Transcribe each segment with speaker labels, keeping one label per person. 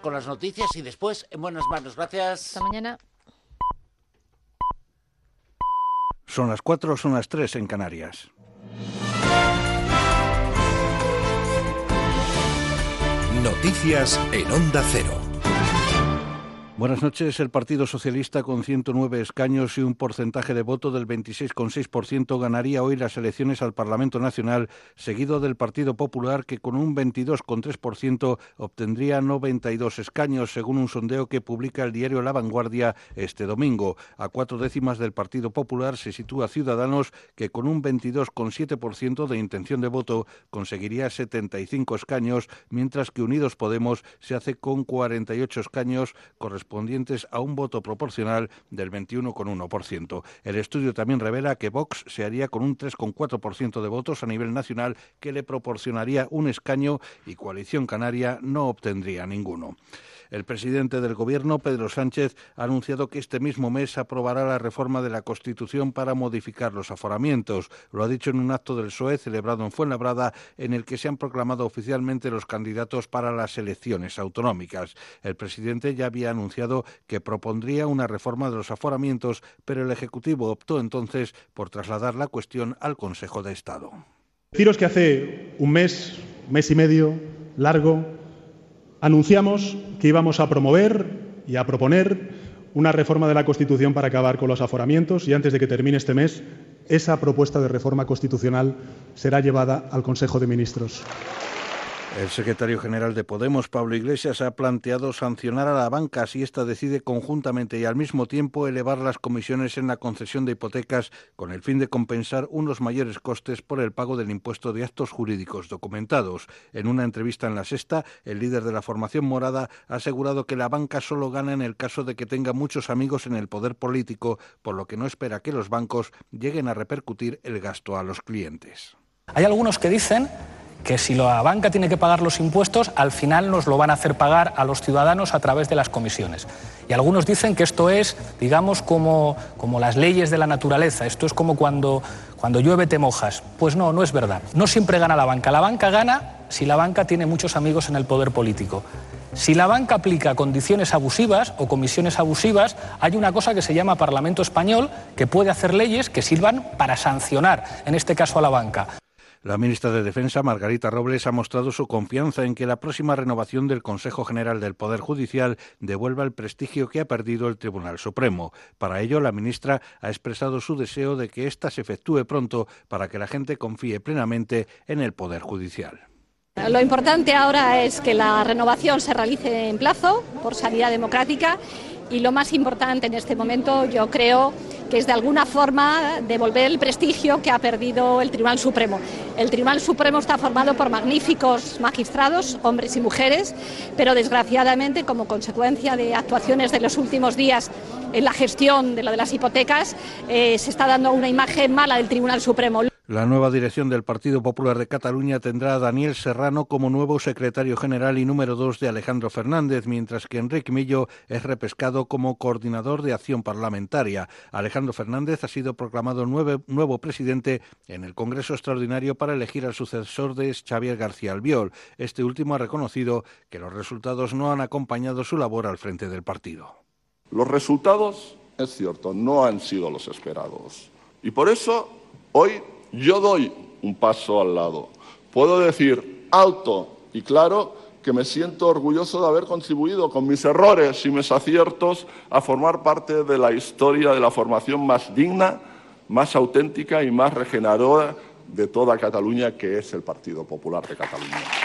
Speaker 1: con las noticias y después en buenas manos. Gracias.
Speaker 2: Hasta mañana.
Speaker 3: Son las 4, son las 3 en Canarias.
Speaker 4: Noticias en Onda Cero.
Speaker 3: Buenas noches. El Partido Socialista, con 109 escaños y un porcentaje de voto del 26,6%, ganaría hoy las elecciones al Parlamento Nacional, seguido del Partido Popular, que con un 22,3% obtendría 92 escaños, según un sondeo que publica el diario La Vanguardia este domingo. A cuatro décimas del Partido Popular se sitúa Ciudadanos, que con un 22,7% de intención de voto conseguiría 75 escaños, mientras que Unidos Podemos se hace con 48 escaños correspondientes correspondientes a un voto proporcional del 21,1%. El estudio también revela que Vox se haría con un 3,4% de votos a nivel nacional que le proporcionaría un escaño y Coalición Canaria no obtendría ninguno. El presidente del Gobierno, Pedro Sánchez, ha anunciado que este mismo mes aprobará la reforma de la Constitución para modificar los aforamientos. Lo ha dicho en un acto del PSOE celebrado en Fuenlabrada, en el que se han proclamado oficialmente los candidatos para las elecciones autonómicas. El presidente ya había anunciado que propondría una reforma de los aforamientos, pero el Ejecutivo optó entonces por trasladar la cuestión al Consejo de Estado.
Speaker 5: Deciros que hace un mes, mes y medio, largo, anunciamos que íbamos a promover y a proponer una reforma de la Constitución para acabar con los aforamientos y antes de que termine este mes, esa propuesta de reforma constitucional será llevada al Consejo de Ministros.
Speaker 3: El secretario general de Podemos, Pablo Iglesias, ha planteado sancionar a la banca si ésta decide conjuntamente y al mismo tiempo elevar las comisiones en la concesión de hipotecas con el fin de compensar unos mayores costes por el pago del impuesto de actos jurídicos documentados. En una entrevista en la Sexta, el líder de la formación morada ha asegurado que la banca solo gana en el caso de que tenga muchos amigos en el poder político, por lo que no espera que los bancos lleguen a repercutir el gasto a los clientes.
Speaker 6: Hay algunos que dicen que si la banca tiene que pagar los impuestos, al final nos lo van a hacer pagar a los ciudadanos a través de las comisiones. Y algunos dicen que esto es, digamos, como, como las leyes de la naturaleza, esto es como cuando, cuando llueve te mojas. Pues no, no es verdad. No siempre gana la banca. La banca gana si la banca tiene muchos amigos en el poder político. Si la banca aplica condiciones abusivas o comisiones abusivas, hay una cosa que se llama Parlamento Español que puede hacer leyes que sirvan para sancionar, en este caso a la banca.
Speaker 3: La ministra de Defensa, Margarita Robles, ha mostrado su confianza en que la próxima renovación del Consejo General del Poder Judicial devuelva el prestigio que ha perdido el Tribunal Supremo. Para ello, la ministra ha expresado su deseo de que ésta se efectúe pronto para que la gente confíe plenamente en el Poder Judicial.
Speaker 7: Lo importante ahora es que la renovación se realice en plazo, por salida democrática, y lo más importante en este momento, yo creo, que es de alguna forma devolver el prestigio que ha perdido el Tribunal Supremo. El Tribunal Supremo está formado por magníficos magistrados, hombres y mujeres, pero desgraciadamente, como consecuencia de actuaciones de los últimos días en la gestión de lo de las hipotecas, eh, se está dando una imagen mala del Tribunal Supremo.
Speaker 3: La nueva dirección del Partido Popular de Cataluña tendrá a Daniel Serrano como nuevo secretario general y número dos de Alejandro Fernández, mientras que Enrique Millo es repescado como coordinador de acción parlamentaria. Alejandro Fernández ha sido proclamado nuevo presidente en el Congreso Extraordinario para elegir al sucesor de Xavier García Albiol. Este último ha reconocido que los resultados no han acompañado su labor al frente del partido.
Speaker 8: Los resultados, es cierto, no han sido los esperados. Y por eso hoy yo doy un paso al lado. Puedo decir alto y claro que me siento orgulloso de haber contribuido con mis errores y mis aciertos a formar parte de la historia de la formación más digna, más auténtica y más regeneradora de toda Cataluña, que es el Partido Popular de Cataluña.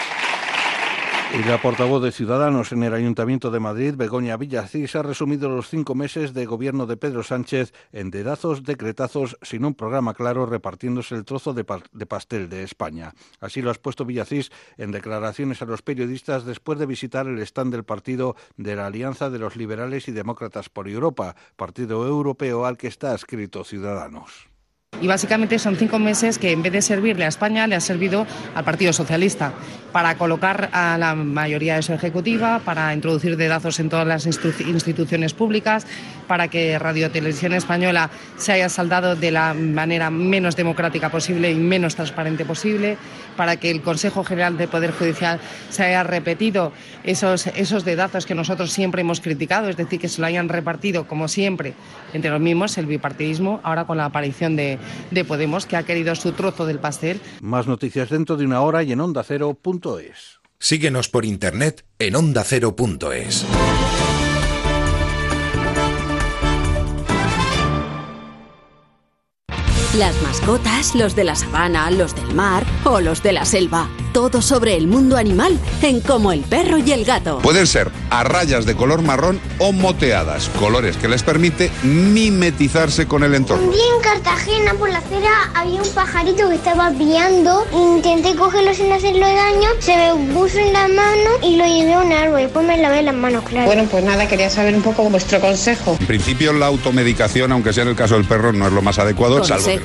Speaker 3: Y la portavoz de Ciudadanos en el Ayuntamiento de Madrid, Begoña Villacís, ha resumido los cinco meses de gobierno de Pedro Sánchez en dedazos, decretazos, sin un programa claro, repartiéndose el trozo de, pastel de España. Así lo ha expuesto Villacís en declaraciones a los periodistas después de visitar el stand del partido de la Alianza de los Liberales y Demócratas por Europa, partido europeo al que está adscrito Ciudadanos.
Speaker 9: Y básicamente son cinco meses que en vez de servirle a España le ha servido al Partido Socialista para colocar a la mayoría de su ejecutiva, para introducir dedazos en todas las instituciones públicas, para que Radio Televisión Española se haya saldado de la manera menos democrática posible y menos transparente posible, para que el Consejo General del Poder Judicial se haya repetido esos, esos dedazos que nosotros siempre hemos criticado, es decir, que se lo hayan repartido, como siempre, entre los mismos, el bipartidismo, ahora con la aparición de, de Podemos, que ha querido su trozo del pastel.
Speaker 10: Más noticias dentro de una hora y en ondacero.es.
Speaker 4: Síguenos por internet en ondacero.es.
Speaker 2: Las mascotas, los de la sabana, los del mar o los de la selva. Todo sobre el mundo animal en Como el perro y el gato.
Speaker 11: Pueden ser a rayas de color marrón o moteadas, colores que les permite mimetizarse con el entorno.
Speaker 12: Un día en Cartagena por la acera había un pajarito que estaba piando. Intenté cogerlo sin hacerlo daño, se me puso en la mano y lo llevé a un árbol. Después me lavé las manos, claro.
Speaker 9: Bueno, pues nada, quería saber un poco vuestro consejo.
Speaker 11: En principio la automedicación, aunque sea en el caso del perro, no es lo más adecuado, salvo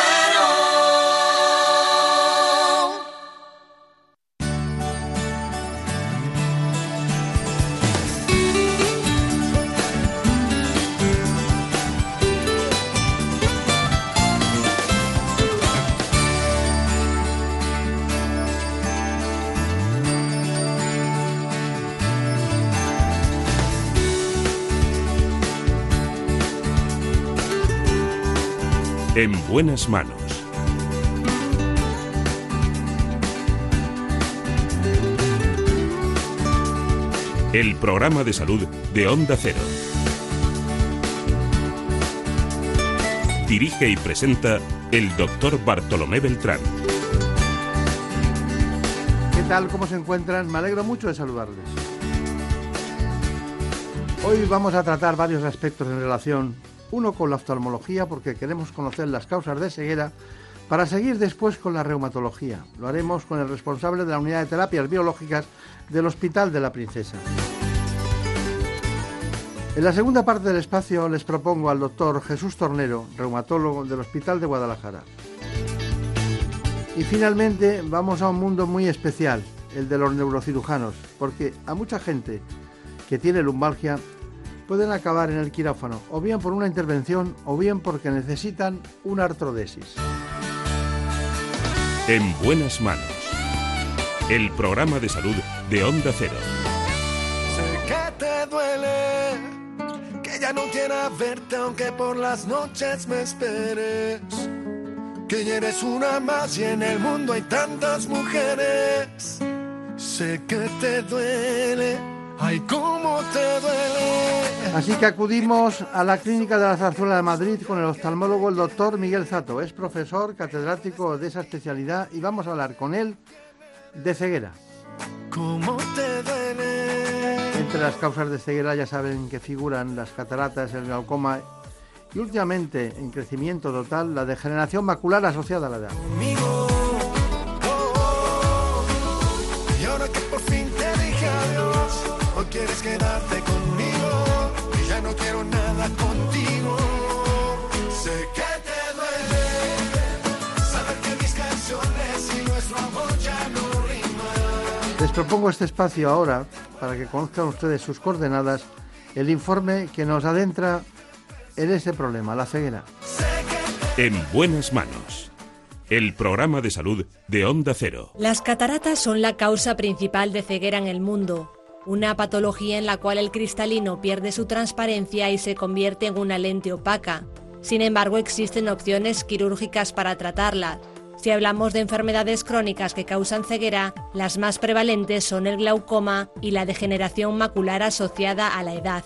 Speaker 13: En buenas manos. El programa de salud de Onda Cero. Dirige y presenta el doctor Bartolomé Beltrán.
Speaker 10: ¿Qué tal? ¿Cómo se encuentran? Me alegro mucho de saludarles. Hoy vamos a tratar varios aspectos en relación, uno con la oftalmología, porque queremos conocer las causas de ceguera, para seguir después con la reumatología. Lo haremos con el responsable de la unidad de terapias biológicas del Hospital de la Princesa. En la segunda parte del espacio les propongo al doctor Jesús Tornero, reumatólogo del Hospital de Guadalajara. Y finalmente vamos a un mundo muy especial, el de los neurocirujanos, porque a mucha gente que tiene lumbalgia pueden acabar en el quirófano, o bien por una intervención, o bien porque necesitan una artrodesis.
Speaker 13: En buenas manos. El programa de salud de Onda Cero.
Speaker 14: Sé que te duele, que ya no quiera verte aunque por las noches me esperes. Que ya eres una más y en el mundo hay tantas mujeres. Sé que te duele, ay cómo te duele.
Speaker 10: Así que acudimos a la clínica de la Zarzuela de Madrid con el oftalmólogo el doctor Miguel Zato. Es profesor catedrático de esa especialidad y vamos a hablar con él de ceguera.
Speaker 14: ¿Cómo te duele?
Speaker 10: Entre las causas de ceguera ya saben que figuran las cataratas, el glaucoma y últimamente en crecimiento total la degeneración macular asociada a la edad.
Speaker 14: Quieres quedarte conmigo. Y ya no quiero nada contigo. Sé que te duele saber que mis canciones y nuestro amor ya no riman.
Speaker 10: Les propongo este espacio ahora para que conozcan ustedes sus coordenadas, el informe que nos adentra en ese problema, la ceguera.
Speaker 13: En buenas manos. El programa de salud de Onda Cero.
Speaker 15: Las cataratas son la causa principal de ceguera en el mundo, una patología en la cual el cristalino pierde su transparencia y se convierte en una lente opaca. Sin embargo, existen opciones quirúrgicas para tratarla. Si hablamos de enfermedades crónicas que causan ceguera, las más prevalentes son el glaucoma y la degeneración macular asociada a la edad.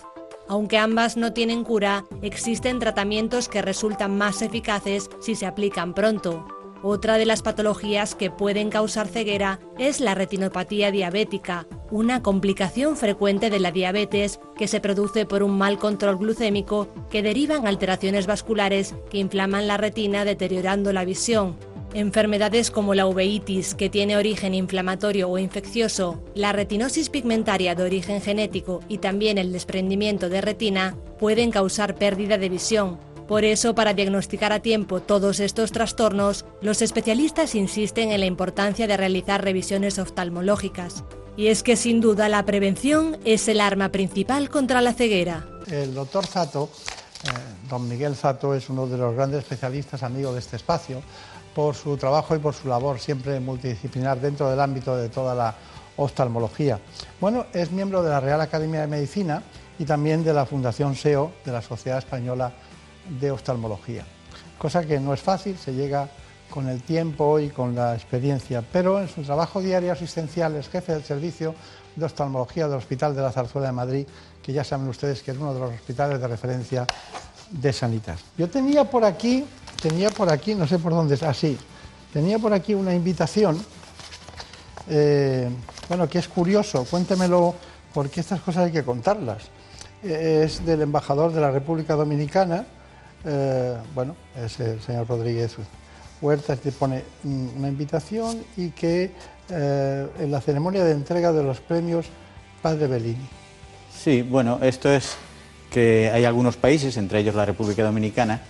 Speaker 15: Aunque ambas no tienen cura, existen tratamientos que resultan más eficaces si se aplican pronto. Otra de las patologías que pueden causar ceguera es la retinopatía diabética, una complicación frecuente de la diabetes que se produce por un mal control glucémico que deriva en alteraciones vasculares que inflaman la retina deteriorando la visión. Enfermedades como la uveitis, que tiene origen inflamatorio o infeccioso, la retinosis pigmentaria de origen genético y también el desprendimiento de retina pueden causar pérdida de visión. Por eso, para diagnosticar a tiempo todos estos trastornos, los especialistas insisten en la importancia de realizar revisiones oftalmológicas. Y es que sin duda la prevención es el arma principal contra la ceguera.
Speaker 10: El doctor Zato, eh, don Miguel Zato, es uno de los grandes especialistas amigos de este espacio por su trabajo y por su labor siempre multidisciplinar dentro del ámbito de toda la oftalmología. Bueno, es miembro de la Real Academia de Medicina y también de la Fundación SEO de la Sociedad Española de Oftalmología. Cosa que no es fácil, se llega con el tiempo y con la experiencia, pero en su trabajo diario asistencial es jefe del servicio de oftalmología del Hospital de la Zarzuela de Madrid, que ya saben ustedes que es uno de los hospitales de referencia de Sanitas. Yo tenía por aquí, tenía por aquí, no sé por dónde, así, tenía por aquí una invitación, eh, bueno, que es curioso, cuéntemelo, porque estas cosas hay que contarlas. Eh, es del embajador de la República Dominicana, eh, bueno, es el señor Rodríguez Huerta, que pone mm, una invitación y que en la ceremonia de entrega de los premios Padre Bellini.
Speaker 16: Sí, bueno, esto es que hay algunos países, entre ellos la República Dominicana,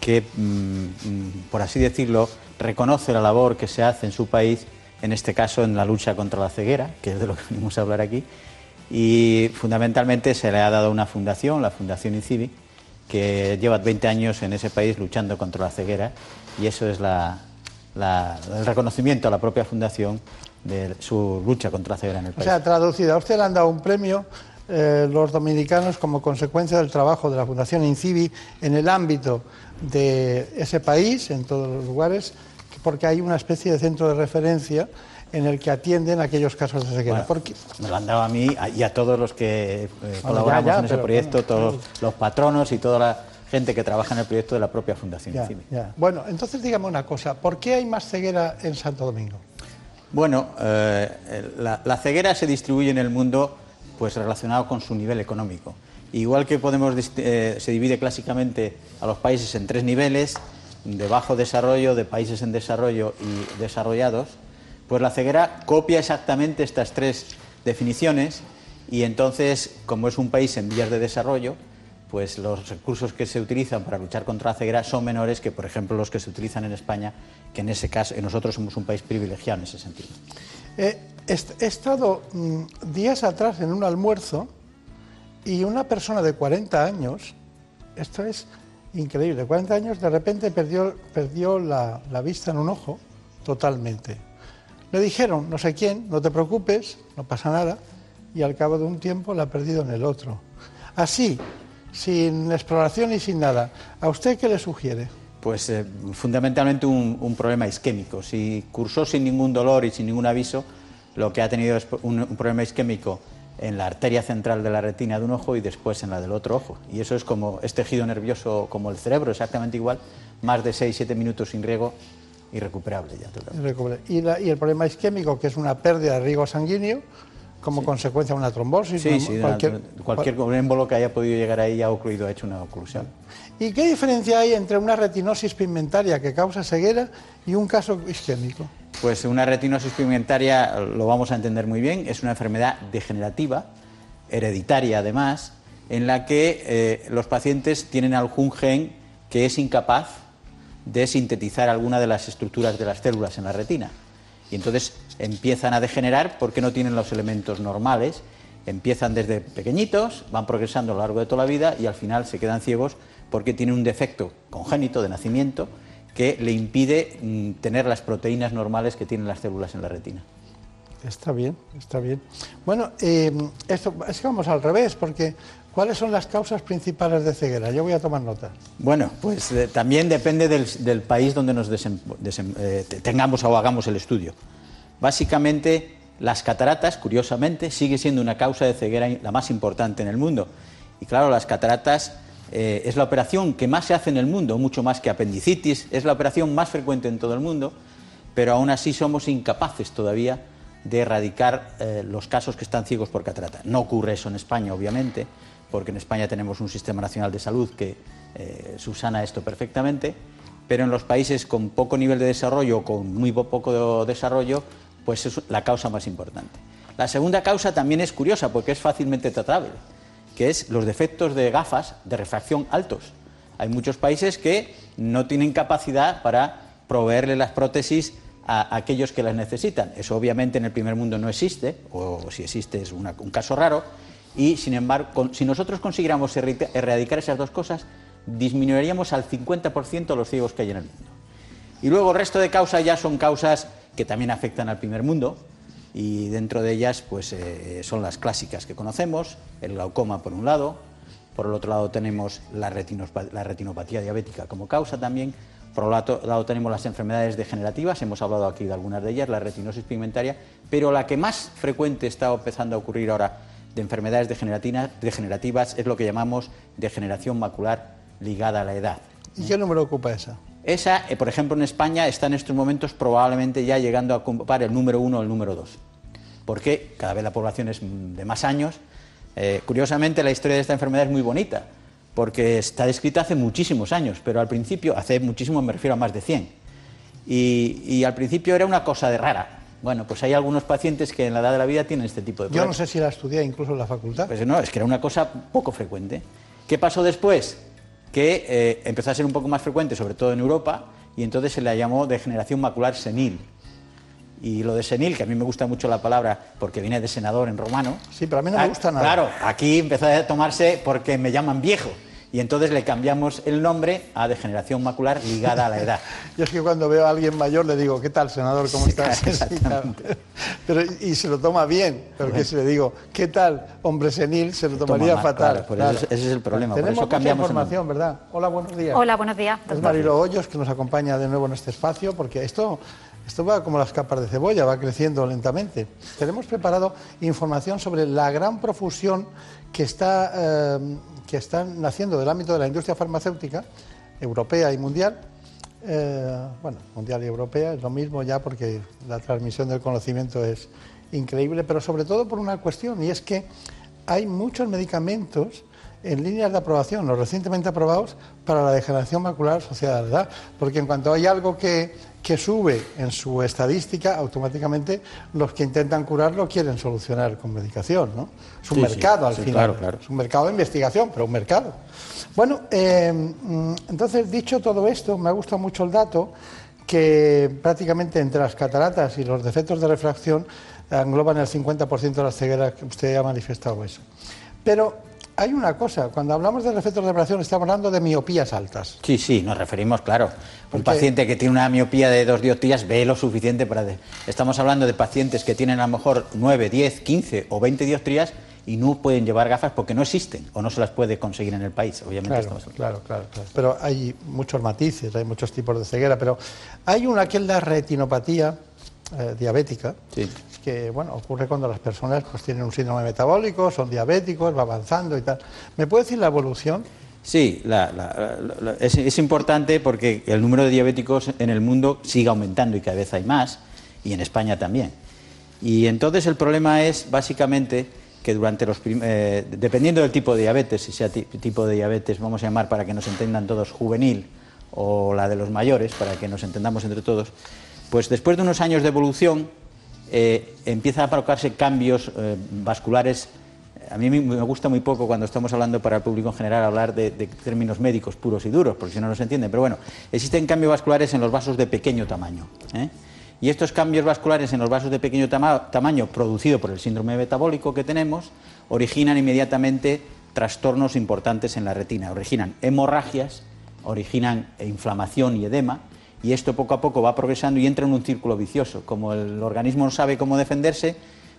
Speaker 16: que, mm, mm, por así decirlo, reconoce la labor que se hace en su país, en este caso en la lucha contra la ceguera, que es de lo que venimos a hablar aquí, y fundamentalmente se le ha dado una fundación, la Fundación INCIVI, que lleva 20 años en ese país luchando contra la ceguera, y eso es el reconocimiento a la propia fundación de su lucha contra la ceguera en el país.
Speaker 10: O sea, traducida, a usted le han dado un premio eh, los dominicanos como consecuencia del trabajo de la Fundación INCIBI en el ámbito de ese país, en todos los lugares, porque hay una especie de centro de referencia en el que atienden aquellos casos de ceguera.
Speaker 16: Me lo han dado a mí y a todos los que eh, colaboramos en ese proyecto, todos los patronos y toda la gente que trabaja en el proyecto de la propia Fundación INCIBI.
Speaker 10: Bueno, entonces dígame una cosa, ¿por qué hay más ceguera en Santo Domingo?
Speaker 16: Bueno, eh, la ceguera se distribuye en el mundo pues relacionado con su nivel económico. Igual que podemos, eh, se divide clásicamente a los países en tres niveles, de bajo desarrollo, de países en desarrollo y desarrollados, pues la ceguera copia exactamente estas tres definiciones y entonces, como es un país en vías de desarrollo, pues los recursos que se utilizan para luchar contra la ceguera son menores que, por ejemplo, los que se utilizan en España, que en ese caso, nosotros somos un país privilegiado en ese sentido.
Speaker 10: Eh, he estado mm, días atrás en un almuerzo y una persona de 40 años, esto es increíble, 40 años, de repente perdió, la vista en un ojo totalmente. Le dijeron, no sé quién, no te preocupes, no pasa nada, y al cabo de un tiempo la ha perdido en el otro. Así, sin exploración y sin nada, ¿a usted qué le sugiere?
Speaker 16: Pues eh, fundamentalmente un, problema isquémico. Si cursó sin ningún dolor y sin ningún aviso, lo que ha tenido es un, problema isquémico en la arteria central de la retina de un ojo y después en la del otro ojo. Y eso es como es tejido nervioso como el cerebro, exactamente igual, más de 6-7 minutos sin riego, irrecuperable ya.
Speaker 10: Y, y, el problema isquémico, que es una pérdida de riego sanguíneo, como consecuencia de una trombosis.
Speaker 16: Sí, sí, cualquier, cualquier émbolo que haya podido llegar ahí ha ocurrido, ha hecho una oclusión.
Speaker 10: ¿Y qué diferencia hay entre una retinosis pigmentaria que causa ceguera y un caso isquémico?
Speaker 16: Pues una retinosis pigmentaria, lo vamos a entender muy bien, es una enfermedad degenerativa, hereditaria además, en la que eh, los pacientes tienen algún gen que es incapaz de sintetizar alguna de las estructuras de las células en la retina. Y entonces empiezan a degenerar porque no tienen los elementos normales, empiezan desde pequeñitos, van progresando a lo largo de toda la vida y al final se quedan ciegos porque tienen un defecto congénito de nacimiento que le impide mm, tener las proteínas normales que tienen las células en la retina.
Speaker 10: Está bien, está bien. Bueno, em, esto, es que vamos al revés, porque ¿cuáles son las causas principales de ceguera? Yo voy a tomar nota.
Speaker 16: Bueno, pues eh, también depende del, país donde nos eh, tengamos o hagamos el estudio. Básicamente, las cataratas, curiosamente, sigue siendo una causa de ceguera la más importante en el mundo. Y claro, las cataratas eh, es la operación que más se hace en el mundo, mucho más que apendicitis, es la operación más frecuente en todo el mundo, pero aún así somos incapaces todavía de erradicar eh, los casos que están ciegos por catarata. No ocurre eso en España, obviamente, porque en España tenemos un sistema nacional de salud que eh, subsana esto perfectamente, pero en los países con poco nivel de desarrollo o con muy poco desarrollo, pues es la causa más importante. La segunda causa también es curiosa porque es fácilmente tratable, que es los defectos de gafas de refracción altos. Hay muchos países que no tienen capacidad para proveerle las prótesis a aquellos que las necesitan. Eso obviamente en el primer mundo no existe, o si existe es un caso raro, y sin embargo, si nosotros consiguiéramos erradica- erradicar esas dos cosas, disminuiríamos al 50% los ciegos que hay en el mundo. Y luego el resto de causas ya son causas que también afectan al primer mundo. Y dentro de ellas pues eh, son las clásicas que conocemos, el glaucoma por un lado, por el otro lado tenemos la, la retinopatía diabética como causa también, por otro lado tenemos las enfermedades degenerativas, hemos hablado aquí de algunas de ellas, la retinosis pigmentaria, pero la que más frecuente está empezando a ocurrir ahora de enfermedades degenerativas es lo que llamamos degeneración macular ligada a la edad.
Speaker 10: ¿Y qué número ocupa esa?
Speaker 16: Esa, eh, por ejemplo, en España está en estos momentos probablemente ya llegando a ocupar el número uno o el número dos. Porque cada vez la población es de más años. Eh, curiosamente, la historia de esta enfermedad es muy bonita, porque está descrita hace muchísimos años, pero al principio, hace muchísimo me refiero a más de 100. Y, y al principio era una cosa de rara. Bueno, pues hay algunos pacientes que en la edad de la vida tienen este tipo de
Speaker 10: Yo no
Speaker 16: problemas.
Speaker 10: sé si la estudié incluso en la facultad.
Speaker 16: Pues no, es que era una cosa poco frecuente. ¿Qué pasó después? Que eh, empezó a ser un poco más frecuente, sobre todo en Europa, y entonces se la llamó degeneración macular senil. Y lo de senil, que a mí me gusta mucho la palabra porque viene de senador en romano.
Speaker 10: Sí, pero a mí no me gusta nada.
Speaker 16: Claro, aquí empezó a tomarse porque me llaman viejo. Y entonces le cambiamos el nombre a degeneración macular ligada a la edad.
Speaker 10: Yo es que cuando veo a alguien mayor le digo, ¿qué tal, senador? ¿Cómo
Speaker 16: Sí,
Speaker 10: estás?
Speaker 16: exactamente.
Speaker 10: Pero, y se lo toma bien, porque si le digo, ¿qué tal, hombre senil? Se lo
Speaker 16: Toma
Speaker 10: tomaría fatal.
Speaker 16: claro, por eso es- ese es el problema, por
Speaker 10: Tenemos
Speaker 16: eso
Speaker 10: mucha
Speaker 16: cambiamos el
Speaker 10: información, ¿verdad? Hola, buenos días.
Speaker 17: Hola, buenos días.
Speaker 10: Es. Marilo Hoyos que nos acompaña de nuevo en este espacio, porque esto, esto va como las capas de cebolla, va creciendo lentamente. Tenemos preparado información sobre la gran profusión que está, eh, que está naciendo del ámbito de la industria farmacéutica, europea y mundial. Eh, bueno, mundial y europea es lo mismo ya porque la transmisión del conocimiento es increíble, pero sobre todo por una cuestión, y es que hay muchos medicamentos en líneas de aprobación, los recientemente aprobados, para la degeneración macular asociada a la edad. Porque en cuanto hay algo que, que sube en su estadística, automáticamente los que intentan curarlo quieren solucionar con medicación. ¿no? Es un
Speaker 16: Sí, sí,
Speaker 10: mercado al
Speaker 16: sí,
Speaker 10: final.
Speaker 16: claro, claro.
Speaker 10: Es un mercado de investigación, pero un mercado. Bueno, eh, mm, entonces, dicho todo esto, me ha gustado mucho el dato que prácticamente entre las cataratas y los defectos de refracción engloban el 50% de las cegueras que usted ha manifestado eso. Pero hay una cosa, cuando hablamos de defectos de refracción estamos hablando de miopías altas.
Speaker 16: Sí, sí, nos referimos, claro. Un paciente que tiene una miopía de dos dioptrías ve lo suficiente para... de- Estamos hablando de pacientes que tienen a lo mejor 9, 10, 15 o 20 dioptrías y no pueden llevar gafas porque no existen o no se las puede conseguir en el país. Obviamente
Speaker 10: Claro,
Speaker 16: estamos
Speaker 10: claro, claro, claro. Pero hay muchos matices, hay muchos tipos de ceguera, pero hay una que es la retinopatía eh, diabética, que bueno, ocurre cuando las personas pues, tienen un síndrome metabólico, son diabéticos, va avanzando y tal. ¿Me puede decir la evolución?
Speaker 16: Sí, la- la- es, importante porque el número de diabéticos en el mundo sigue aumentando y cada vez hay más, y en España también. Y entonces el problema es básicamente que durante los eh, dependiendo del tipo de diabetes, si sea ti- tipo de diabetes, vamos a llamar para que nos entendan todos juvenil o la de los mayores, para que nos entendamos entre todos, pues después de unos años de evolución eh, empiezan a provocarse cambios eh, vasculares. A mí me gusta muy poco cuando estamos hablando para el público en general hablar de, términos médicos puros y duros, porque si no no se entiende. Pero bueno, existen cambios vasculares en los vasos de pequeño tamaño. ¿eh? Y estos cambios vasculares en los vasos de pequeño tama- tamaño, producido por el síndrome metabólico que tenemos, originan inmediatamente trastornos importantes en la retina. Originan hemorragias, originan inflamación y edema, y esto poco a poco va progresando y entra en un círculo vicioso. Como el organismo no sabe cómo defenderse,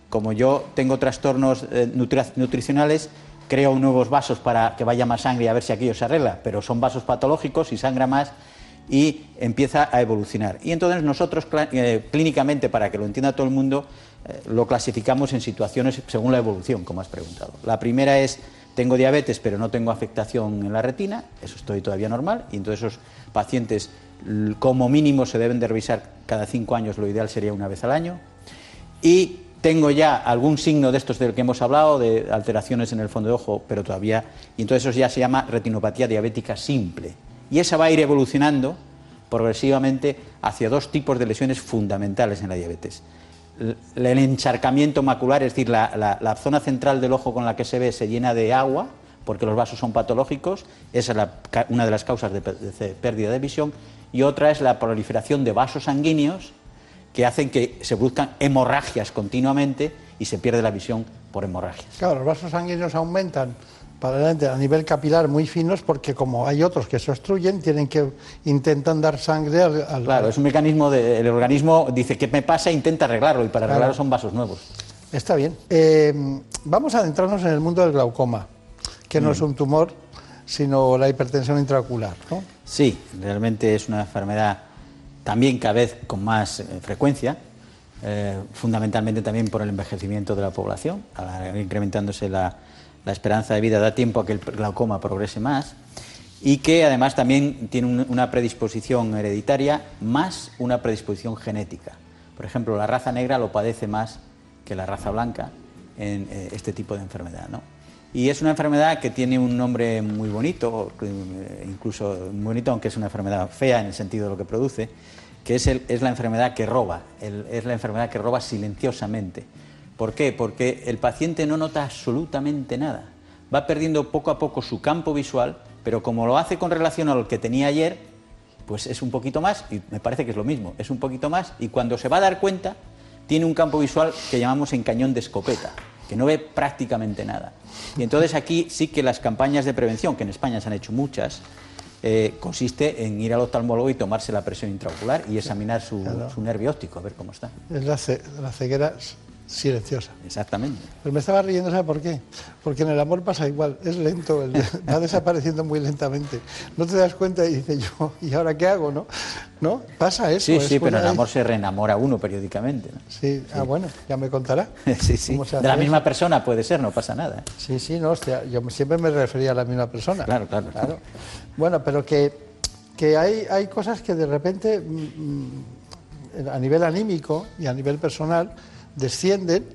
Speaker 16: como yo tengo trastornos eh, nutri- nutricionales, creo nuevos vasos para que vaya más sangre y a ver si aquello se arregla, pero son vasos patológicos y sangra más y empieza a evolucionar. Y entonces nosotros eh, clínicamente, para que lo entienda todo el mundo, eh, lo clasificamos en situaciones según la evolución, como has preguntado. La primera es, tengo diabetes pero no tengo afectación en la retina, eso estoy todavía normal, y entonces esos pacientes como mínimo se deben de revisar cada cinco años, lo ideal sería una vez al año. Y tengo ya algún signo de estos del que hemos hablado, de alteraciones en el fondo de ojo, pero todavía, y entonces eso ya se llama retinopatía diabética simple. Y esa va a ir evolucionando progresivamente hacia dos tipos de lesiones fundamentales en la diabetes. El encharcamiento macular, es decir, la, zona central del ojo con la que se ve se llena de agua, porque los vasos son patológicos, esa es una de las causas de, pérdida de visión, y otra es la proliferación de vasos sanguíneos que hacen que se produzcan hemorragias continuamente y se pierde la visión por hemorragias.
Speaker 10: Claro, los vasos sanguíneos aumentan para adelante a nivel capilar muy finos porque como hay otros que se obstruyen, tienen que intentan dar sangre al... al
Speaker 16: claro, es un mecanismo del organismo, dice, ¿qué me pasa? Intenta arreglarlo y para claro. arreglarlo son vasos nuevos.
Speaker 10: Está bien. Eh, vamos a adentrarnos en el mundo del glaucoma, que no es un tumor, sino la hipertensión intraocular, ¿no?
Speaker 16: Sí, realmente es una enfermedad también cada vez con más eh, frecuencia, eh, fundamentalmente también por el envejecimiento de la población, incrementándose la, esperanza de vida da tiempo a que el glaucoma progrese más y que además también tiene un, una predisposición hereditaria más una predisposición genética. Por ejemplo, la raza negra lo padece más que la raza blanca en eh, este tipo de enfermedad. ¿no? Y es una enfermedad que tiene un nombre muy bonito, incluso muy bonito, aunque es una enfermedad fea en el sentido de lo que produce, que es, la enfermedad que roba, es la enfermedad que roba silenciosamente. ¿Por qué? Porque el paciente no nota absolutamente nada. Va perdiendo poco a poco su campo visual, pero como lo hace con relación a lo que tenía ayer, pues es un poquito más, y me parece que es lo mismo, es un poquito más, y cuando se va a dar cuenta, tiene un campo visual que llamamos en cañón de escopeta, que no ve prácticamente nada. Y entonces aquí sí que las campañas de prevención, que en España se han hecho muchas, eh, consiste en ir al oftalmólogo y tomarse la presión intraocular y examinar su, claro. su nervio óptico, a ver cómo está.
Speaker 10: Es la, ce la ceguera silenciosa.
Speaker 16: Exactamente.
Speaker 10: Pero me estaba riendo, ¿sabe por qué? Porque en el amor pasa igual, es lento, va desapareciendo muy lentamente. No te das cuenta y dices yo, ¿y ahora qué hago? ¿No? ¿No? Pasa eso.
Speaker 16: Sí, sí, pero el amor se reenamora uno periódicamente. ¿no?
Speaker 10: Sí. sí, ah, bueno, ya me contará.
Speaker 16: sí, sí. De la misma eso? persona puede ser, no pasa nada.
Speaker 10: Sí, sí, no, hostia, yo siempre me refería a la misma persona.
Speaker 16: Claro, claro.
Speaker 10: claro. Bueno, pero que, que hay, hay cosas que de repente, mmm, a nivel anímico y a nivel personal, descienden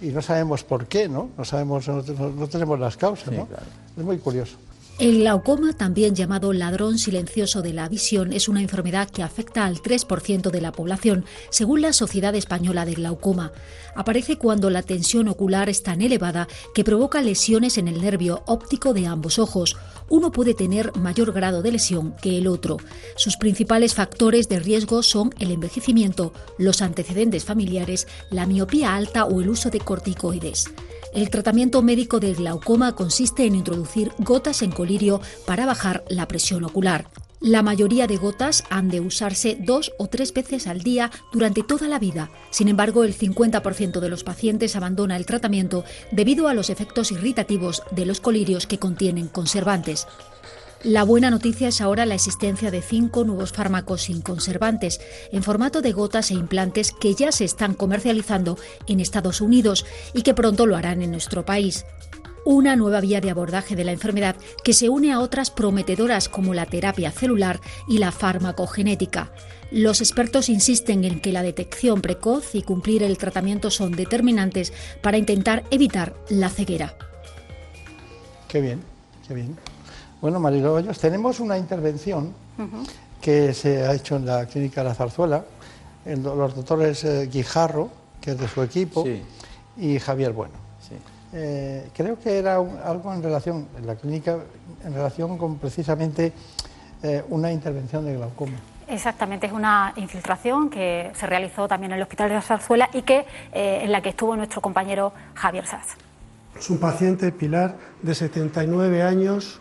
Speaker 10: y no sabemos por qué, ¿no? No sabemos, no, no tenemos las causas, sí, ¿no? Claro. Es muy curioso.
Speaker 17: El glaucoma, también llamado ladrón silencioso de la visión, es una enfermedad que afecta al 3% de la población, según la Sociedad Española de Glaucoma. Aparece cuando la tensión ocular es tan elevada que provoca lesiones en el nervio óptico de ambos ojos. Uno puede tener mayor grado de lesión que el otro. Sus principales factores de riesgo son el envejecimiento, los antecedentes familiares, la miopía alta o el uso de corticoides. El tratamiento médico del glaucoma consiste en introducir gotas en colirio para bajar la presión ocular. La mayoría de gotas han de usarse dos o tres veces al día durante toda la vida. Sin embargo, el 50% de los pacientes abandona el tratamiento debido a los efectos irritativos de los colirios que contienen conservantes. La buena noticia es ahora la existencia de cinco nuevos fármacos sin conservantes, en formato de gotas e implantes que ya se están comercializando en Estados Unidos y que pronto lo harán en nuestro país. Una nueva vía de abordaje de la enfermedad que se une a otras prometedoras como la terapia celular y la farmacogenética. Los expertos insisten en que la detección precoz y cumplir el tratamiento son determinantes para intentar evitar la ceguera.
Speaker 10: Qué bien, qué bien. Bueno, Marilo Hoyos, tenemos una intervención uh -huh. que se ha hecho en la clínica La Zarzuela, el, los doctores eh, Guijarro, que es de su equipo, sí. y Javier Bueno. Eh, creo que era un, algo en relación, en la clínica, en relación con precisamente eh, una intervención de glaucoma.
Speaker 18: Exactamente, es una infiltración que se realizó también en el Hospital de la Zarzuela y que, eh, en la que estuvo nuestro compañero Javier Saz.
Speaker 19: Es un paciente, Pilar, de 79 años,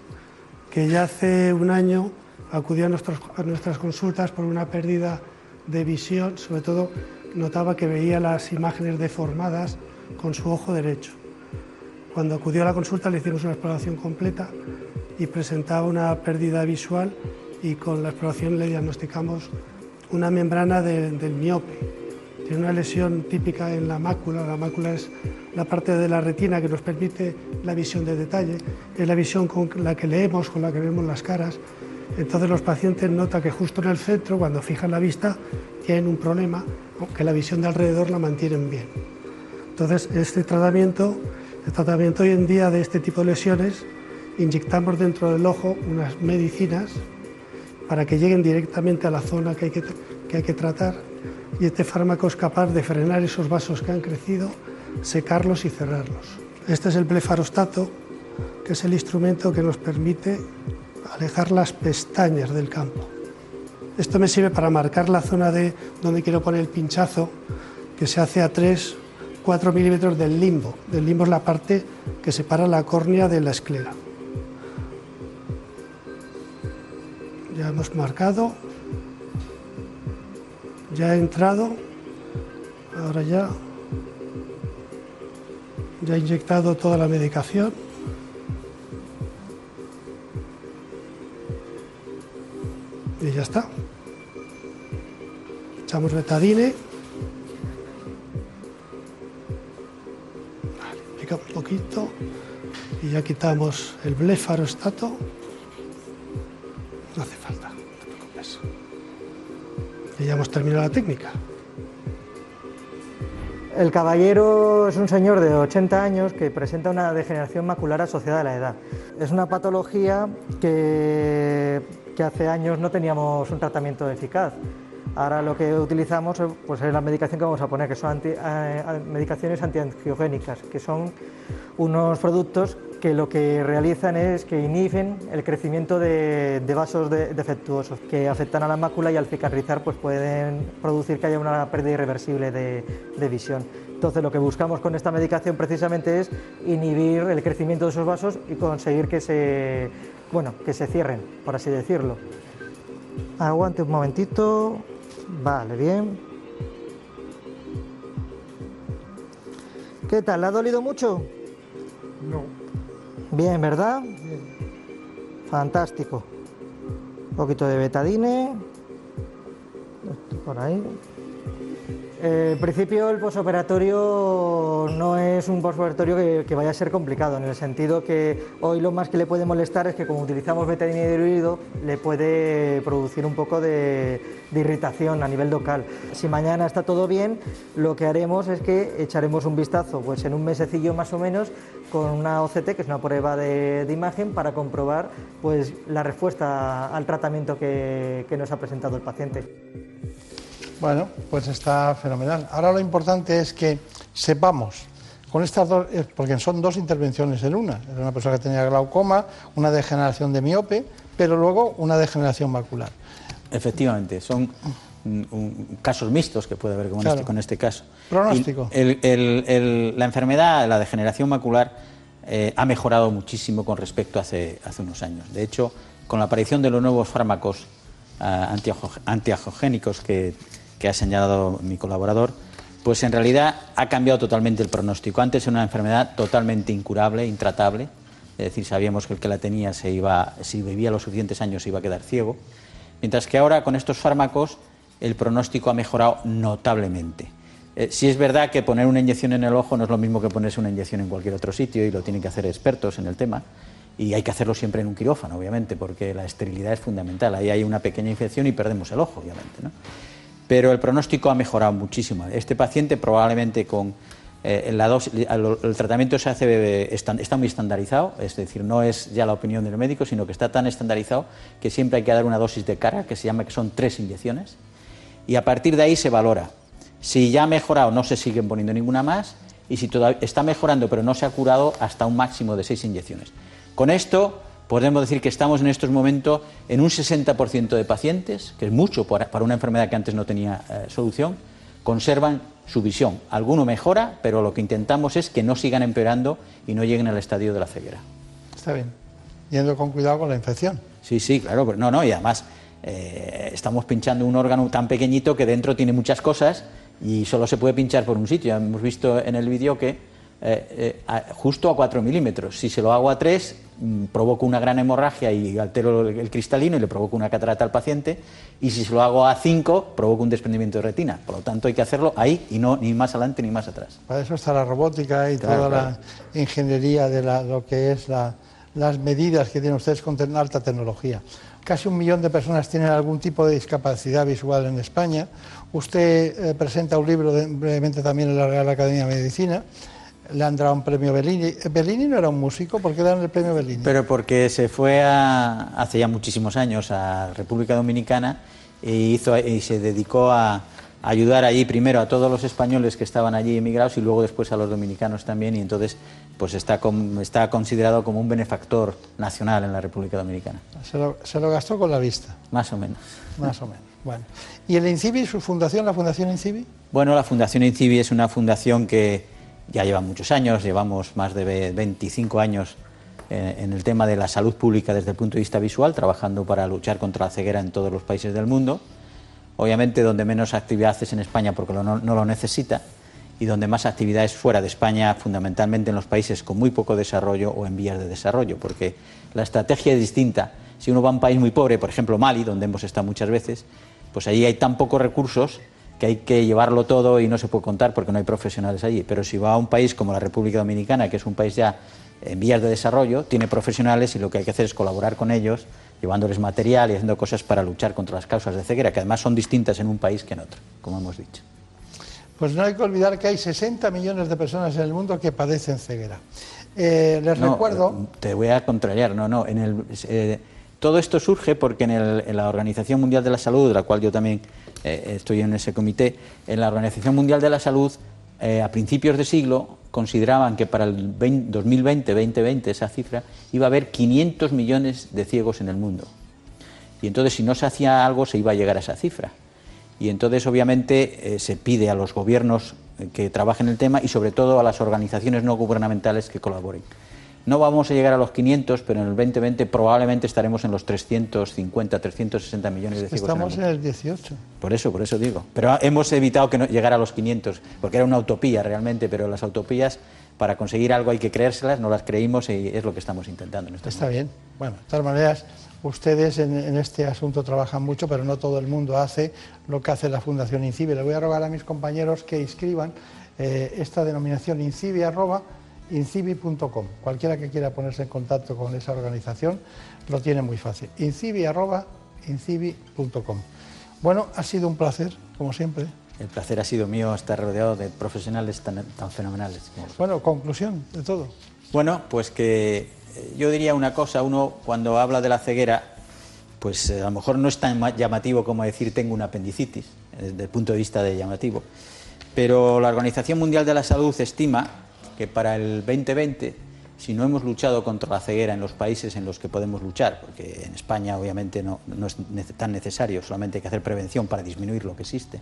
Speaker 19: que ya hace un año acudió a, nuestros, a nuestras consultas por una pérdida de visión, sobre todo notaba que veía las imágenes deformadas con su ojo derecho. Cuando acudió a la consulta le hicimos una exploración completa y presentaba una pérdida visual y con la exploración le diagnosticamos una membrana de, del miope. Tiene una lesión típica en la mácula, la mácula es la parte de la retina que nos permite la visión de detalle, es la visión con la que leemos, con la que vemos las caras. Entonces los pacientes notan que justo en el centro, cuando fijan la vista, tienen un problema, que la visión de alrededor la mantienen bien. Entonces este tratamiento, el tratamiento hoy en día de este tipo de lesiones, inyectamos dentro del ojo unas medicinas para que lleguen directamente a la zona que hay que, que hay que tratar y este fármaco es capaz de frenar esos vasos que han crecido, secarlos y cerrarlos. Este es el blefarostato, que es el instrumento que nos permite alejar las pestañas del campo. Esto me sirve para marcar la zona de donde quiero poner el pinchazo, que se hace a 3, 4 milímetros del limbo. Del limbo es la parte que separa la córnea de la esclera. Ya hemos marcado, ya he entrado, ahora ya, ya he inyectado toda la medicación. Y ya está. Echamos betadine. Un poquito. Y ya quitamos el blefarostato. No hace falta, no te preocupes. Y ya hemos terminado la técnica.
Speaker 20: El caballero es un señor de 80 años que presenta una degeneración macular asociada a la edad. Es una patología que, que hace años no teníamos un tratamiento eficaz. Ahora lo que utilizamos pues, es la medicación que vamos a poner, que son eh, medicaciones antiangiogénicas, que son unos productos que lo que realizan es que inhiben el crecimiento de, vasos de- defectuosos que afectan a la mácula y al cicatrizar pues pueden producir que haya una pérdida irreversible de, de visión. Entonces lo que buscamos con esta medicación precisamente es inhibir el crecimiento de esos vasos y conseguir que se, bueno, que se cierren, por así decirlo. Aguante un momentito. Vale, bien. ¿Qué tal? ¿Le ha dolido mucho?
Speaker 19: No.
Speaker 20: Bien, ¿verdad? Fantástico. Un poquito de betadine. Esto por ahí. Eh, en principio el posoperatorio no es un posoperatorio que, vaya a ser complicado, en el sentido que hoy lo más que le puede molestar es que como utilizamos betadine diluido le puede producir un poco de, irritación a nivel local. Si mañana está todo bien, lo que haremos es que echaremos un vistazo pues en un mesecillo más o menos con una OCT, que es una prueba de, imagen, para comprobar pues, la respuesta al tratamiento que nos ha presentado el paciente.
Speaker 10: Bueno, pues está fenomenal. Ahora lo importante es que sepamos con estas dos, eh, porque son dos intervenciones en una. Era una persona que tenía glaucoma, una degeneración de miope, pero luego una degeneración macular.
Speaker 16: Efectivamente, son un- casos mixtos que puede haber con,
Speaker 10: Claro.
Speaker 16: este, con este caso.
Speaker 10: Pronóstico.
Speaker 16: Y el- el- el- la enfermedad, la degeneración macular, eh, ha mejorado muchísimo con respecto a hace, hace unos años. De hecho, con la aparición de los nuevos fármacos ah, antiajo- antiagiogénicos que, que ha señalado mi colaborador, pues en realidad ha cambiado totalmente el pronóstico. Antes era una enfermedad totalmente incurable, intratable, es decir, sabíamos que el que la tenía se iba, si vivía los suficientes años se iba a quedar ciego, mientras que ahora con estos fármacos el pronóstico ha mejorado notablemente. Eh, sí es verdad que poner una inyección en el ojo no es lo mismo que ponerse una inyección en cualquier otro sitio y lo tienen que hacer expertos en el tema. Y hay que hacerlo siempre en un quirófano, obviamente, porque la esterilidad es fundamental. Ahí hay una pequeña infección y perdemos el ojo, obviamente. ¿no? Pero el pronóstico ha mejorado muchísimo. Este paciente probablemente con eh, la dosis- el, tratamiento se hace, eh, está muy estandarizado, es decir, no es ya la opinión del médico, sino que está tan estandarizado que siempre hay que dar una dosis de carga, que se llama que son tres inyecciones, y a partir de ahí se valora. Si ya ha mejorado, no se siguen poniendo ninguna más, y si todavía está mejorando pero no se ha curado, hasta un máximo de seis inyecciones. Con esto podemos decir que estamos en estos momentos en un 60% de pacientes, que es mucho para una enfermedad que antes no tenía eh, solución, conservan su visión. Alguno mejora, pero lo que intentamos es que no sigan empeorando y no lleguen al estadio de la ceguera.
Speaker 10: Está bien. Yendo con cuidado con la infección.
Speaker 16: Sí, sí, claro, pero no, no, y además eh, estamos pinchando un órgano tan pequeñito que dentro tiene muchas cosas y solo se puede pinchar por un sitio. Ya hemos visto en el vídeo que eh, eh, a- justo a 4 milímetros. Si se lo hago a 3, mm, provoco una gran hemorragia y altero el, cristalino y le provoco una catarata al paciente. Y si se lo hago a 5, provoco un desprendimiento de retina. Por lo tanto, hay que hacerlo ahí y no ni más adelante ni más atrás.
Speaker 10: Para eso está la robótica y
Speaker 16: Claro,
Speaker 10: toda
Speaker 16: claro.
Speaker 10: la ingeniería de la- lo que es la- las medidas que tienen ustedes con alta tecnología. Casi un millón de personas tienen algún tipo de discapacidad visual en España. Usted eh, presenta un libro de- brevemente también en la Real Academia de Medicina. Le han dado un premio Bellini. Bellini no era un músico, ¿por qué le dan el premio Bellini?
Speaker 16: Pero porque se fue a- hace ya muchísimos años a República Dominicana y, hizo, y se dedicó a ayudar allí primero a todos los españoles que estaban allí emigrados y luego después a los dominicanos también y entonces pues está, está considerado como un benefactor nacional en la República Dominicana,
Speaker 10: Se lo, se lo gastó con la vista,
Speaker 16: más o menos.
Speaker 10: más o menos. Bueno. ¿Y el INCIBI, su fundación, la Fundación INCIBI?
Speaker 16: Bueno, la Fundación INCIBI es una fundación que ya lleva muchos años, llevamos más de ve- 25 años eh, en el tema de la salud pública desde el punto de vista visual, trabajando para luchar contra la ceguera en todos los países del mundo. Obviamente donde menos actividad es en España porque no, no lo necesita y donde más actividad es fuera de España, fundamentalmente en los países con muy poco desarrollo o en vías de desarrollo, porque la estrategia es distinta. Si uno va a un país muy pobre, por ejemplo Mali, donde hemos estado muchas veces, pues allí hay tan pocos recursos que hay que llevarlo todo y no se puede contar porque no hay profesionales allí. Pero si va a un país como la República Dominicana, que es un país ya en vías de desarrollo, tiene profesionales y lo que hay que hacer es colaborar con ellos, llevándoles material y haciendo cosas para luchar contra las causas de ceguera, que además son distintas en un país que en otro, como hemos dicho.
Speaker 10: Pues no hay que olvidar que hay 60 millones de personas en el mundo que padecen ceguera. Eh, les
Speaker 16: No,
Speaker 10: recuerdo...
Speaker 16: eh, Te voy a contrariar, no, no. En el, eh, todo esto surge porque en, la Organización Mundial de la Salud, de la cual yo también eh, estoy en ese comité, en la Organización Mundial de la Salud, eh, a principios de siglo, consideraban que para el 20 2020-2020, esa cifra, iba a haber 500 millones de ciegos en el mundo. Y entonces, si no se hacía algo, se iba a llegar a esa cifra. Y entonces, obviamente, eh, se pide a los gobiernos eh, que trabajen el tema y, sobre todo, a las organizaciones no gubernamentales que colaboren. No vamos a llegar a los 500, pero en el 2020 probablemente estaremos en los 350, 360 millones de en el
Speaker 10: Estamos en el 18.
Speaker 16: Por eso, por eso digo. Pero hemos evitado que no llegara a los 500, porque era una utopía realmente, pero las utopías, para conseguir algo hay que creérselas, no las creímos y es lo que estamos intentando en estos
Speaker 10: Está bien. Bueno, de todas maneras, ustedes en, en este asunto trabajan mucho, pero no todo el mundo hace lo que hace la Fundación INCIBI. Le voy a rogar a mis compañeros que inscriban eh, esta denominación INCIBI arroba incibi.com. Cualquiera que quiera ponerse en contacto con esa organización lo tiene muy fácil. incibi.com. Bueno, ha sido un placer, como siempre.
Speaker 16: El placer ha sido mío estar rodeado de profesionales tan, tan fenomenales. como
Speaker 10: Bueno, conclusión de todo.
Speaker 16: Bueno, pues que eh, yo diría una cosa, uno cuando habla de la ceguera, pues eh, a lo mejor no es tan ma- llamativo como decir tengo una apendicitis, desde el punto de vista de llamativo, pero la Organización Mundial de la Salud estima que para el 2020, si no hemos luchado contra la ceguera en los países en los que podemos luchar, porque en España obviamente no, es tan necesario, solamente hay que hacer prevención para disminuir lo que existe,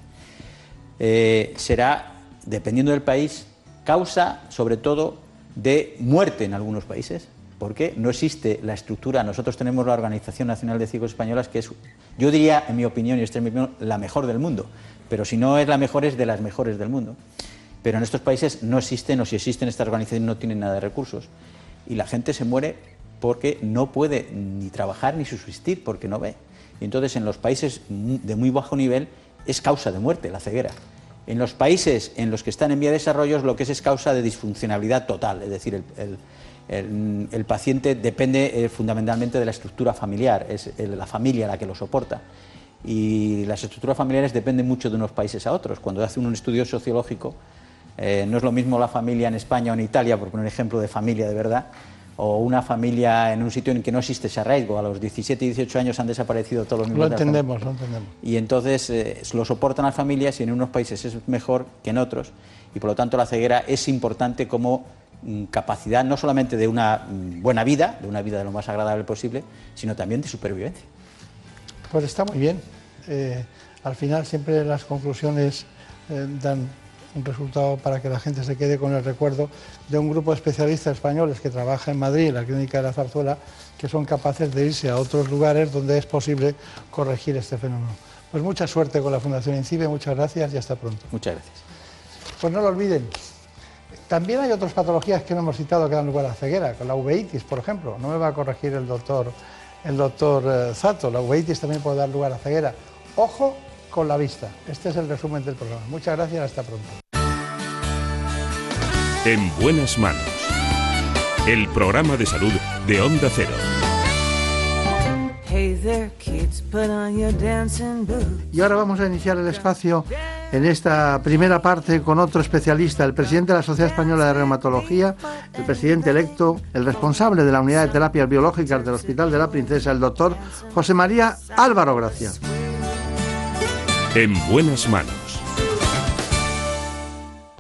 Speaker 16: eh, será, dependiendo del país, causa sobre todo de muerte en algunos países, porque no existe la estructura. Nosotros tenemos la Organización Nacional de Ciegos Españolas, que es, yo diría, en mi opinión, y esta es mi opinión, la mejor del mundo, pero si no es la mejor, es de las mejores del mundo. Pero en estos países no existen, o si existen estas organizaciones, no tienen nada de recursos. Y la gente se muere porque no puede ni trabajar ni subsistir, porque no ve. Y entonces en los países de muy bajo nivel es causa de muerte la ceguera. En los países en los que están en vía de desarrollo lo que es es causa de disfuncionalidad total, es decir, el, el- el- paciente depende eh, fundamentalmente de la estructura familiar, es la familia la que lo soporta. Y las estructuras familiares dependen mucho de unos países a otros. Cuando hace un estudio sociológico, eh, no es lo mismo la familia en España o en Italia, por poner un ejemplo de familia de verdad, o una familia en un sitio en que no existe ese arraigo. A los 17 y 18 años han desaparecido todos los
Speaker 10: Lo
Speaker 16: miembros de la familia.
Speaker 10: entendemos, lo entendemos.
Speaker 16: Y entonces eh, lo soportan las familias y en unos países es mejor que en otros. Y por lo tanto la ceguera es importante como mm, capacidad no solamente de una mm, buena vida, de una vida de lo más agradable posible, sino también de supervivencia.
Speaker 10: Pues está muy bien. Eh, al final siempre las conclusiones eh, dan un resultado para que la gente se quede con el recuerdo de un grupo de especialistas españoles que trabaja en Madrid, en la Clínica de la Zarzuela, que son capaces de irse a otros lugares donde es posible corregir este fenómeno. Pues mucha suerte con la Fundación INCIBE, muchas gracias y hasta pronto.
Speaker 16: Muchas gracias.
Speaker 10: Pues no lo olviden. También hay otras patologías que no hemos citado que dan lugar a ceguera, con la uveitis, por ejemplo. No me va a corregir el doctor, el doctor eh, Zato. La uveitis también puede dar lugar a ceguera. Ojo con la vista. Este es el resumen del programa. Muchas gracias, hasta pronto.
Speaker 13: En buenas manos. El programa de salud de Onda Cero.
Speaker 10: Y ahora vamos a iniciar el espacio en esta primera parte con otro especialista, el presidente de la Sociedad Española de Reumatología, el presidente electo, el responsable de la unidad de terapias biológicas del Hospital de la Princesa, el doctor José María Álvaro Gracia.
Speaker 13: En buenas manos.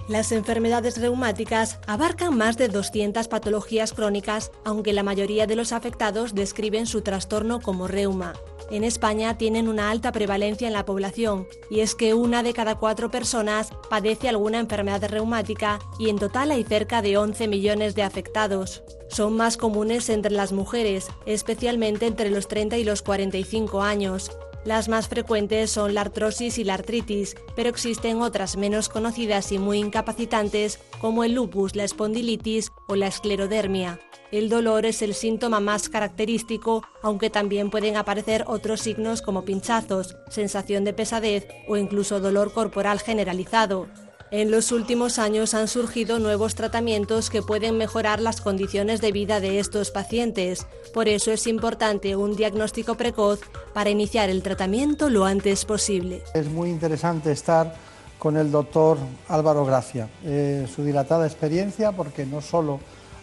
Speaker 15: Las enfermedades reumáticas abarcan más de 200 patologías crónicas, aunque la mayoría de los afectados describen su trastorno como reuma. En España tienen una alta prevalencia en la población, y es que una de cada cuatro personas padece alguna enfermedad reumática y en total hay cerca de 11 millones de afectados. Son más comunes entre las mujeres, especialmente entre los 30 y los 45 años, las más frecuentes son la artrosis y la artritis, pero existen otras menos conocidas y muy incapacitantes como el lupus, la espondilitis o la esclerodermia. El dolor es el síntoma más característico, aunque también pueden aparecer otros signos como pinchazos, sensación de pesadez o incluso dolor corporal generalizado. En los últimos años han surgido nuevos tratamientos que pueden mejorar las condiciones de vida de estos pacientes. Por eso es importante un diagnóstico precoz para iniciar el tratamiento lo antes posible.
Speaker 10: Es muy interesante estar con el doctor Álvaro Gracia. Eh, su dilatada experiencia, porque no solo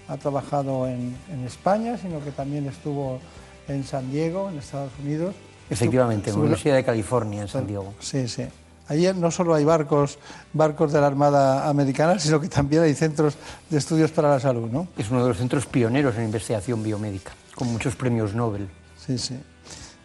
Speaker 10: ha trabajado en, en, España, sino que también estuvo en San Diego, en Estados Unidos.
Speaker 21: Efectivamente, en la Universidad de California, en San Diego.
Speaker 10: Sí, sí. Allí no solo hay barcos, barcos de la Armada Americana, sino que también hay centros de estudios para la salud, ¿no?
Speaker 21: Es uno de los centros pioneros en investigación biomédica, con muchos premios Nobel.
Speaker 10: Sí, sí.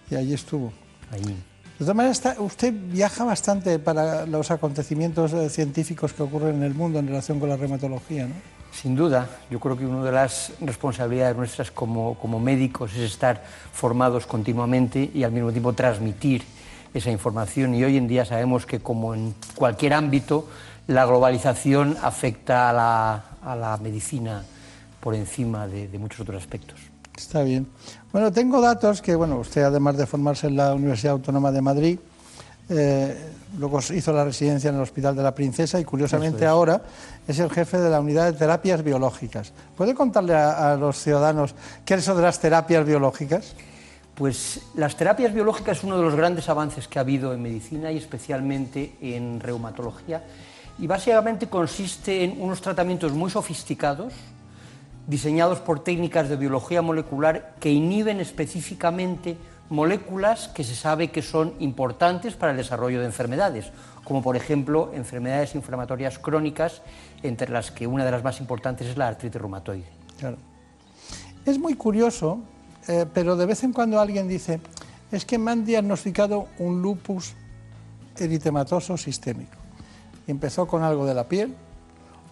Speaker 10: Y allí estuvo.
Speaker 21: Allí.
Speaker 10: De todas maneras, usted viaja bastante para los acontecimientos eh, científicos que ocurren en el mundo en relación con la reumatología, ¿no?
Speaker 21: Sin duda, yo creo que una de las responsabilidades nuestras como, como médicos es estar formados continuamente y al mismo tiempo transmitir esa información y hoy en día sabemos que como en cualquier ámbito la globalización afecta a la, a la medicina por encima de, de, muchos otros aspectos.
Speaker 10: Está bien. Bueno, tengo datos que, bueno, usted además de formarse en la Universidad Autónoma de Madrid, eh, luego hizo la residencia en el Hospital de la Princesa y curiosamente es. ahora es el jefe de la unidad de terapias biológicas. ¿Puede contarle a, a los ciudadanos qué es eso de las terapias biológicas?
Speaker 21: Pues las terapias biológicas es uno de los grandes avances que ha habido en medicina y especialmente en reumatología. Y básicamente consiste en unos tratamientos muy sofisticados, diseñados por técnicas de biología molecular que inhiben específicamente moléculas que se sabe que son importantes para el desarrollo de enfermedades, como por ejemplo enfermedades inflamatorias crónicas, entre las que una de las más importantes es la artritis reumatoide.
Speaker 10: Claro. Es muy curioso eh, pero de vez en cuando alguien dice, es que me han diagnosticado un lupus eritematoso sistémico. Y empezó con algo de la piel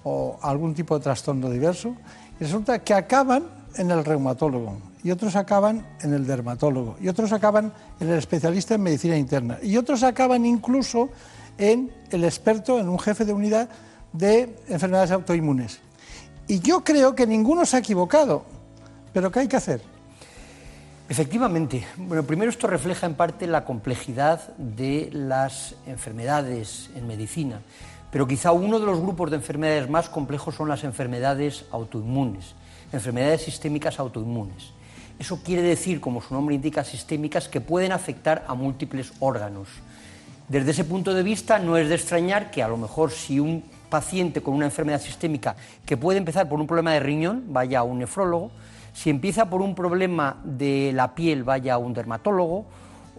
Speaker 10: o algún tipo de trastorno diverso y resulta que acaban en el reumatólogo y otros acaban en el dermatólogo y otros acaban en el especialista en medicina interna y otros acaban incluso en el experto, en un jefe de unidad de enfermedades autoinmunes. Y yo creo que ninguno se ha equivocado, pero ¿qué hay que hacer?
Speaker 21: Efectivamente. Bueno, primero esto refleja en parte la complejidad de las enfermedades en medicina, pero quizá uno de los grupos de enfermedades más complejos son las enfermedades autoinmunes, enfermedades sistémicas autoinmunes. Eso quiere decir, como su nombre indica, sistémicas que pueden afectar a múltiples órganos. Desde ese punto de vista, no es de extrañar que a lo mejor si un paciente con una enfermedad sistémica que puede empezar por un problema de riñón vaya a un nefrólogo, si empieza por un problema de la piel, vaya a un dermatólogo,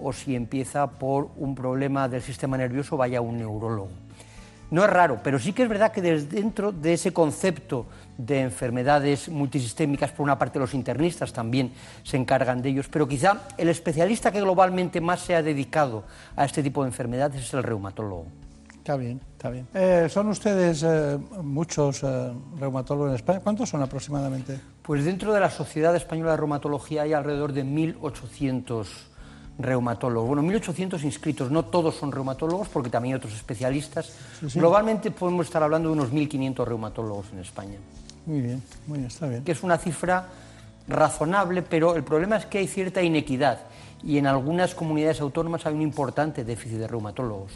Speaker 21: o si empieza por un problema del sistema nervioso, vaya a un neurólogo. No es raro, pero sí que es verdad que desde dentro de ese concepto de enfermedades multisistémicas, por una parte los internistas también se encargan de ellos, pero quizá el especialista que globalmente más se ha dedicado a este tipo de enfermedades es el reumatólogo.
Speaker 10: Está bien, está bien. Eh, ¿Son ustedes eh, muchos eh, reumatólogos en España? ¿Cuántos son aproximadamente?
Speaker 21: Pues dentro de la Sociedad Española de Reumatología hay alrededor de 1.800 reumatólogos. Bueno, 1.800 inscritos, no todos son reumatólogos porque también hay otros especialistas. Sí, sí. Globalmente podemos estar hablando de unos 1.500 reumatólogos en España.
Speaker 10: Muy bien, muy bien, está bien.
Speaker 21: Que es una cifra razonable, pero el problema es que hay cierta inequidad y en algunas comunidades autónomas hay un importante déficit de reumatólogos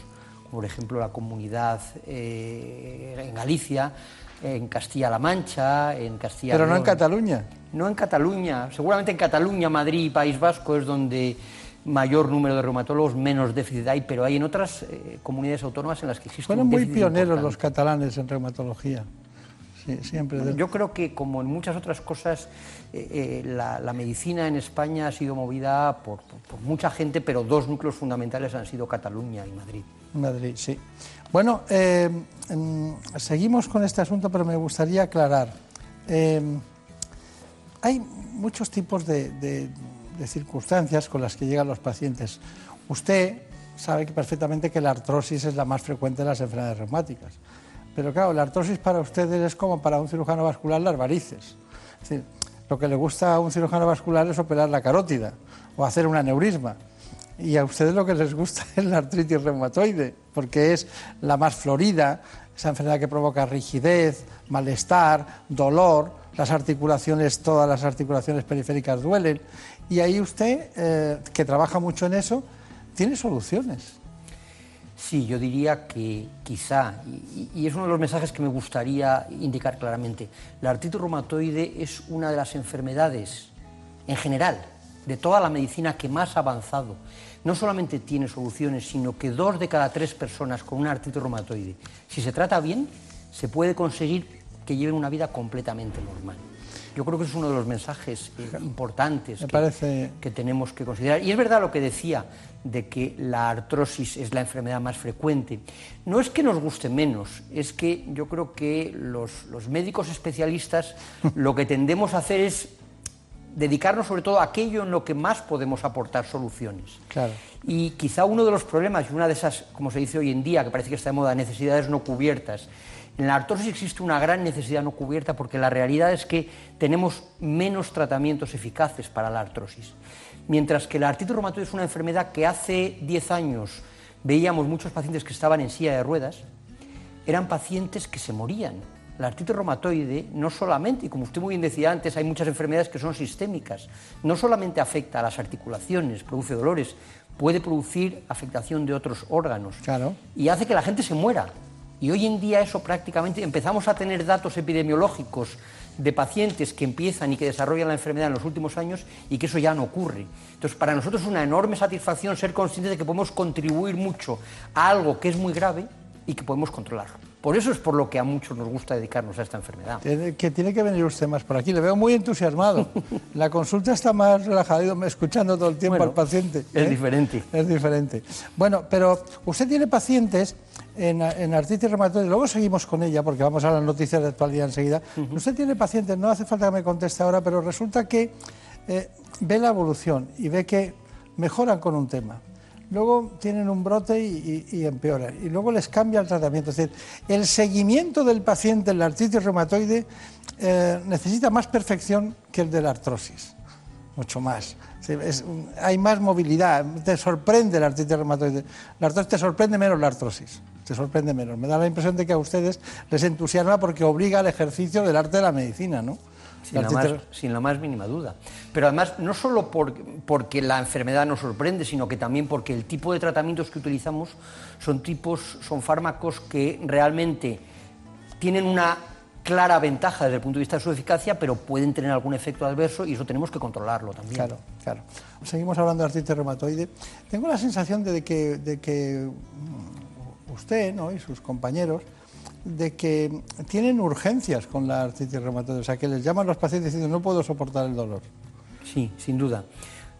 Speaker 21: por ejemplo la comunidad eh, en Galicia, en Castilla-La Mancha, en Castilla.
Speaker 10: Pero no en Cataluña.
Speaker 21: No en Cataluña. Seguramente en Cataluña, Madrid y País Vasco es donde mayor número de reumatólogos, menos déficit hay, pero hay en otras eh, comunidades autónomas en las que existe
Speaker 10: Fueron
Speaker 21: un
Speaker 10: muy pioneros
Speaker 21: importante.
Speaker 10: los catalanes en reumatología. Sí, siempre.
Speaker 21: Bueno, yo creo que, como en muchas otras cosas, eh, eh, la, la medicina en España ha sido movida por, por- por mucha gente, pero dos núcleos fundamentales han sido Cataluña y Madrid.
Speaker 10: Madrid, sí. Bueno, eh, mm, seguimos con este asunto, pero me gustaría aclarar. Hay muchos tipos de, de- de circunstancias con las que llegan los pacientes. Usted sabe que perfectamente que la artrosis es la más frecuente de las enfermedades reumáticas. Pero claro, la artrosis para ustedes es como para un cirujano vascular las varices. Lo que le gusta a un cirujano vascular es operar la carótida o hacer un aneurisma. Y a ustedes lo que les gusta es la artritis reumatoide, porque es la más florida, esa enfermedad que provoca rigidez, malestar, dolor, las articulaciones, todas las articulaciones periféricas duelen. Y ahí usted, eh, que trabaja mucho en eso, tiene soluciones.
Speaker 21: Sí, yo diría que quizá, y, es uno de los mensajes que me gustaría indicar claramente, la artritis reumatoide es una de las enfermedades, en general, de toda la medicina que más ha avanzado. No solamente tiene soluciones, sino que dos de cada tres personas con una artritis reumatoide, si se trata bien, se puede conseguir que lleven una vida completamente normal. Yo creo que es uno de los mensajes importantes
Speaker 10: Me
Speaker 21: que,
Speaker 10: parece-
Speaker 21: que tenemos que considerar. Y es verdad lo que decía de que la artrosis es la enfermedad más frecuente. No es que nos guste menos, es que yo creo que los, los médicos especialistas lo que tendemos a hacer es dedicarnos sobre todo a aquello en lo que más podemos aportar soluciones.
Speaker 10: Claro.
Speaker 21: Y quizá uno de los problemas, y una de esas, como se dice hoy en día, que parece que está de moda, necesidades no cubiertas, en la artrosis existe una gran necesidad no cubierta porque la realidad es que tenemos menos tratamientos eficaces para la artrosis. Mientras que la artritis reumatoide es una enfermedad que hace 10 años veíamos muchos pacientes que estaban en silla de ruedas, eran pacientes que se morían. La artritis reumatoide no solamente, y como usted muy bien decía antes, hay muchas enfermedades que son sistémicas, no solamente afecta a las articulaciones, produce dolores, puede producir afectación de otros órganos y hace que la gente se muera. Y hoy en día eso prácticamente empezamos a tener datos epidemiológicos de pacientes que empiezan y que desarrollan la enfermedad en los últimos años y que eso ya no ocurre. Entonces, para nosotros es una enorme satisfacción ser conscientes de que podemos contribuir mucho a algo que es muy grave y que podemos controlarlo. Por eso es por lo que a muchos nos gusta dedicarnos a esta enfermedad.
Speaker 10: Tiene- Que tiene que venir usted más por aquí. Le veo muy entusiasmado. La consulta está más relajada, escuchando todo el tiempo
Speaker 21: Bueno,
Speaker 10: al paciente.
Speaker 21: es
Speaker 10: ¿eh?
Speaker 21: diferente.
Speaker 10: Es diferente. Bueno, pero usted tiene pacientes en, en artritis reumatoide, luego seguimos con ella porque vamos a las noticias de actualidad enseguida. Usted tiene pacientes, no hace falta que me conteste ahora, pero resulta que eh, ve la evolución y ve que mejoran con un tema. Luego tienen un brote y, y- empeoran. Y luego les cambia el tratamiento. Es decir, el seguimiento del paciente en la artritis reumatoide eh, necesita más perfección que el de la artrosis mucho más. Hay más movilidad, te sorprende la artritis reumatoide. La artrosis te sorprende menos la artrosis, te sorprende menos. Me da la impresión de que a ustedes les entusiasma porque obliga al ejercicio del arte de la medicina, ¿no?
Speaker 21: Sin la, más, sin la más mínima duda. Pero además, no solo por- porque la enfermedad nos sorprende, sino que también porque el tipo de tratamientos que utilizamos son tipos, son fármacos que realmente tienen una clara ventaja desde el punto de vista de su eficacia, pero pueden tener algún efecto adverso y eso tenemos que controlarlo también.
Speaker 10: Claro, claro. Seguimos hablando de artritis reumatoide. Tengo la sensación de que, de que mm, usted ¿no? y sus compañeros de que tienen urgencias con la artritis reumatoide, o sea, que les llaman los pacientes diciendo no puedo soportar el dolor.
Speaker 21: Sí, sin duda.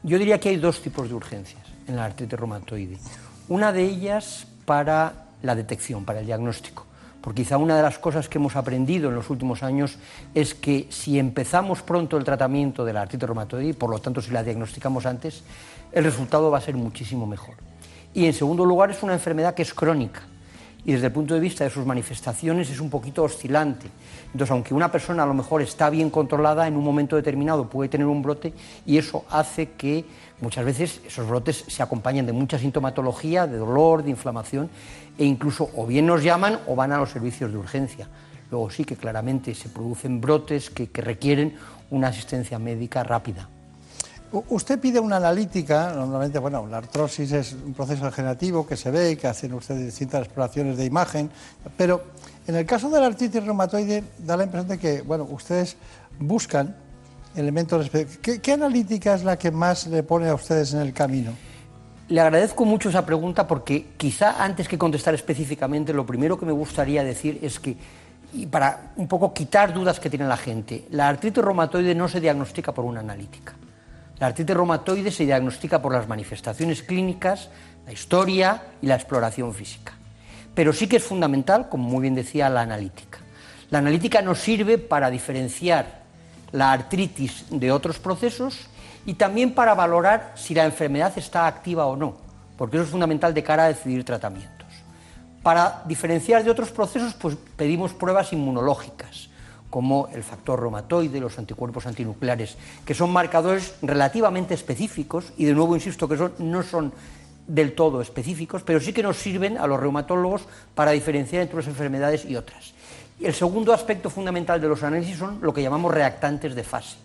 Speaker 21: Yo diría que hay dos tipos de urgencias en la artritis reumatoide. Una de ellas para la detección, para el diagnóstico. Porque quizá una de las cosas que hemos aprendido en los últimos años es que si empezamos pronto el tratamiento de la artritis reumatoide por lo tanto si la diagnosticamos antes, el resultado va a ser muchísimo mejor. Y en segundo lugar es una enfermedad que es crónica y desde el punto de vista de sus manifestaciones es un poquito oscilante. Entonces, aunque una persona a lo mejor está bien controlada, en un momento determinado puede tener un brote y eso hace que muchas veces esos brotes se acompañen de mucha sintomatología, de dolor, de inflamación e incluso o bien nos llaman o van a los servicios de urgencia. Luego sí que claramente se producen brotes que, que requieren una asistencia médica rápida.
Speaker 10: Usted pide una analítica, normalmente, bueno, la artrosis es un proceso degenerativo que se ve, que hacen ustedes distintas exploraciones de imagen, pero en el caso de la artritis reumatoide da la impresión de que, bueno, ustedes buscan elementos... ¿Qué, qué analítica es la que más le pone a ustedes en el camino?
Speaker 21: Le agradezco mucho esa pregunta porque quizá antes que contestar específicamente, lo primero que me gustaría decir es que, y para un poco quitar dudas que tiene la gente, la artritis reumatoide no se diagnostica por una analítica. La artritis reumatoide se diagnostica por las manifestaciones clínicas, la historia y la exploración física. Pero sí que es fundamental, como muy bien decía, la analítica. La analítica nos sirve para diferenciar la artritis de otros procesos y también para valorar si la enfermedad está activa o no, porque eso es fundamental de cara a decidir tratamientos. Para diferenciar de otros procesos, pues pedimos pruebas inmunológicas, como el factor reumatoide, los anticuerpos antinucleares, que son marcadores relativamente específicos, y de nuevo insisto que no son del todo específicos, pero sí que nos sirven a los reumatólogos para diferenciar entre unas enfermedades y otras. El segundo aspecto fundamental de los análisis son lo que llamamos reactantes de fase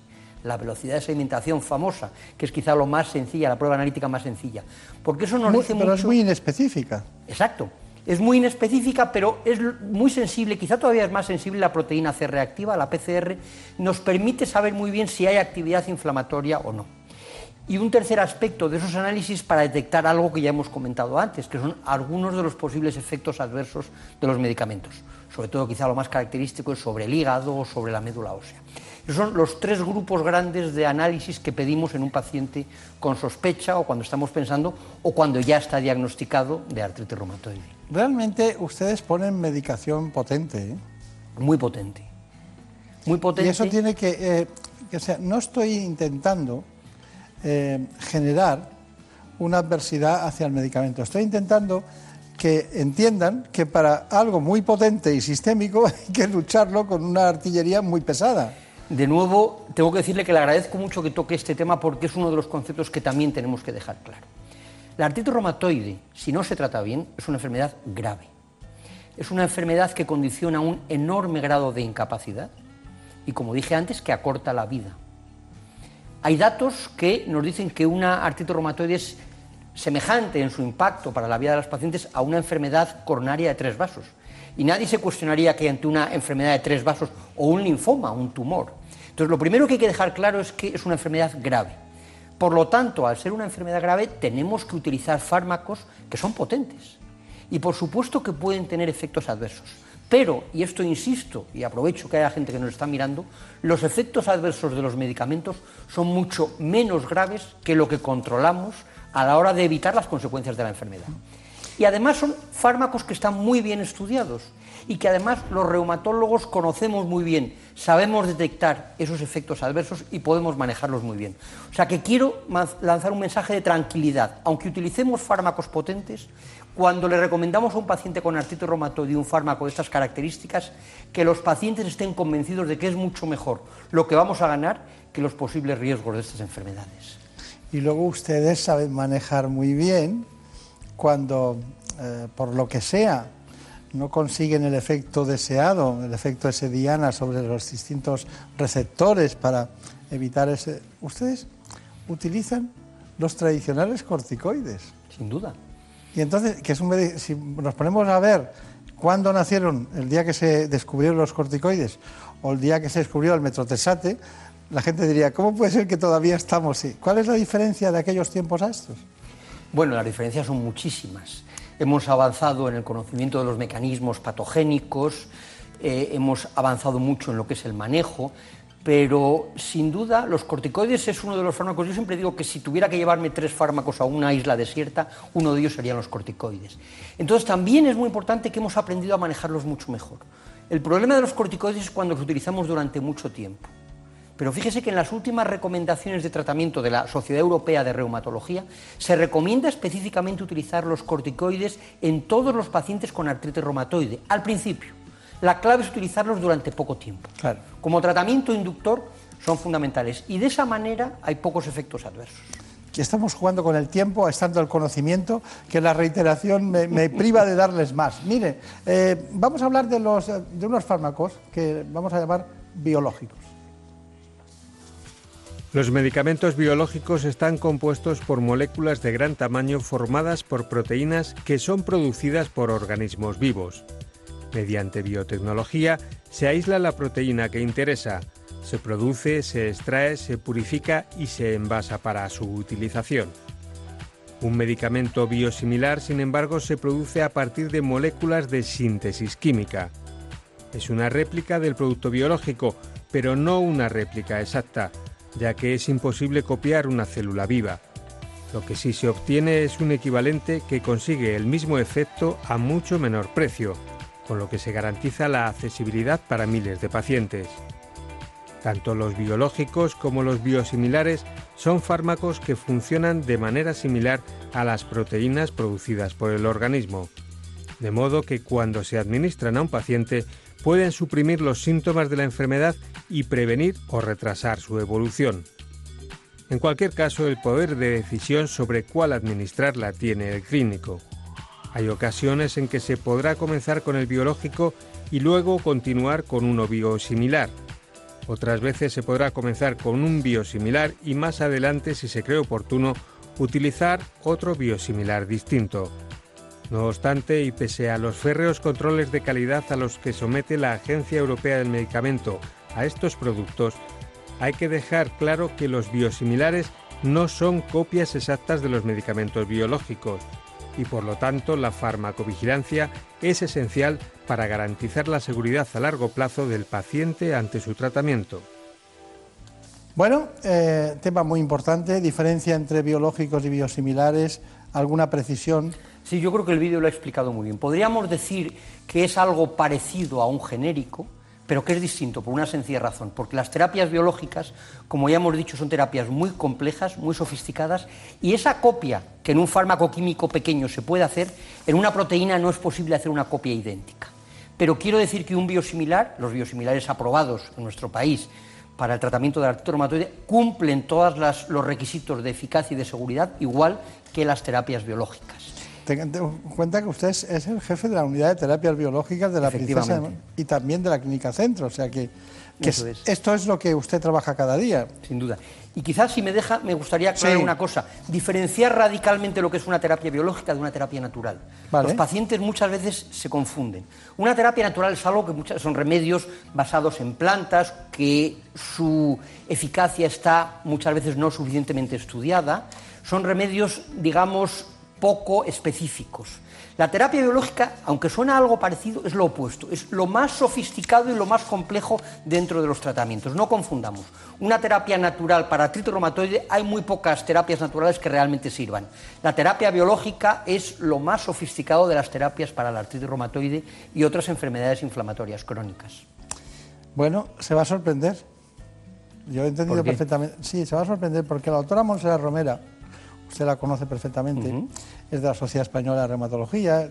Speaker 21: la velocidad de sedimentación famosa, que es quizá lo más sencilla, la prueba analítica más sencilla. Porque eso nos
Speaker 10: Muy-
Speaker 21: dice
Speaker 10: pero
Speaker 21: mucho...
Speaker 10: es muy inespecífica.
Speaker 21: Exacto. Es muy inespecífica, pero es muy sensible, quizá todavía es más sensible la proteína C reactiva, la PCR, nos permite saber muy bien si hay actividad inflamatoria o no. Y un tercer aspecto de esos análisis para detectar algo que ya hemos comentado antes, que son algunos de los posibles efectos adversos de los medicamentos. Sobre todo quizá lo más característico es sobre el hígado o sobre la médula ósea. Esos son los tres grupos grandes de análisis que pedimos en un paciente con sospecha o cuando estamos pensando o cuando ya está diagnosticado de artritis reumatoide.
Speaker 10: Realmente ustedes ponen medicación potente. ¿eh?
Speaker 21: Muy potente. Muy potente.
Speaker 10: Y eso tiene que, eh, que, o sea, no estoy intentando eh, generar una adversidad hacia el medicamento. Estoy intentando que entiendan que para algo muy potente y sistémico hay que lucharlo con una artillería muy pesada.
Speaker 21: De nuevo, tengo que decirle que le agradezco mucho que toque este tema porque es uno de los conceptos que también tenemos que dejar claro. La artritis reumatoide, si no se trata bien, es una enfermedad grave. Es una enfermedad que condiciona un enorme grado de incapacidad y, como dije antes, que acorta la vida. Hay datos que nos dicen que una artritis reumatoide es semejante en su impacto para la vida de los pacientes a una enfermedad coronaria de tres vasos. Y nadie se cuestionaría que ante una enfermedad de tres vasos o un linfoma, un tumor. Entonces, lo primero que hay que dejar claro es que es una enfermedad grave. Por lo tanto, al ser una enfermedad grave, tenemos que utilizar fármacos que son potentes. Y por supuesto que pueden tener efectos adversos. Pero, y esto insisto, y aprovecho que haya gente que nos está mirando, los efectos adversos de los medicamentos son mucho menos graves que lo que controlamos a la hora de evitar las consecuencias de la enfermedad. Y además son fármacos que están muy bien estudiados y que además los reumatólogos conocemos muy bien, sabemos detectar esos efectos adversos y podemos manejarlos muy bien. O sea que quiero lanzar un mensaje de tranquilidad. Aunque utilicemos fármacos potentes, cuando le recomendamos a un paciente con artritis reumatoide un fármaco de estas características, que los pacientes estén convencidos de que es mucho mejor lo que vamos a ganar que los posibles riesgos de estas enfermedades.
Speaker 10: Y luego ustedes saben manejar muy bien cuando, eh, por lo que sea, no consiguen el efecto deseado, el efecto ese diana sobre los distintos receptores para evitar ese. Ustedes utilizan los tradicionales corticoides.
Speaker 21: Sin duda.
Speaker 10: Y entonces, que es un si nos ponemos a ver cuándo nacieron, el día que se descubrieron los corticoides o el día que se descubrió el metrotesate, la gente diría, ¿cómo puede ser que todavía estamos así? ¿Cuál es la diferencia de aquellos tiempos a estos?
Speaker 21: Bueno, las diferencias son muchísimas. Hemos avanzado en el conocimiento de los mecanismos patogénicos, eh, hemos avanzado mucho en lo que es el manejo, pero sin duda los corticoides es uno de los fármacos. Yo siempre digo que si tuviera que llevarme tres fármacos a una isla desierta, uno de ellos serían los corticoides. Entonces también es muy importante que hemos aprendido a manejarlos mucho mejor. El problema de los corticoides es cuando los utilizamos durante mucho tiempo. Pero fíjese que en las últimas recomendaciones de tratamiento de la Sociedad Europea de Reumatología se recomienda específicamente utilizar los corticoides en todos los pacientes con artritis reumatoide, al principio. La clave es utilizarlos durante poco tiempo.
Speaker 10: Claro.
Speaker 21: Como tratamiento inductor son fundamentales y de esa manera hay pocos efectos adversos.
Speaker 10: Estamos jugando con el tiempo, estando el conocimiento, que la reiteración me, me priva de darles más. Mire, eh, vamos a hablar de, los, de unos fármacos que vamos a llamar biológicos.
Speaker 22: Los medicamentos biológicos están compuestos por moléculas de gran tamaño formadas por proteínas que son producidas por organismos vivos. Mediante biotecnología se aísla la proteína que interesa, se produce, se extrae, se purifica y se envasa para su utilización. Un medicamento biosimilar, sin embargo, se produce a partir de moléculas de síntesis química. Es una réplica del producto biológico, pero no una réplica exacta, ya que es imposible copiar una célula viva. Lo que sí se obtiene es un equivalente que consigue el mismo efecto a mucho menor precio, con lo que se garantiza la accesibilidad para miles de pacientes. Tanto los biológicos como los biosimilares son fármacos que funcionan de manera similar a las proteínas producidas por el organismo, de modo que cuando se administran a un paciente pueden suprimir los síntomas de la enfermedad y prevenir o retrasar su evolución. En cualquier caso, el poder de decisión sobre cuál administrarla tiene el clínico. Hay ocasiones en que se podrá comenzar con el biológico y luego continuar con uno biosimilar, otras veces se podrá comenzar con un biosimilar y más adelante, si se cree oportuno, utilizar otro biosimilar distinto. No obstante, y pese a los férreos controles de calidad a los que somete la Agencia Europea del Medicamento a estos productos, hay que dejar claro que los biosimilares no son copias exactas de los medicamentos biológicos y por lo tanto la farmacovigilancia es esencial para garantizar la seguridad a largo plazo del paciente ante su tratamiento.
Speaker 10: Bueno, eh, tema muy importante, diferencia entre biológicos y biosimilares, alguna precisión.
Speaker 21: Sí, yo creo que el vídeo lo ha explicado muy bien. Podríamos decir que es algo parecido a un genérico, pero que es distinto por una sencilla razón, porque las terapias biológicas, como ya hemos dicho, son terapias muy complejas, muy sofisticadas, y esa copia que en un fármaco químico pequeño se puede hacer, en una proteína no es posible hacer una copia idéntica. Pero quiero decir que un biosimilar, los biosimilares aprobados en nuestro país para el tratamiento de artritis reumatoide, cumplen todos los requisitos de eficacia y de seguridad igual que las terapias biológicas.
Speaker 10: Ten en cuenta que usted es, el jefe de la unidad de terapias biológicas de la Princesa y también de la Clínica Centro, o sea que, esto es lo que usted trabaja cada día.
Speaker 21: Sin duda. Y quizás, si me deja, me gustaría aclarar una cosa. Diferenciar radicalmente lo que es una terapia biológica de una terapia natural. Los pacientes muchas veces se confunden. Una terapia natural es algo que muchas, son remedios basados en plantas, que su eficacia está muchas veces no suficientemente estudiada. Son remedios, digamos, poco específicos. La terapia biológica, aunque suena algo parecido, es lo opuesto, es lo más sofisticado y lo más complejo dentro de los tratamientos. No confundamos. Una terapia natural para artritis reumatoide, hay muy pocas terapias naturales que realmente sirvan. La terapia biológica es lo más sofisticado de las terapias para la artritis reumatoide y otras enfermedades inflamatorias crónicas.
Speaker 10: Bueno, se va a sorprender. Yo he entendido perfectamente. Sí, se va a sorprender porque la doctora Monserrat Romera, usted la conoce perfectamente, es de la Sociedad Española de Reumatología.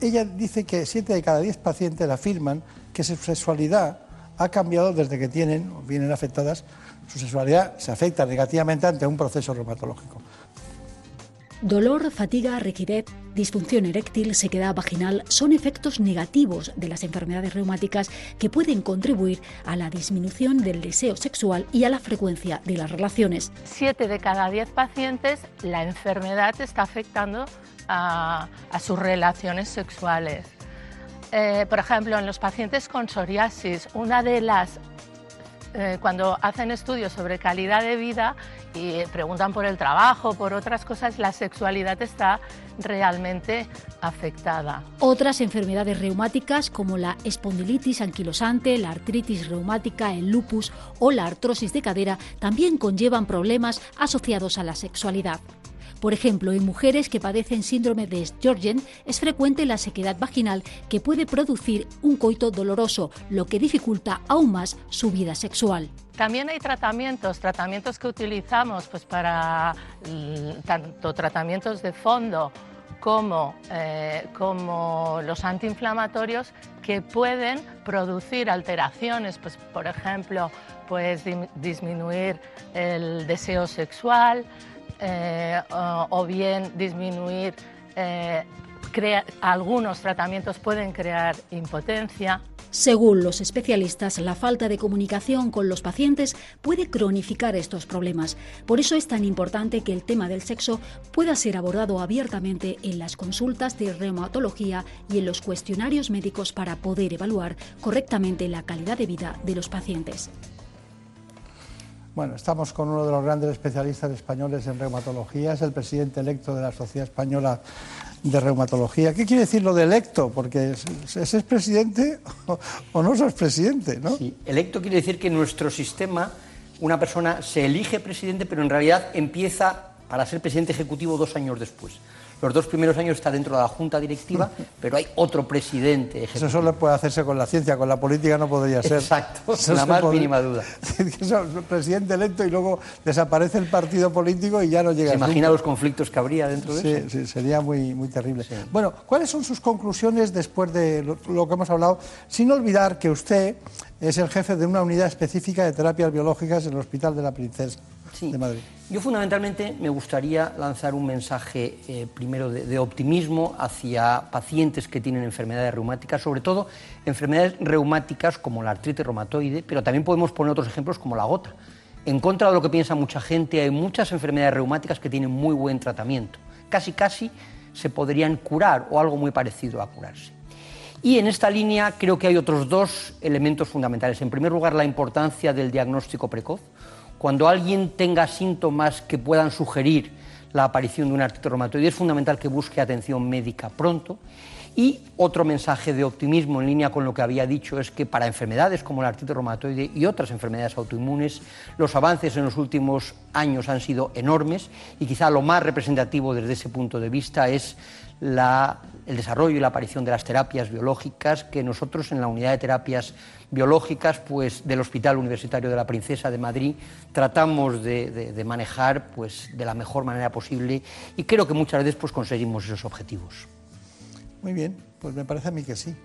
Speaker 10: Ella dice que siete de cada diez pacientes afirman que su sexualidad ha cambiado desde que tienen o vienen afectadas, su sexualidad se afecta negativamente ante un proceso reumatológico.
Speaker 17: Dolor, fatiga, rigidez, disfunción eréctil, sequedad vaginal son efectos negativos de las enfermedades reumáticas que pueden contribuir a la disminución del deseo sexual y a la frecuencia de las relaciones.
Speaker 23: Siete de cada diez pacientes la enfermedad está afectando a, sus relaciones sexuales. Eh, por ejemplo, en los pacientes con psoriasis, una de las eh, cuando hacen estudios sobre calidad de vida y preguntan por el trabajo, por otras cosas, la sexualidad está realmente afectada.
Speaker 17: Otras enfermedades reumáticas como la espondilitis anquilosante, la artritis reumática, el lupus o la artrosis de cadera también conllevan problemas asociados a la sexualidad. Por ejemplo, en mujeres que padecen síndrome de Sjögren es frecuente la sequedad vaginal que puede producir un coito doloroso, lo que dificulta aún más su vida sexual.
Speaker 23: También hay tratamientos, tratamientos que utilizamos pues, para mm, tanto tratamientos de fondo como, eh, como, los antiinflamatorios que pueden producir alteraciones, pues, por ejemplo, pues, disminuir el deseo sexual, eh, o, bien disminuir, eh, algunos tratamientos pueden crear impotencia.
Speaker 17: Según los especialistas, la falta de comunicación con los pacientes puede cronificar estos problemas. Por eso es tan importante que el tema del sexo pueda ser abordado abiertamente en las consultas de reumatología y en los cuestionarios médicos para poder evaluar correctamente la calidad de vida de los pacientes.
Speaker 10: Bueno, estamos con uno de los grandes especialistas españoles en reumatología, es el presidente electo de la Sociedad Española de Reumatología. ¿Qué quiere decir lo de electo? Porque ¿es, es presidente o, o no sos presidente, ¿no?
Speaker 21: Sí, electo quiere decir que en nuestro sistema una persona se elige presidente, pero en realidad empieza para ser presidente ejecutivo dos años después. Los dos primeros años está dentro de la junta directiva, pero hay otro presidente ejecutivo.
Speaker 10: Eso solo puede hacerse con la ciencia, con la política no podría ser.
Speaker 21: Exacto,
Speaker 10: Eso
Speaker 21: la más mínima duda.
Speaker 10: Presidente electo y luego desaparece el partido político y ya no llega
Speaker 21: ¿Se imagina los conflictos que habría dentro de
Speaker 10: Sí,
Speaker 21: eso?
Speaker 10: sí, sería muy, muy terrible. Bueno, ¿cuáles son sus conclusiones después de lo, lo que hemos hablado? Sin olvidar que usted es el jefe de una unidad específica de terapias biológicas en el Hospital de la Princesa de Madrid.
Speaker 21: Yo fundamentalmente me gustaría lanzar un mensaje eh, primero de, de optimismo hacia pacientes que tienen enfermedades reumáticas, sobre todo enfermedades reumáticas como la artritis reumatoide, pero también podemos poner otros ejemplos como la gota. En contra de lo que piensa mucha gente, hay muchas enfermedades reumáticas que tienen muy buen tratamiento. Casi, casi se podrían curar o algo muy parecido a curarse. Y en esta línea creo que hay otros dos elementos fundamentales. En primer lugar, la importancia del diagnóstico precoz. Cuando alguien tenga síntomas que puedan sugerir la aparición de una artritis reumatoide, es fundamental que busque atención médica pronto. Y otro mensaje de optimismo en línea con lo que había dicho es que para enfermedades como la artritis reumatoide y otras enfermedades autoinmunes, los avances en los últimos años han sido enormes y quizá lo más representativo desde ese punto de vista es la- el desarrollo y la aparición de las terapias biológicas que nosotros en la unidad de terapias biológicas pues, del Hospital Universitario de la Princesa de Madrid tratamos de, manejar pues, de la mejor manera posible y creo que muchas veces pues, conseguimos esos objetivos.
Speaker 10: Muy bien, pues me parece a mí que sí.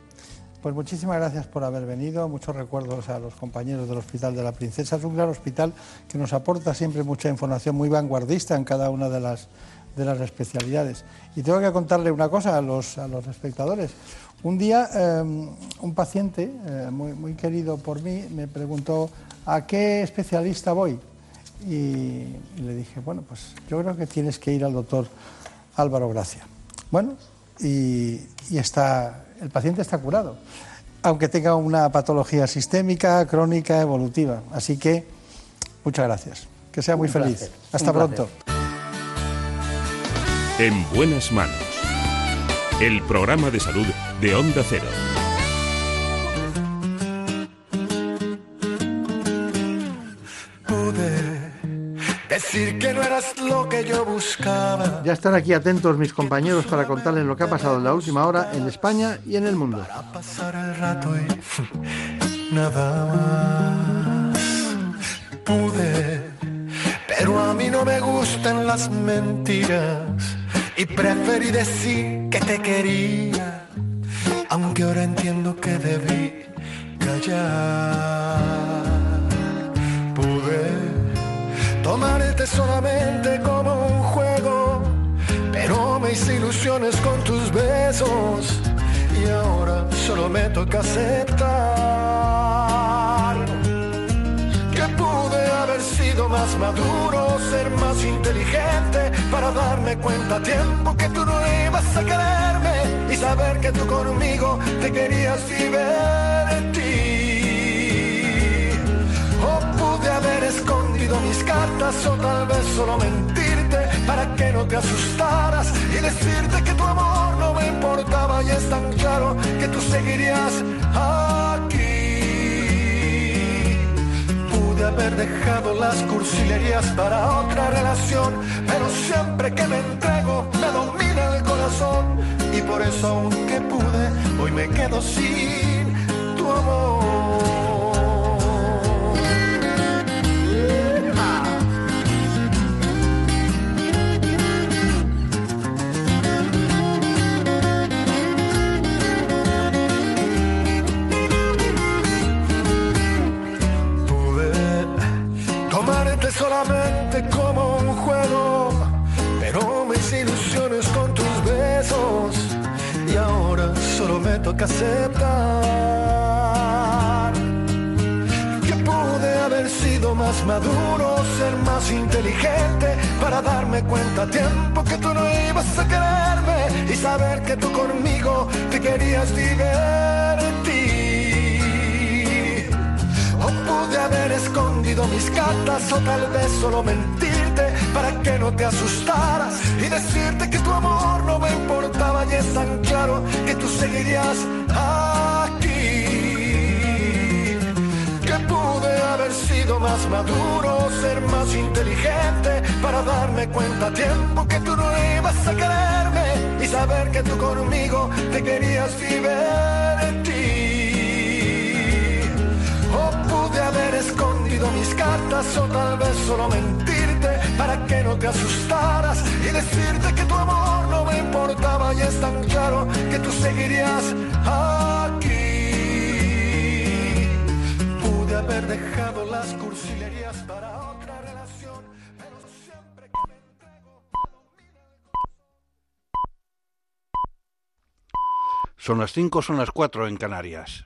Speaker 10: Pues muchísimas gracias por haber venido, muchos recuerdos a los compañeros del Hospital de la Princesa. Es un gran hospital que nos aporta siempre mucha información muy vanguardista en cada una de las, de las especialidades. Y tengo que contarle una cosa a los, a los espectadores. Un día eh, un paciente eh, muy, muy querido por mí me preguntó a qué especialista voy. Y, y le dije, bueno, pues yo creo que tienes que ir al doctor Álvaro Gracia. Bueno, y, y está, el paciente está curado, aunque tenga una patología sistémica, crónica, evolutiva. Así que, muchas gracias. Que sea muy
Speaker 21: Un
Speaker 10: feliz.
Speaker 21: placer,
Speaker 10: Hasta
Speaker 21: placer.
Speaker 13: En buenas manos. El programa de salud de Onda Cero.
Speaker 14: Pude decir que no eras lo que yo buscaba.
Speaker 10: Ya están aquí atentos mis compañeros para contarles lo que ha pasado en la última hora en España y en el mundo.
Speaker 14: pasar el rato y nada más. Pude, pero a mí no me gustan las mentiras y preferí decir que te quería, aunque ahora entiendo que debí callar. Pude tomarte solamente como un juego, pero me hice ilusiones con tus besos y ahora solo me toca aceptar sido más maduro, ser más inteligente para darme cuenta a tiempo que tú no ibas a quererme y saber que tú conmigo te querías divertir. O pude haber escondido mis cartas o tal vez solo mentirte para que no te asustaras y decirte que tu amor no me importaba y es tan claro que tú seguirías aquí. Pude haber dejado las cursilerías para otra relación, pero siempre que me entrego me domina el corazón y por eso aunque pude, hoy me quedo sin tu amor. Tomarte solamente como un juego, pero hice ilusiones con tus besos y ahora solo me toca aceptar que pude haber sido más maduro, ser más inteligente para darme cuenta a tiempo que tú no ibas a quererme y saber que tú conmigo te querías divertir. Pude haber escondido mis cartas o tal vez solo mentirte para que no te asustaras y decirte que tu amor no me importaba y es tan claro que tú seguirías aquí. Que pude haber sido más maduro, ser más inteligente para darme cuenta a tiempo que tú no ibas a quererme y saber que tú conmigo te querías divertir. Mis cartas o tal vez solo mentirte para que no te asustaras y decirte que tu amor no me importaba y es tan claro que tú seguirías aquí. Pude haber dejado las cursilerías para otra relación, pero siempre que me
Speaker 3: Son las 5, son las 4 en Canarias.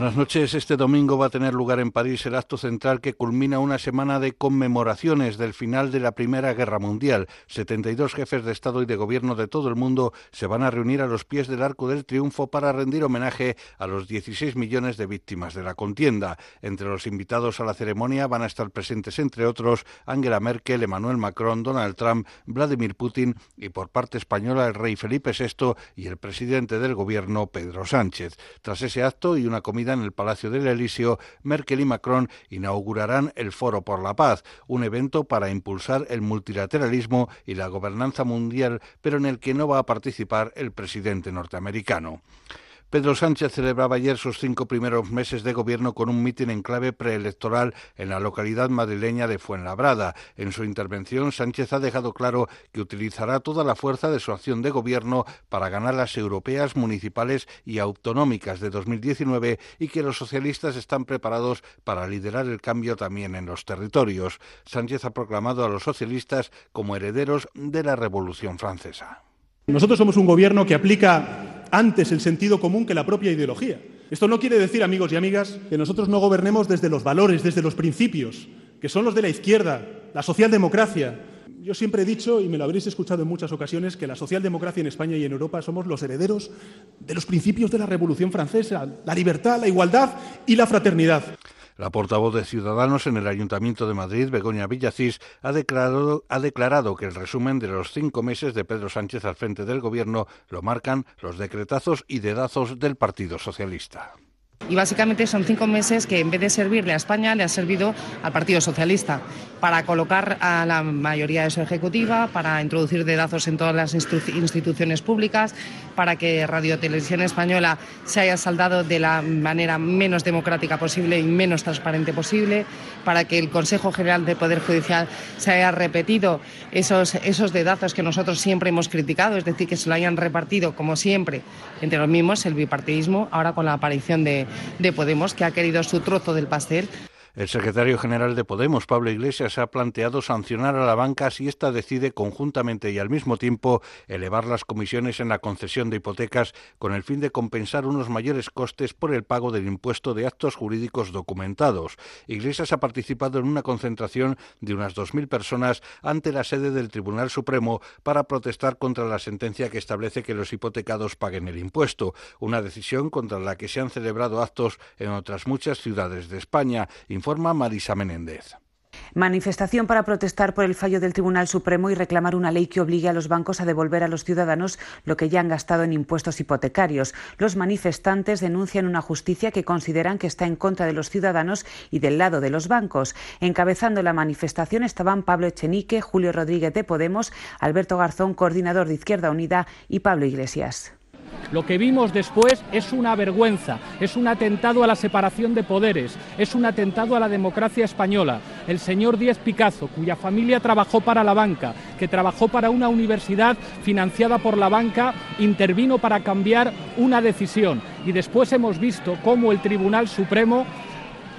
Speaker 3: Buenas noches. Este domingo va a tener lugar en París el acto central que culmina una semana de conmemoraciones del final de la Primera Guerra Mundial. 72 jefes de Estado y de Gobierno de todo el mundo se van a reunir a los pies del Arco del Triunfo para rendir homenaje a los 16 millones de víctimas de la contienda. Entre los invitados a la ceremonia van a estar presentes, entre otros, Angela Merkel, Emmanuel Macron, Donald Trump, Vladimir Putin y por parte española el rey Felipe VI y el presidente del Gobierno, Pedro Sánchez. Tras ese acto y una comida en el Palacio del Elíseo, Merkel y Macron inaugurarán el Foro por la Paz, un evento para impulsar el multilateralismo y la gobernanza mundial, pero en el que no va a participar el presidente norteamericano. Pedro Sánchez celebraba ayer sus cinco primeros meses de gobierno con un mitin en clave preelectoral en la localidad madrileña de Fuenlabrada. En su intervención, Sánchez ha dejado claro que utilizará toda la fuerza de su acción de gobierno para ganar las europeas, municipales y autonómicas de 2019 y que los socialistas están preparados para liderar el cambio también en los territorios. Sánchez ha proclamado a los socialistas como herederos de la Revolución Francesa.
Speaker 24: Nosotros somos un gobierno que aplica antes el sentido común que la propia ideología. Esto no quiere decir, amigos y amigas, que nosotros no gobernemos desde los valores, desde los principios, que son los de la izquierda, la socialdemocracia. Yo siempre he dicho, y me lo habréis escuchado en muchas ocasiones, que la socialdemocracia en España y en Europa somos los herederos de los principios de la Revolución Francesa, la libertad, la igualdad y la fraternidad.
Speaker 3: La portavoz de Ciudadanos en el Ayuntamiento de Madrid, Begoña Villacís, ha declarado, ha declarado que el resumen de los cinco meses de Pedro Sánchez al frente del Gobierno lo marcan los decretazos y dedazos del Partido Socialista.
Speaker 9: Y básicamente son cinco meses que en vez de servirle a España le ha servido al Partido Socialista para colocar a la mayoría de su ejecutiva, para introducir dedazos en todas las instituciones públicas, para que Radio Televisión Española se haya saldado de la manera menos democrática posible y menos transparente posible, para que el Consejo General del Poder Judicial se haya repetido esos, esos dedazos que nosotros siempre hemos criticado, es decir, que se lo hayan repartido, como siempre, entre los mismos, el bipartidismo, ahora con la aparición de, de Podemos, que ha querido su trozo del pastel.
Speaker 3: El secretario general de Podemos, Pablo Iglesias, ha planteado sancionar a la banca si ésta decide conjuntamente y al mismo tiempo elevar las comisiones en la concesión de hipotecas con el fin de compensar unos mayores costes por el pago del impuesto de actos jurídicos documentados. Iglesias ha participado en una concentración de unas 2.000 personas ante la sede del Tribunal Supremo para protestar contra la sentencia que establece que los hipotecados paguen el impuesto, una decisión contra la que se han celebrado actos en otras muchas ciudades de España Marisa Menéndez.
Speaker 25: Manifestación para protestar por el fallo del Tribunal Supremo y reclamar una ley que obligue a los bancos a devolver a los ciudadanos lo que ya han gastado en impuestos hipotecarios. Los manifestantes denuncian una justicia que consideran que está en contra de los ciudadanos y del lado de los bancos. Encabezando la manifestación estaban Pablo Echenique, Julio Rodríguez de Podemos, Alberto Garzón, coordinador de Izquierda Unida, y Pablo Iglesias.
Speaker 26: Lo que vimos después es una vergüenza, es un atentado a la separación de poderes, es un atentado a la democracia española. El señor Díez Picazo, cuya familia trabajó para la banca, que trabajó para una universidad financiada por la banca, intervino para cambiar una decisión. Y después hemos visto cómo el Tribunal Supremo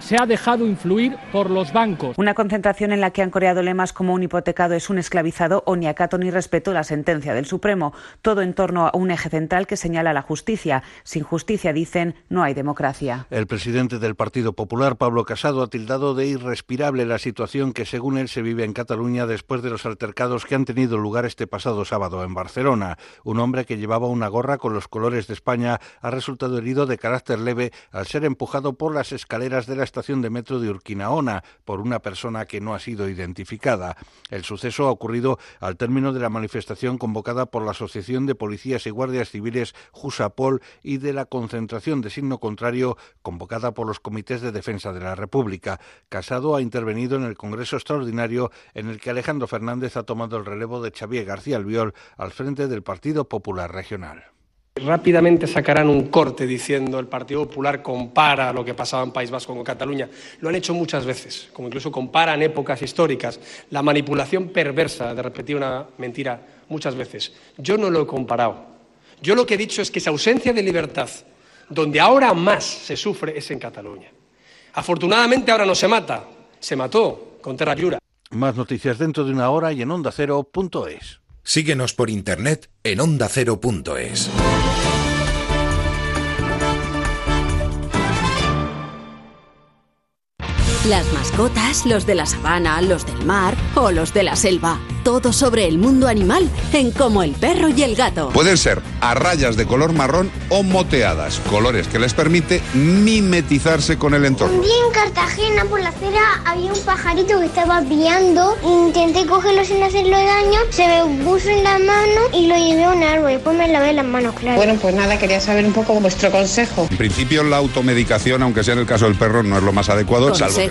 Speaker 26: se ha dejado influir por los bancos.
Speaker 25: Una concentración en la que han coreado lemas como un hipotecado es un esclavizado o ni acato ni respeto la sentencia del Supremo. Todo en torno a un eje central que señala la justicia. Sin justicia, dicen, no hay democracia.
Speaker 3: El presidente del Partido Popular, Pablo Casado, ha tildado de irrespirable la situación que, según él, se vive en Cataluña después de los altercados que han tenido lugar este pasado sábado en Barcelona. Un hombre que llevaba una gorra con los colores de España ha resultado herido de carácter leve al ser empujado por las escaleras de la estación de metro de Urquinaona por una persona que no ha sido identificada. El suceso ha ocurrido al término de la manifestación convocada por la Asociación de Policías y Guardias Civiles Jusapol y de la concentración de signo contrario convocada por los comités de defensa de la República. Casado ha intervenido en el Congreso Extraordinario en el que Alejandro Fernández ha tomado el relevo de Xavier García Albiol al frente del Partido Popular Regional.
Speaker 27: Rápidamente sacarán un corte diciendo el Partido Popular compara lo que pasaba en País Vasco con Cataluña. Lo han hecho muchas veces, como incluso comparan épocas históricas. La manipulación perversa de repetir una mentira muchas veces. Yo no lo he comparado. Yo lo que he dicho es que esa ausencia de libertad, donde ahora más se sufre, es en Cataluña. Afortunadamente ahora no se mata, se mató con Terra.
Speaker 3: Más noticias dentro de una hora y en ondacero.es.
Speaker 4: Síguenos por internet en ondacero.es.
Speaker 2: Las mascotas, los de la sabana, los del mar o los de la selva. Todo sobre el mundo animal en Como el perro y el gato.
Speaker 11: Pueden ser a rayas de color marrón o moteadas, colores que les permite mimetizarse con el entorno.
Speaker 28: Un día en Cartagena por la acera había un pajarito que estaba piando. Intenté cogerlo sin hacerlo daño. Se me puso en la mano y lo llevé a un árbol. Después me lavé las manos, claro.
Speaker 9: Bueno, pues nada, quería saber un poco vuestro consejo.
Speaker 11: En principio la automedicación, aunque sea en el caso del perro, no es lo más adecuado, salvo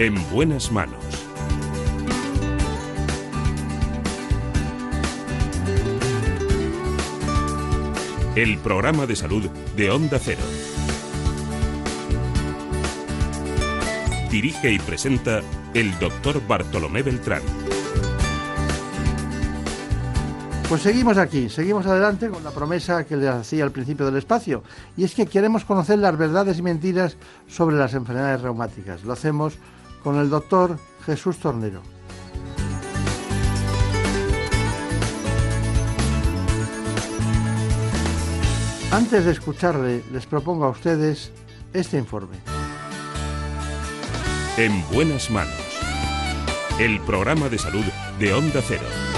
Speaker 13: En buenas manos. El programa de salud de Onda Cero. Dirige y presenta el doctor Bartolomé Beltrán.
Speaker 29: Pues seguimos aquí, seguimos adelante con la promesa que les hacía al principio del espacio, y es que queremos conocer las verdades y mentiras sobre las enfermedades reumáticas. Lo hacemos con el doctor Jesús Tornero. Antes de escucharle, les propongo a ustedes este informe.
Speaker 13: En buenas manos. El programa de salud de Onda Cero.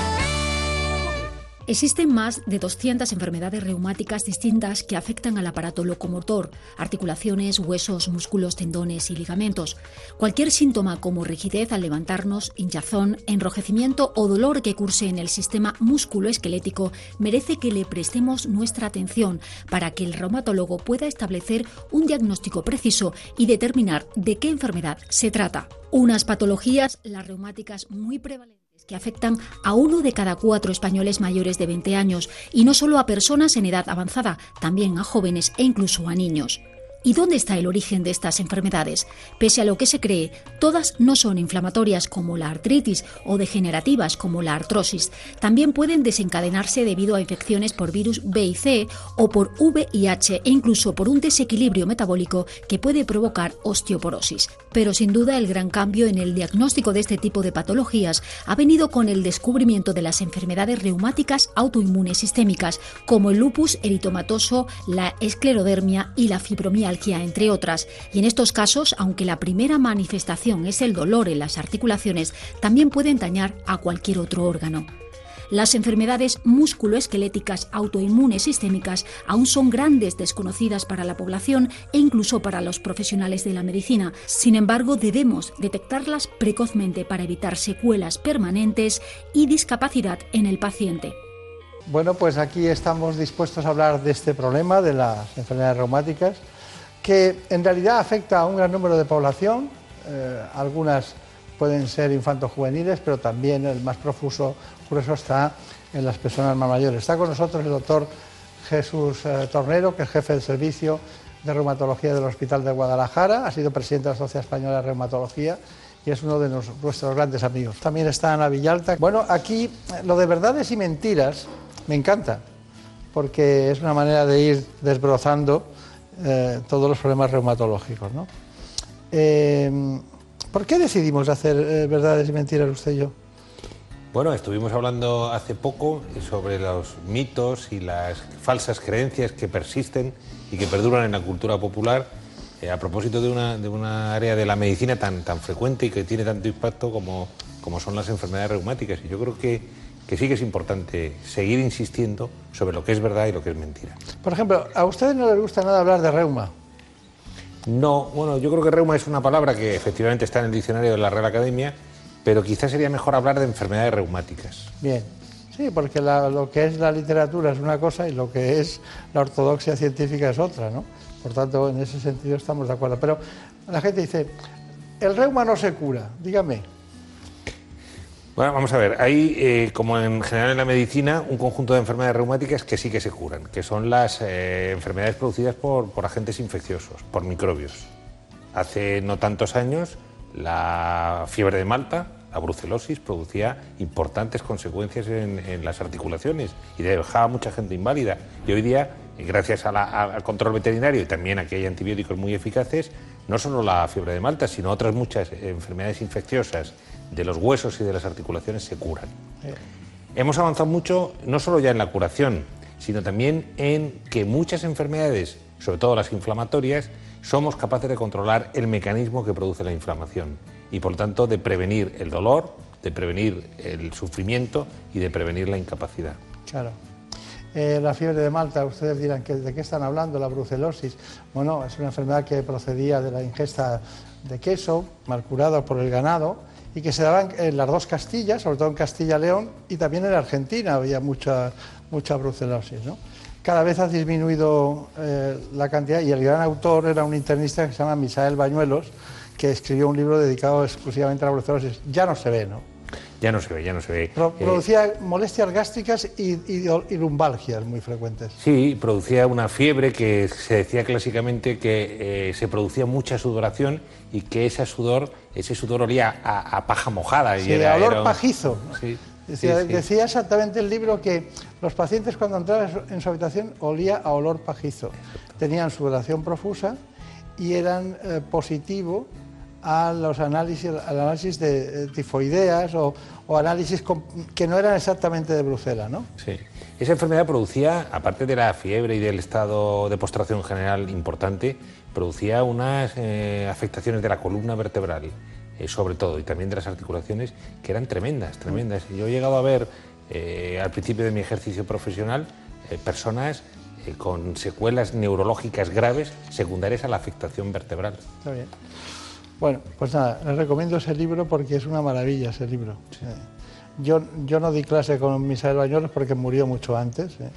Speaker 17: Existen más de 200 enfermedades reumáticas distintas que afectan al aparato locomotor, articulaciones, huesos, músculos, tendones y ligamentos. Cualquier síntoma como rigidez al levantarnos, hinchazón, enrojecimiento o dolor que curse en el sistema musculoesquelético merece que le prestemos nuestra atención para que el reumatólogo pueda establecer un diagnóstico preciso y determinar de qué enfermedad se trata. Unas patologías, las reumáticas, muy prevalentes que afectan a uno de cada cuatro españoles mayores de 20 años y no solo a personas en edad avanzada, también a jóvenes e incluso a niños. ¿Y dónde está el origen de estas enfermedades? Pese a lo que se cree, todas no son inflamatorias como la artritis o degenerativas como la artrosis. También pueden desencadenarse debido a infecciones por virus B y C o por VIH e incluso por un desequilibrio metabólico que puede provocar osteoporosis. Pero sin duda el gran cambio en el diagnóstico de este tipo de patologías ha venido con el descubrimiento de las enfermedades reumáticas autoinmunes sistémicas como el lupus eritomatoso, la esclerodermia y la fibromialgia entre otras, y en estos casos, aunque la primera manifestación es el dolor en las articulaciones, también pueden dañar a cualquier otro órgano. Las enfermedades musculoesqueléticas autoinmunes sistémicas aún son grandes desconocidas para la población e incluso para los profesionales de la medicina. Sin embargo, debemos detectarlas precozmente para evitar secuelas permanentes y discapacidad en el paciente.
Speaker 10: Bueno, pues aquí estamos dispuestos a hablar de este problema de las enfermedades reumáticas, que en realidad afecta a un gran número de población, eh, algunas pueden ser infantos juveniles, pero también el más profuso grueso está en las personas más mayores. Está con nosotros el doctor Jesús eh, Tornero, que es jefe del servicio de reumatología del Hospital de Guadalajara, ha sido presidente de la Sociedad Española de Reumatología y es uno de nuestros grandes amigos. También está Ana Villalta. Bueno, aquí eh, lo de verdades y mentiras me encanta, porque es una manera de ir desbrozando eh, todos los problemas reumatológicos. ¿no? Eh, ¿Por qué decidimos hacer eh, verdades y mentiras usted y yo?
Speaker 30: Bueno, estuvimos hablando hace poco sobre los mitos y las falsas creencias que persisten y que perduran en la cultura popular a propósito de una, de una, área de la medicina tan, tan frecuente y que tiene tanto impacto como, como son las enfermedades reumáticas. Y yo creo que que sí que es importante seguir insistiendo sobre lo que es verdad y lo que es mentira.
Speaker 10: Por ejemplo, ¿a ustedes no les gusta nada hablar de reuma?
Speaker 30: No, bueno, yo creo que reuma es una palabra que efectivamente está en el diccionario de la Real Academia, pero quizás sería mejor hablar de enfermedades reumáticas.
Speaker 10: Bien, sí, porque lo que es la literatura es una cosa y lo que es la ortodoxia científica es otra, ¿no? Por tanto, en ese sentido estamos de acuerdo. Pero la gente dice, el reuma no se cura, dígame.
Speaker 30: Bueno, vamos a ver, hay, eh, como en general en la medicina, un conjunto de enfermedades reumáticas que sí que se curan, que son las eh, enfermedades producidas por, agentes infecciosos, por microbios. Hace no tantos años, la fiebre de Malta, la brucelosis, producía importantes consecuencias en, las articulaciones y dejaba a mucha gente inválida. Y hoy día, gracias al control veterinario y también a que hay antibióticos muy eficaces, no solo la fiebre de Malta, sino otras muchas enfermedades infecciosas de los huesos y de las articulaciones se curan. Hemos avanzado mucho, no solo ya en la curación, sino también en que muchas enfermedades, sobre todo las inflamatorias, somos capaces de controlar el mecanismo que produce la inflamación y por lo tanto de prevenir el dolor, de prevenir el sufrimiento y de prevenir la incapacidad.
Speaker 10: Claro. Eh, la fiebre de Malta, ustedes dirán, que, ¿de qué están hablando? La brucelosis. Bueno, es una enfermedad que procedía de la ingesta de queso, mal curado por el ganado, y que se daban en las dos Castillas, sobre todo en Castilla-León y también en Argentina había mucha, mucha brucelosis. Cada vez ha disminuido eh, la cantidad y el gran autor era un internista que se llama Misael Bañuelos, que escribió un libro dedicado exclusivamente a la brucelosis. Ya no se ve, ¿no?
Speaker 30: Ya no se ve, ya no se ve.
Speaker 10: Eh, producía molestias gástricas y, lumbalgias muy frecuentes.
Speaker 30: Sí, producía una fiebre que se decía clásicamente que eh, se producía mucha sudoración y que ese sudor, ese sudor olía a, paja mojada.
Speaker 10: y era, olor pajizo. decía, exactamente el libro que los pacientes cuando entraban en su habitación olía a olor pajizo. Tenían sudoración profusa y eran eh, positivo a los análisis, al análisis de eh, tifoideas o, análisis que no eran exactamente de Bruselas, ¿no?
Speaker 30: Sí. Esa enfermedad producía, aparte de la fiebre y del estado de postración general importante, producía unas eh, afectaciones de la columna vertebral, eh, sobre todo, y también de las articulaciones, que eran tremendas, tremendas. Yo he llegado a ver, al principio de mi ejercicio profesional, personas con secuelas neurológicas graves secundarias a la afectación vertebral.
Speaker 10: Está bien. Bueno, pues nada, les recomiendo ese libro porque es una maravilla ese libro. Eh, yo, yo no di clase con Misael Bañuelos porque murió mucho antes, eh.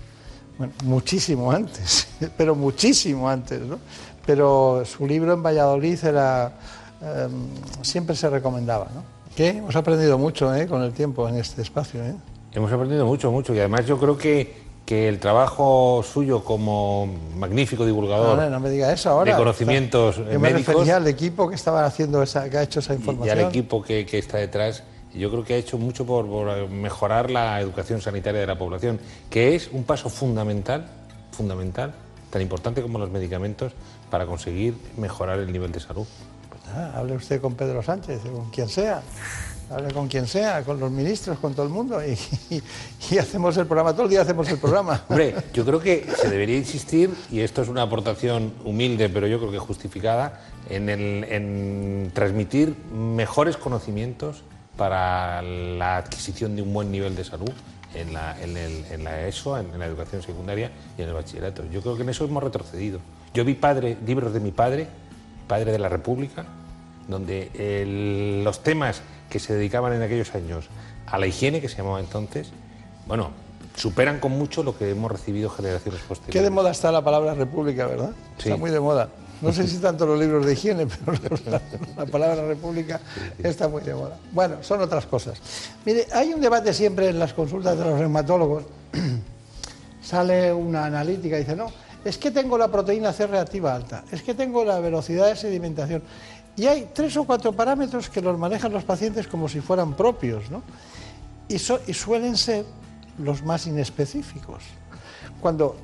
Speaker 10: bueno, muchísimo antes, pero muchísimo antes, ¿no? Pero su libro en Valladolid era, em, siempre se recomendaba, ¿no? ¿Qué? Hemos aprendido mucho ¿eh? con el tiempo en este espacio. ¿eh?
Speaker 30: Hemos aprendido mucho, mucho, y además yo creo que que el trabajo suyo como magnífico divulgador
Speaker 10: no, no me diga eso ahora.
Speaker 30: de conocimientos
Speaker 10: yo me refería al equipo que estaba haciendo esa, que ha hecho esa información
Speaker 30: y, al equipo que, que, está detrás. Yo creo que ha hecho mucho por, mejorar la educación sanitaria de la población que es un paso fundamental fundamental tan importante como los medicamentos para conseguir mejorar el nivel de salud.
Speaker 10: Pues hable usted con Pedro Sánchez con quien sea hable con quien sea, con los ministros, con todo el mundo y, hacemos el programa, todo el día hacemos el programa.
Speaker 30: Hombre, yo creo que se debería insistir, y esto es una aportación humilde, pero yo creo que justificada, en, en transmitir mejores conocimientos para la adquisición de un buen nivel de salud en la, el- ESO, en, la educación secundaria y en el bachillerato. Yo creo que en eso hemos retrocedido. Yo vi padre, libros de mi padre, padre de la República, donde el- los temas que se dedicaban en aquellos años a la higiene, que se llamaba entonces, bueno, superan con mucho lo que hemos recibido generaciones
Speaker 10: Qué
Speaker 30: posteriores.
Speaker 10: de moda está la palabra república, ¿verdad?
Speaker 30: Sí.
Speaker 10: Está muy de moda. No sé si tanto los libros de higiene, pero la, la palabra república está muy de moda. Bueno, son otras cosas. Mire, hay un debate siempre en las consultas de los reumatólogos. Sale una analítica y dice, no, es que tengo la proteína C reactiva alta, es que tengo la velocidad de sedimentación. Y hay tres o cuatro parámetros que los manejan los pacientes como si fueran propios, ¿no? Y, suelen ser los más inespecíficos. Cuando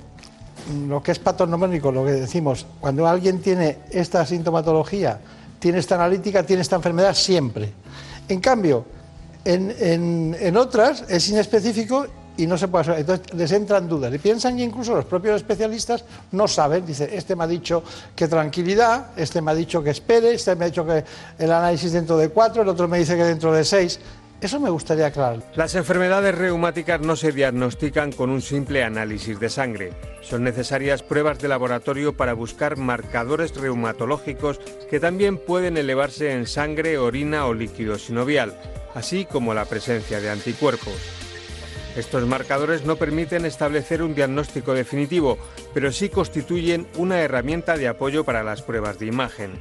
Speaker 10: mm, lo que es patognomónico, lo que decimos, cuando alguien tiene esta sintomatología, tiene esta analítica, tiene esta enfermedad siempre. En cambio, en, en- en otras es inespecífico y no se puede saber. Entonces les entran dudas y piensan que incluso los propios especialistas no saben. Dice, este me ha dicho que tranquilidad, este me ha dicho que espere, este me ha dicho que el análisis dentro de cuatro, el otro me dice que dentro de seis. Eso me gustaría aclarar.
Speaker 22: Las enfermedades reumáticas no se diagnostican con un simple análisis de sangre. Son necesarias pruebas de laboratorio para buscar marcadores reumatológicos que también pueden elevarse en sangre, orina o líquido sinovial, así como la presencia de anticuerpos. Estos marcadores no permiten establecer un diagnóstico definitivo, pero sí constituyen una herramienta de apoyo para las pruebas de imagen.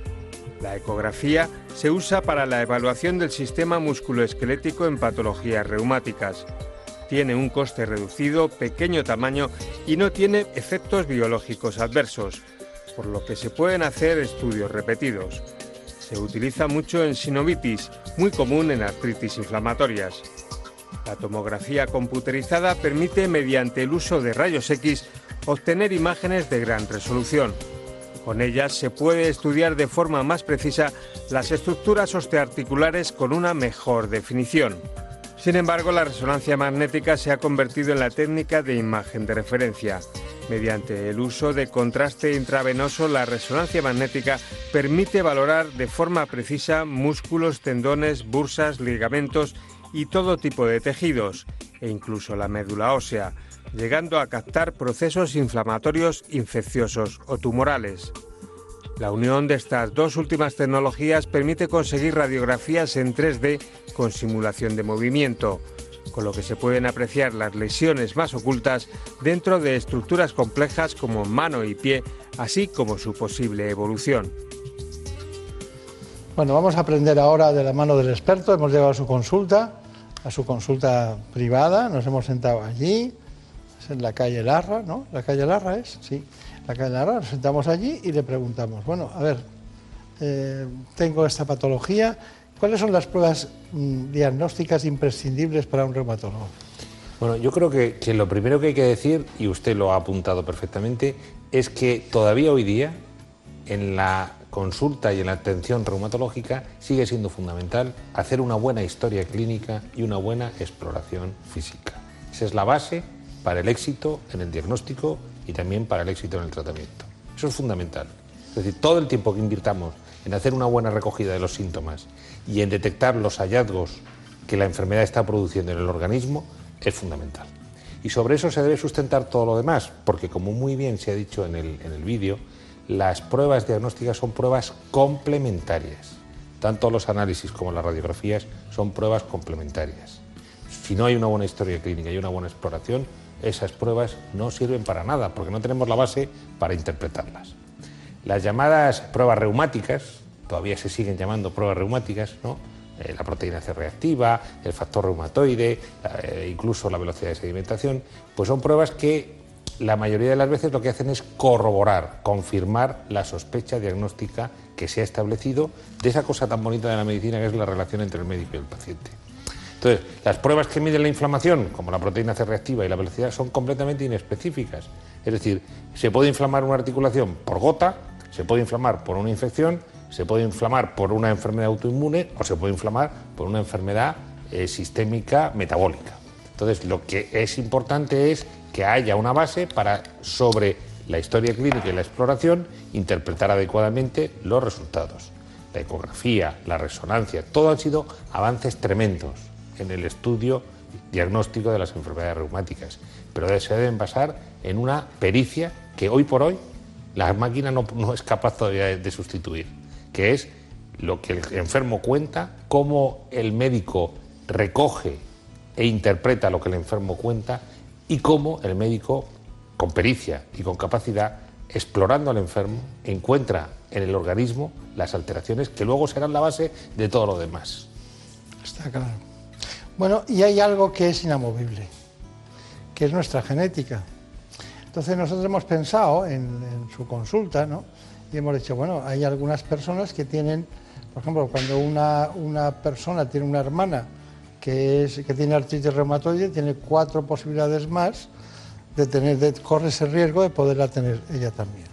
Speaker 22: La ecografía se usa para la evaluación del sistema musculoesquelético en patologías reumáticas. Tiene un coste reducido, pequeño tamaño y no tiene efectos biológicos adversos, por lo que se pueden hacer estudios repetidos. Se utiliza mucho en sinovitis, muy común en artritis inflamatorias. La tomografía computerizada permite, mediante el uso de rayos X, obtener imágenes de gran resolución. Con ellas se puede estudiar de forma más precisa las estructuras osteoarticulares con una mejor definición. Sin embargo, la resonancia magnética se ha convertido en la técnica de imagen de referencia. Mediante el uso de contraste intravenoso, la resonancia magnética permite valorar de forma precisa músculos, tendones, bursas, ligamentos y todo tipo de tejidos, e incluso la médula ósea, llegando a captar procesos inflamatorios, infecciosos o tumorales. La unión de estas dos últimas tecnologías permite conseguir radiografías en 3D con simulación de movimiento, con lo que se pueden apreciar las lesiones más ocultas dentro de estructuras complejas como mano y pie, así como su posible evolución.
Speaker 10: Bueno, vamos a aprender ahora de la mano del experto. Hemos llegado a su consulta, a su consulta privada. Nos hemos sentado allí, es en la calle Larra, ¿no? ¿La calle Larra es? Sí, la calle Larra. Nos sentamos allí y le preguntamos, bueno, a ver, eh, tengo esta patología. ¿Cuáles son las pruebas mm, diagnósticas imprescindibles para un reumatólogo?
Speaker 30: Bueno, yo creo que, que lo primero que hay que decir, y usted lo ha apuntado perfectamente, es que todavía hoy día, en la consulta y en la atención reumatológica, sigue siendo fundamental hacer una buena historia clínica y una buena exploración física. Esa es la base para el éxito en el diagnóstico y también para el éxito en el tratamiento. Eso es fundamental. Es decir, todo el tiempo que invirtamos en hacer una buena recogida de los síntomas y en detectar los hallazgos que la enfermedad está produciendo en el organismo es fundamental. Y sobre eso se debe sustentar todo lo demás, porque como muy bien se ha dicho en el, en el vídeo, las pruebas diagnósticas son pruebas complementarias. Tanto los análisis como las radiografías son pruebas complementarias. Si no hay una buena historia clínica y una buena exploración, esas pruebas no sirven para nada, porque no tenemos la base para interpretarlas. Las llamadas pruebas reumáticas, todavía se siguen llamando pruebas reumáticas, ¿no? Eh, la proteína C reactiva, el factor reumatoide, eh, incluso la velocidad de sedimentación, pues son pruebas que la mayoría de las veces lo que hacen es corroborar, confirmar la sospecha diagnóstica que se ha establecido de esa cosa tan bonita de la medicina que es la relación entre el médico y el paciente. Entonces, las pruebas que miden la inflamación, como la proteína C reactiva y la velocidad, son completamente inespecíficas. Es decir, se puede inflamar una articulación por gota, se puede inflamar por una infección, se puede inflamar por una enfermedad autoinmune o se puede inflamar por una enfermedad eh, sistémica metabólica. Entonces, lo que es importante es que haya una base para, sobre la historia clínica y la exploración, interpretar adecuadamente los resultados. La ecografía, la resonancia, todo han sido avances tremendos en el estudio diagnóstico de las enfermedades reumáticas, pero se deben basar en una pericia que hoy por hoy la máquina no, es capaz todavía de sustituir, que es lo que el enfermo cuenta, cómo el médico recoge e interpreta lo que el enfermo cuenta y cómo el médico, con pericia y con capacidad, explorando al enfermo, encuentra en el organismo las alteraciones que luego serán la base de todo lo demás.
Speaker 10: Está claro. Bueno, y hay algo que es inamovible, que es nuestra genética. Entonces nosotros hemos pensado en, su consulta, ¿no? Y hemos dicho, bueno, hay algunas personas que tienen, por ejemplo, cuando una, una persona tiene una hermana que, es, que tiene artritis reumatoide, tiene cuatro posibilidades más de, tener, de corre ese riesgo de poderla tener ella también.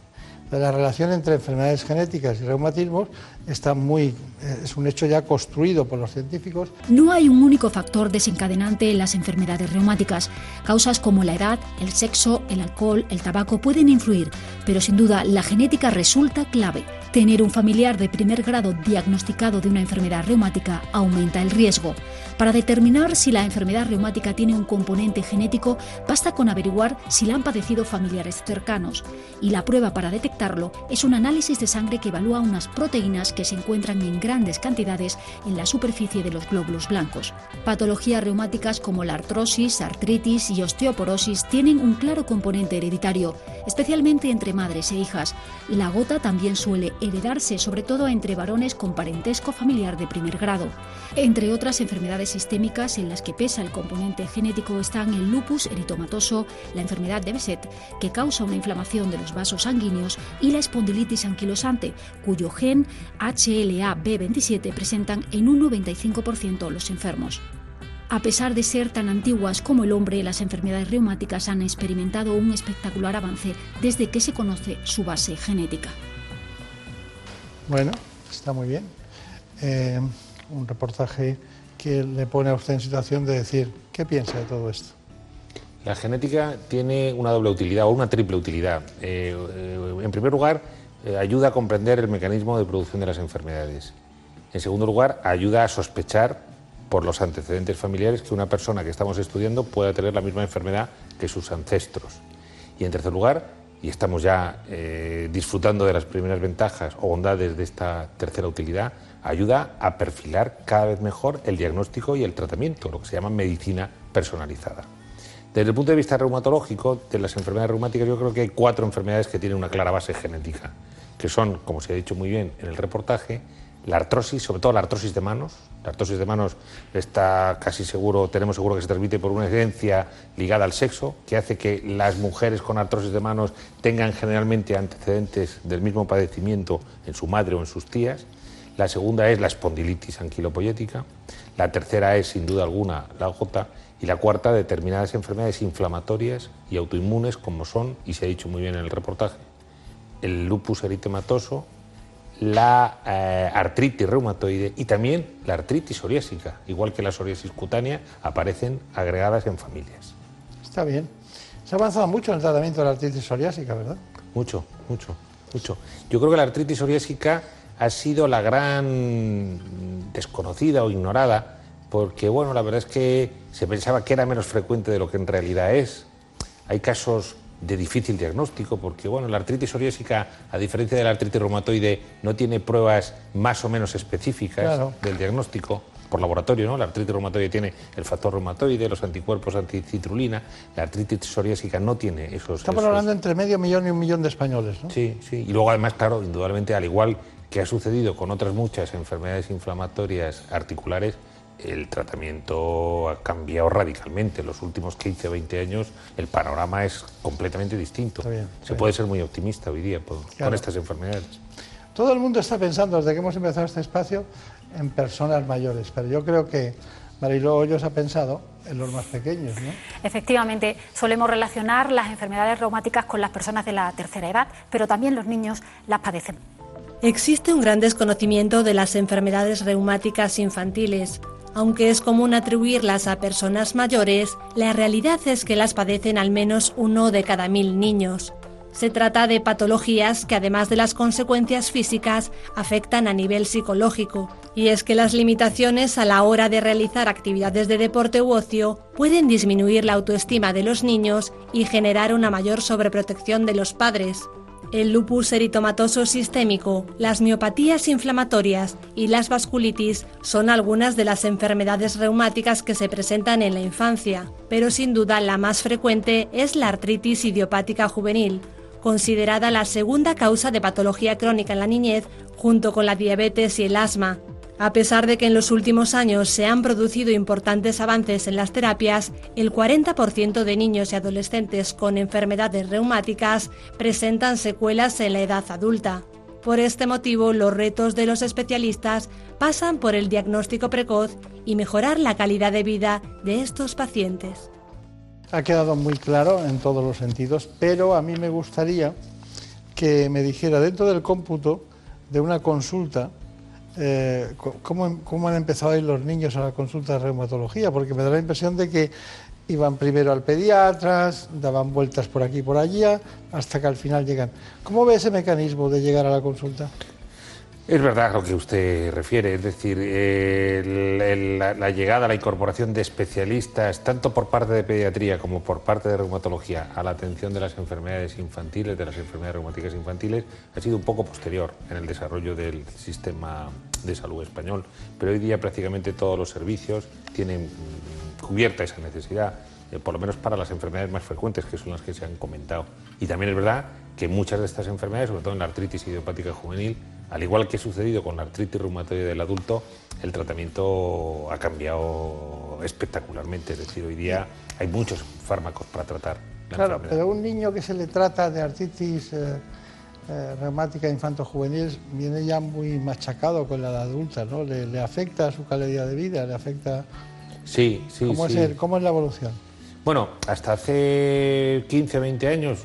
Speaker 10: La relación entre enfermedades genéticas y reumatismos está muy, eh, es un hecho ya construido por los científicos.
Speaker 17: No hay un único factor desencadenante en las enfermedades reumáticas. Causas como la edad, el sexo, el alcohol, el tabaco pueden influir, pero sin duda la genética resulta clave. Tener un familiar de primer grado diagnosticado de una enfermedad reumática aumenta el riesgo. Para determinar si la enfermedad reumática tiene un componente genético, basta con averiguar si la han padecido familiares cercanos. Y la prueba para detectarlo es un análisis de sangre que evalúa unas proteínas que se encuentran en grandes cantidades en la superficie de los glóbulos blancos. Patologías reumáticas como la artrosis, artritis y osteoporosis tienen un claro componente hereditario, especialmente entre madres e hijas. La gota también suele heredarse, sobre todo entre varones con parentesco familiar de primer grado. Entre otras enfermedades sistémicas en las que pesa el componente genético están el lupus eritomatoso, la enfermedad de Besset, que causa una inflamación de los vasos sanguíneos, y la espondilitis anquilosante, cuyo gen HLA-B27 presentan en un 95% los enfermos. A pesar de ser tan antiguas como el hombre, las enfermedades reumáticas han experimentado un espectacular avance desde que se conoce su base genética.
Speaker 10: Bueno, está muy bien. Eh, un reportaje que le pone a usted en situación de decir, ¿qué piensa de todo esto?
Speaker 30: La genética tiene una doble utilidad o una triple utilidad. Eh, eh, en primer lugar, eh, ayuda a comprender el mecanismo de producción de las enfermedades. En segundo lugar, ayuda a sospechar por los antecedentes familiares que una persona que estamos estudiando pueda tener la misma enfermedad que sus ancestros. Y en tercer lugar, y estamos ya disfrutando de las primeras ventajas o bondades de esta tercera utilidad, ayuda a perfilar cada vez mejor el diagnóstico y el tratamiento, lo que se llama medicina personalizada. Desde el punto de vista reumatológico, de las enfermedades reumáticas, yo creo que hay cuatro enfermedades que tienen una clara base genética, que son, como se ha dicho muy bien en el reportaje, la artrosis, sobre todo la artrosis de manos. La artrosis de manos está casi seguro, tenemos seguro que se transmite por una herencia ligada al sexo, que hace que las mujeres con artrosis de manos tengan generalmente antecedentes del mismo padecimiento en su madre o en sus tías. La segunda es la espondilitis anquilopoyética. La tercera es, sin duda alguna, la gota. Y la cuarta, determinadas enfermedades inflamatorias y autoinmunes, como son, y se ha dicho muy bien en el reportaje, el lupus eritematoso, la eh, artritis reumatoide y también la artritis psoriásica, igual que la psoriasis cutánea, aparecen agregadas en familias.
Speaker 10: Está bien. Se ha avanzado mucho en el tratamiento de la artritis psoriásica, ¿verdad?
Speaker 30: Mucho, mucho, mucho. Yo creo que la artritis psoriásica ha sido la gran desconocida o ignorada, porque bueno, la verdad es que se pensaba que era menos frecuente de lo que en realidad es. Hay casos de difícil diagnóstico, porque bueno, la artritis psoriásica, a diferencia de la artritis reumatoide, no tiene pruebas más o menos específicas del diagnóstico por laboratorio, ¿no? La artritis reumatoide tiene el factor reumatoide, los anticuerpos anticitrulina, la artritis psoriásica no tiene esos...
Speaker 10: Estamos hablando entre medio millón y un millón de españoles, ¿no?
Speaker 30: Sí, sí, y luego además, claro, indudablemente, al igual que ha sucedido con otras muchas enfermedades inflamatorias articulares, el tratamiento ha cambiado radicalmente. En los últimos 15 o 20 años el panorama es completamente distinto. Se puede ser muy optimista hoy día con estas enfermedades.
Speaker 10: Todo el mundo está pensando, desde que hemos empezado este espacio, en personas mayores, pero yo creo que Mariló Hoyos ha pensado en los más pequeños, ¿no?
Speaker 31: Efectivamente, solemos relacionar las enfermedades reumáticas con las personas de la tercera edad, pero también los niños las padecen.
Speaker 15: Existe un gran desconocimiento de las enfermedades reumáticas infantiles. Aunque es común atribuirlas a personas mayores, la realidad es que las padecen al menos uno de cada mil niños. Se trata de patologías que además de las consecuencias físicas afectan a nivel psicológico. Y es que las limitaciones a la hora de realizar actividades de deporte u ocio pueden disminuir la autoestima de los niños y generar una mayor sobreprotección de los padres. El lupus eritomatoso sistémico, las miopatías inflamatorias y las vasculitis son algunas de las enfermedades reumáticas que se presentan en la infancia, pero sin duda la más frecuente es la artritis idiopática juvenil, considerada la segunda causa de patología crónica en la niñez junto con la diabetes y el asma. A pesar de que en los últimos años se han producido importantes avances en las terapias, el 40% de niños y adolescentes con enfermedades reumáticas presentan secuelas en la edad adulta. Por este motivo, los retos de los especialistas pasan por el diagnóstico precoz y mejorar la calidad de vida de estos pacientes.
Speaker 10: Ha quedado muy claro en todos los sentidos, pero a mí me gustaría que me dijera dentro del cómputo de una consulta eh, ¿cómo, ¿cómo, han empezado a ir los niños a la consulta de reumatología? Porque me da la impresión de que iban primero al pediatra, daban vueltas por aquí y por allá, hasta que al final llegan. ¿Cómo ve ese mecanismo de llegar a la consulta?
Speaker 30: Es verdad lo que usted refiere, es decir, la, llegada, la incorporación de especialistas, tanto por parte de pediatría como por parte de reumatología, a la atención de las enfermedades infantiles, de las enfermedades reumáticas infantiles, ha sido un poco posterior en el desarrollo del sistema de salud español. Pero hoy día prácticamente todos los servicios tienen cubierta esa necesidad, eh, por lo menos para las enfermedades más frecuentes, que son las que se han comentado. Y también es verdad que muchas de estas enfermedades, sobre todo en la artritis idiopática juvenil, al igual que ha sucedido con la artritis reumatoide del adulto, el tratamiento ha cambiado espectacularmente. Es decir, hoy día hay muchos fármacos para tratar.
Speaker 10: La claro, pero un niño que se le trata de artritis eh, eh, reumática infanto-juvenil viene ya muy machacado con la edad adulta, ¿no? Le, afecta a su calidad de vida, le afecta...
Speaker 30: Sí, sí,
Speaker 10: ¿Cómo,
Speaker 30: sí.
Speaker 10: Es, ¿Cómo es la evolución?
Speaker 30: Bueno, hasta hace 15 o 20 años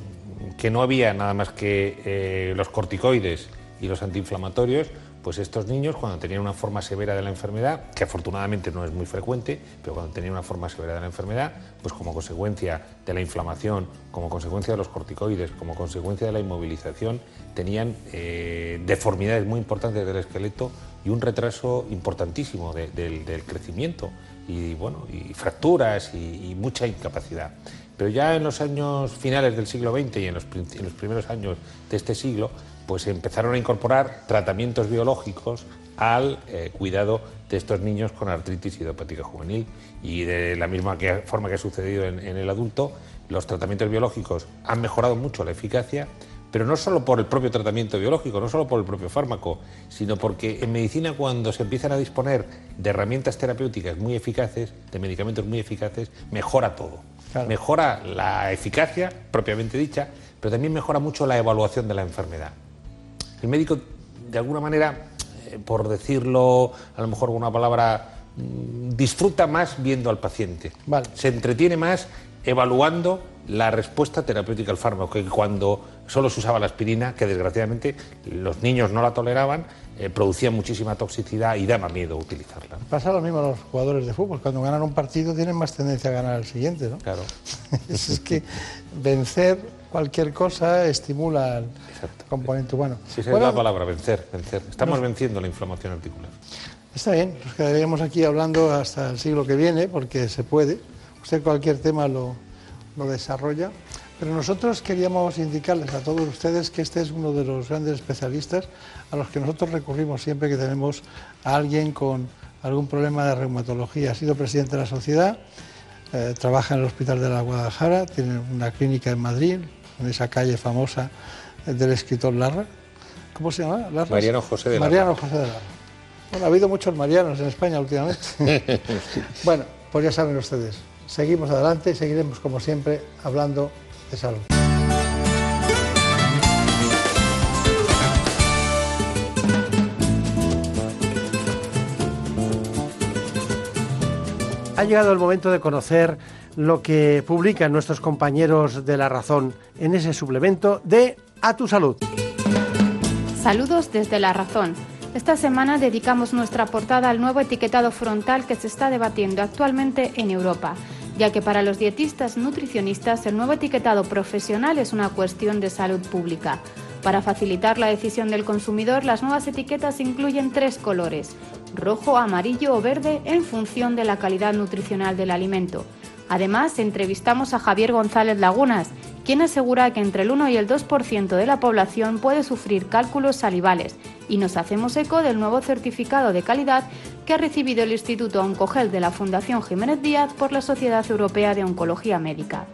Speaker 30: que no había nada más que eh, los corticoides y los antiinflamatorios, pues estos niños cuando tenían una forma severa de la enfermedad, que afortunadamente no es muy frecuente, pero cuando tenían una forma severa de la enfermedad, pues como consecuencia de la inflamación, como consecuencia de los corticoides, como consecuencia de la inmovilización, tenían eh, deformidades muy importantes del esqueleto y un retraso importantísimo del crecimiento y bueno y fracturas y, mucha incapacidad. Pero ya en los años finales del siglo XX y en los, en los primeros años de este siglo pues empezaron a incorporar tratamientos biológicos al eh, cuidado de estos niños con artritis idiopática juvenil. Y de la misma forma que ha sucedido en, el adulto, los tratamientos biológicos han mejorado mucho la eficacia, pero no solo por el propio tratamiento biológico, no solo por el propio fármaco, sino porque en medicina cuando se empiezan a disponer de herramientas terapéuticas muy eficaces, de medicamentos muy eficaces, mejora todo. Mejora la eficacia propiamente dicha, pero también mejora mucho la evaluación de la enfermedad. El médico, de alguna manera, eh, por decirlo a lo mejor con una palabra, mm, disfruta más viendo al paciente. Se entretiene más evaluando la respuesta terapéutica al fármaco, que cuando solo se usaba la aspirina, que desgraciadamente los niños no la toleraban, eh, producía muchísima toxicidad y daba miedo utilizarla.
Speaker 10: Pasa lo mismo a los jugadores de fútbol, cuando ganan un partido tienen más tendencia a ganar el siguiente, ¿no?
Speaker 30: Claro.
Speaker 10: es que vencer cualquier cosa estimula el componente humano.
Speaker 30: Sí, esa es la palabra, vencer, vencer. Estamos venciendo la inflamación articular.
Speaker 10: Está bien, nos quedaríamos aquí hablando hasta el siglo que viene, porque se puede. Usted cualquier tema lo, lo desarrolla. Pero nosotros queríamos indicarles a todos ustedes que este es uno de los grandes especialistas a los que nosotros recurrimos siempre que tenemos a alguien con algún problema de reumatología. Ha sido presidente de la sociedad, eh, trabaja en el Hospital de la Guadalajara, tiene una clínica en Madrid, en esa calle famosa del escritor Larra. ¿Cómo se llama?
Speaker 30: Mariano José de
Speaker 10: Larra. Mariano José de Larra. Bueno, ha habido muchos Marianos en España últimamente. bueno, pues ya saben ustedes. Seguimos adelante y seguiremos, como siempre, hablando de salud. Ha llegado el momento de conocer lo que publican nuestros compañeros de La Razón en ese suplemento de A tu Salud.
Speaker 32: Saludos desde La Razón. Esta semana dedicamos nuestra portada al nuevo etiquetado frontal que se está debatiendo actualmente en Europa. ya que para los dietistas nutricionistas el nuevo etiquetado profesional es una cuestión de salud pública. Para facilitar la decisión del consumidor, las nuevas etiquetas incluyen tres colores, rojo, amarillo o verde, en función de la calidad nutricional del alimento. Además, entrevistamos a Javier González Lagunas, quien asegura que entre el 1 y el 2% de la población puede sufrir cálculos salivales y nos hacemos eco del nuevo certificado de calidad que ha recibido el Instituto Oncogel de la Fundación Jiménez Díaz por la Sociedad Europea de Oncología Médica.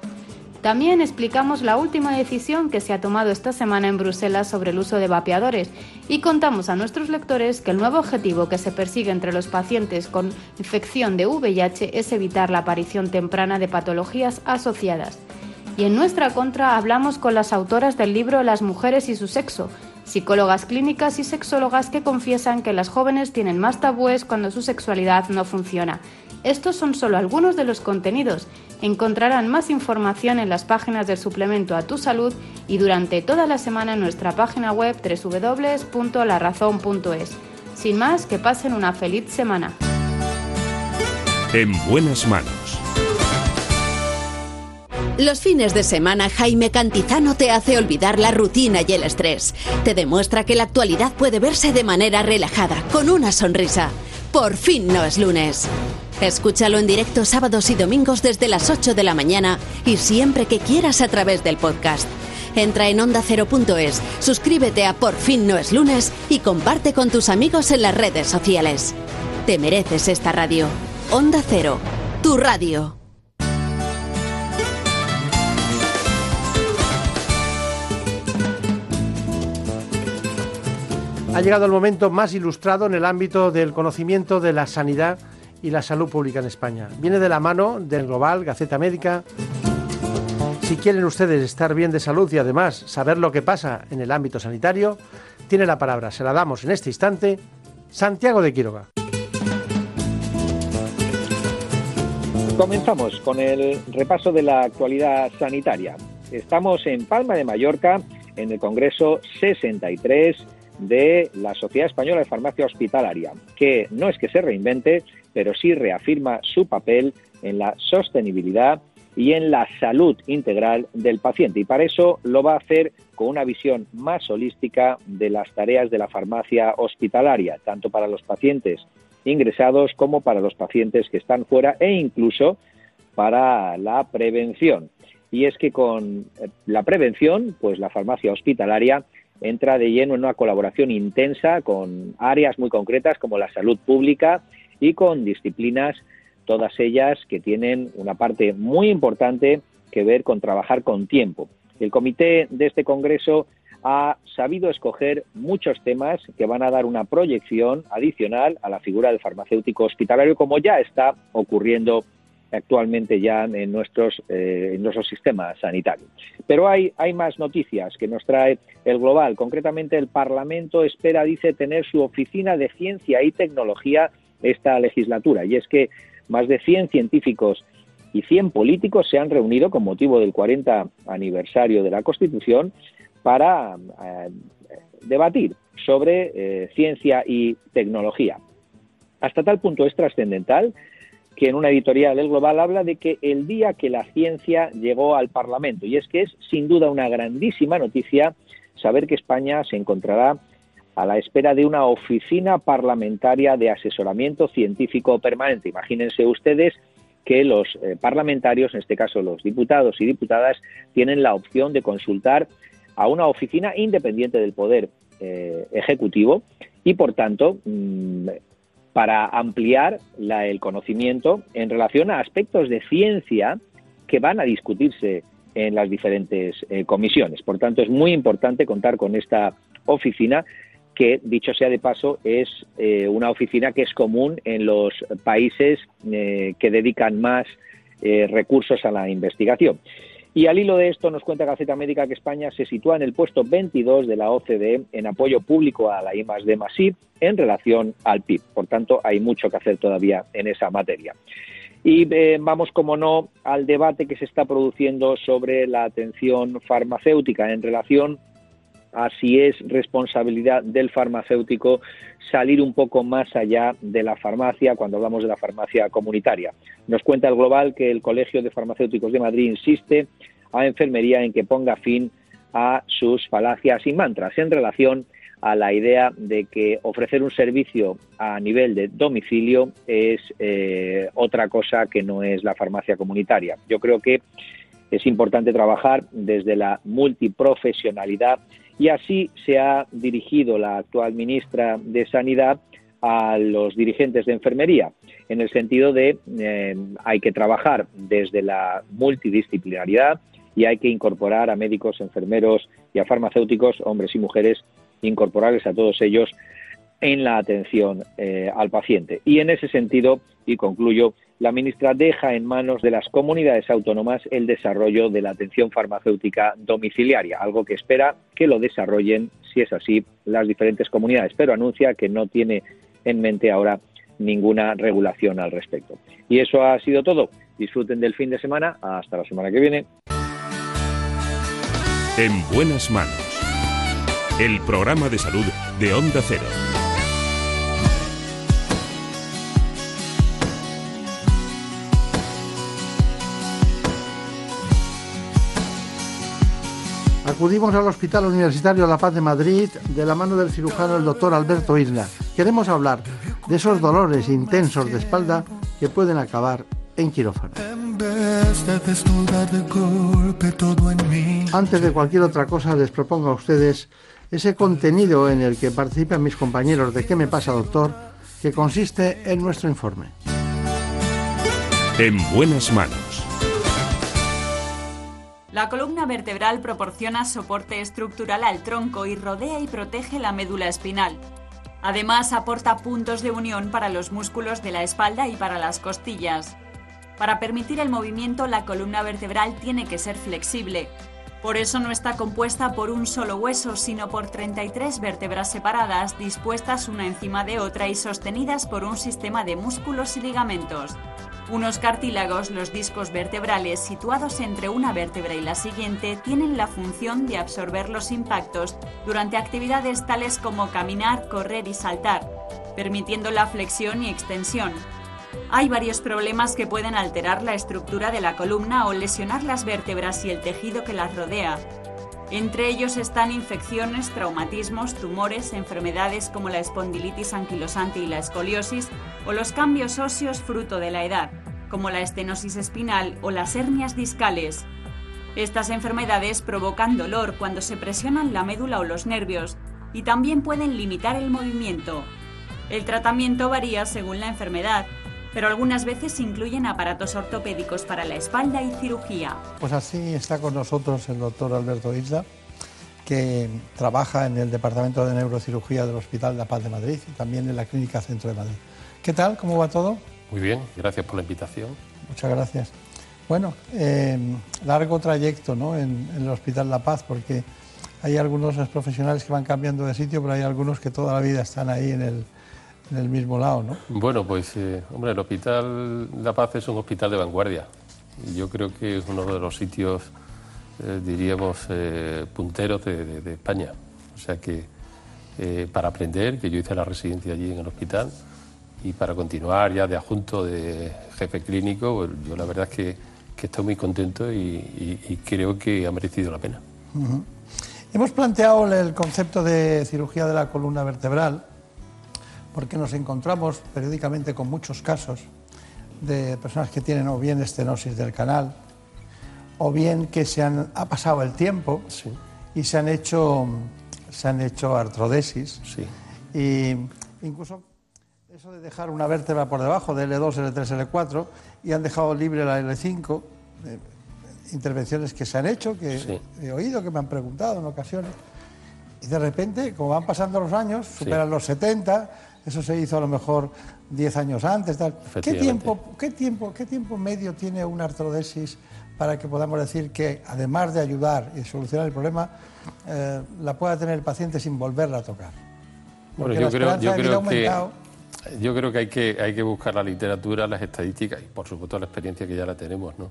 Speaker 32: También explicamos la última decisión que se ha tomado esta semana en Bruselas sobre el uso de vapeadores y contamos a nuestros lectores que el nuevo objetivo que se persigue entre los pacientes con infección de VIH es evitar la aparición temprana de patologías asociadas. Y en nuestra contra hablamos con las autoras del libro Las mujeres y su sexo, psicólogas clínicas y sexólogas que confiesan que las jóvenes tienen más tabúes cuando su sexualidad no funciona. Estos son solo algunos de los contenidos. Encontrarán más información en las páginas del suplemento a tu salud y durante toda la semana en nuestra página web www.larazón.es. Sin más, que pasen una feliz semana.
Speaker 13: En buenas manos.
Speaker 2: Los fines de semana Jaime Cantizano te hace olvidar la rutina y el estrés. Te demuestra que la actualidad puede verse de manera relajada, con una sonrisa. Por fin no es lunes. Escúchalo en directo sábados y domingos desde las 8 de la mañana y siempre que quieras a través del podcast. Entra en ondacero.es, suscríbete a Por fin no es lunes y comparte con tus amigos en las redes sociales. Te mereces esta radio. Onda Cero, tu radio.
Speaker 29: Ha llegado el momento más ilustrado en el ámbito del conocimiento de la sanidad y la salud pública en España. Viene de la mano del Global, Gaceta Médica. Si quieren ustedes estar bien de salud y además saber lo que pasa en el ámbito sanitario, tiene la palabra, se la damos en este instante, Santiago de Quiroga.
Speaker 33: Comenzamos con el repaso de la actualidad sanitaria. Estamos en Palma de Mallorca, en el Congreso 63 de la Sociedad Española de Farmacia Hospitalaria, que no es que se reinvente, pero sí reafirma su papel en la sostenibilidad y en la salud integral del paciente. Y para eso lo va a hacer con una visión más holística de las tareas de la farmacia hospitalaria, tanto para los pacientes ingresados como para los pacientes que están fuera e incluso para la prevención. Y es que con la prevención, pues la farmacia hospitalaria entra de lleno en una colaboración intensa con áreas muy concretas como la salud pública y con disciplinas, todas ellas que tienen una parte muy importante que ver con trabajar con tiempo. El comité de este Congreso ha sabido escoger muchos temas que van a dar una proyección adicional a la figura del farmacéutico hospitalario, como ya está ocurriendo actualmente ya en nuestros, eh, en nuestro sistema sanitario. Pero hay, hay más noticias que nos trae el Global. Concretamente, el Parlamento espera, dice, tener su oficina de ciencia y tecnología esta legislatura. Y es que más de 100 científicos y 100 políticos se han reunido con motivo del 40 aniversario de la Constitución para eh, debatir sobre eh, ciencia y tecnología. Hasta tal punto es trascendental que en una editorial del Global habla de que el día que la ciencia llegó al Parlamento, y es que es sin duda una grandísima noticia saber que España se encontrará a la espera de una oficina parlamentaria de asesoramiento científico permanente. Imagínense ustedes que los eh, parlamentarios, en este caso los diputados y diputadas, tienen la opción de consultar a una oficina independiente del Poder eh, Ejecutivo y, por tanto, mm, para ampliar el conocimiento en relación a aspectos de ciencia que van a discutirse en las diferentes eh, comisiones. Por tanto, es muy importante contar con esta oficina que, dicho sea de paso, es eh, una oficina que es común en los países eh, que dedican más recursos a la investigación. Y al hilo de esto nos cuenta Gaceta Médica que España se sitúa en el puesto 22 de la OCDE en apoyo público a la I de Masí en relación al PIB. Por tanto, hay mucho que hacer todavía en esa materia. Y eh, vamos, como no, al debate que se está produciendo sobre la atención farmacéutica en relación a si es responsabilidad del farmacéutico salir un poco más allá de la farmacia cuando hablamos de la farmacia comunitaria. Nos cuenta el Global que el Colegio de Farmacéuticos de Madrid insiste a enfermería en que ponga fin a sus falacias y mantras en relación a la idea de que ofrecer un servicio a nivel de domicilio es eh, otra cosa que no es la farmacia comunitaria. Yo creo que es importante trabajar desde la multiprofesionalidad y así se ha dirigido la actual ministra de Sanidad a los dirigentes de enfermería, en el sentido de eh, hay que trabajar desde la multidisciplinaridad y hay que incorporar a médicos, enfermeros y a farmacéuticos, hombres y mujeres, incorporarles a todos ellos en la atención eh, al paciente. Y en ese sentido, y concluyo, la ministra deja en manos de las comunidades autónomas el desarrollo de la atención farmacéutica domiciliaria, algo que espera que lo desarrollen, si es así, las diferentes comunidades, pero anuncia que no tiene en mente ahora ninguna regulación al respecto. Y eso ha sido todo. Disfruten del fin de semana. Hasta la semana que viene.
Speaker 13: En buenas manos. El programa de salud de Onda Cero.
Speaker 29: Acudimos al Hospital Universitario La Paz de Madrid de la mano del cirujano el doctor Alberto Isla. Queremos hablar de esos dolores intensos de espalda que pueden acabar en quirófano. Antes de cualquier otra cosa les propongo a ustedes ese contenido en el que participan mis compañeros de ¿Qué me pasa, doctor? que consiste en nuestro informe.
Speaker 13: En buenas manos.
Speaker 34: La columna vertebral proporciona soporte estructural al tronco y rodea y protege la médula espinal. Además, aporta puntos de unión para los músculos de la espalda y para las costillas. Para permitir el movimiento, la columna vertebral tiene que ser flexible. Por eso no está compuesta por un solo hueso, sino por 33 vértebras separadas, dispuestas una encima de otra y sostenidas por un sistema de músculos y ligamentos. Unos cartílagos, los discos vertebrales, situados entre una vértebra y la siguiente, tienen la función de absorber los impactos durante actividades tales como caminar, correr y saltar, permitiendo la flexión y extensión. Hay varios problemas que pueden alterar la estructura de la columna o lesionar las vértebras y el tejido que las rodea. Entre ellos están infecciones, traumatismos, tumores, enfermedades como la espondilitis anquilosante y la escoliosis o los cambios óseos fruto de la edad, como la estenosis espinal o las hernias discales. Estas enfermedades provocan dolor cuando se presionan la médula o los nervios y también pueden limitar el movimiento. El tratamiento varía según la enfermedad pero algunas veces incluyen aparatos ortopédicos para la espalda y cirugía.
Speaker 10: Pues así está con nosotros el doctor Alberto Isla, que trabaja en el Departamento de Neurocirugía del Hospital de la Paz de Madrid y también en la Clínica Centro de Madrid. ¿Qué tal? ¿Cómo va todo?
Speaker 35: Muy bien, gracias por la invitación.
Speaker 10: Muchas gracias. Bueno, eh, largo trayecto ¿no? en, en el Hospital La Paz, porque hay algunos profesionales que van cambiando de sitio, pero hay algunos que toda la vida están ahí en el, en el mismo lado, ¿no?
Speaker 35: Bueno, pues, eh, hombre, el Hospital La Paz es un hospital de vanguardia. Yo creo que es uno de los sitios, eh, diríamos, eh, punteros de, España. O sea que para aprender, que yo hice la residencia allí en el hospital, y para continuar ya de adjunto de jefe clínico, pues, yo la verdad es que, estoy muy contento y, creo que ha merecido la pena.
Speaker 10: Hemos planteado el concepto de cirugía de la columna vertebral porque nos encontramos periódicamente con muchos casos de personas que tienen o bien estenosis del canal, o bien que se han, ha pasado el tiempo y se han hecho, se han hecho artrodesis. Y incluso eso de dejar una vértebra por debajo de L2, L3, L4 y han dejado libre la L5, eh, intervenciones que se han hecho, que he oído, que me han preguntado en ocasiones. Y de repente, como van pasando los años, superan los 70, eso se hizo a lo mejor 10 años antes. ¿Qué, tiempo, qué, tiempo, ¿Qué tiempo medio tiene una artrodesis para que podamos decir que, además de ayudar y solucionar el problema, eh, la pueda tener el paciente sin volverla a tocar?
Speaker 35: bueno, yo creo, yo creo que... Yo creo que hay, que hay que buscar la literatura, las estadísticas y, por supuesto, la experiencia que ya la tenemos. ¿no?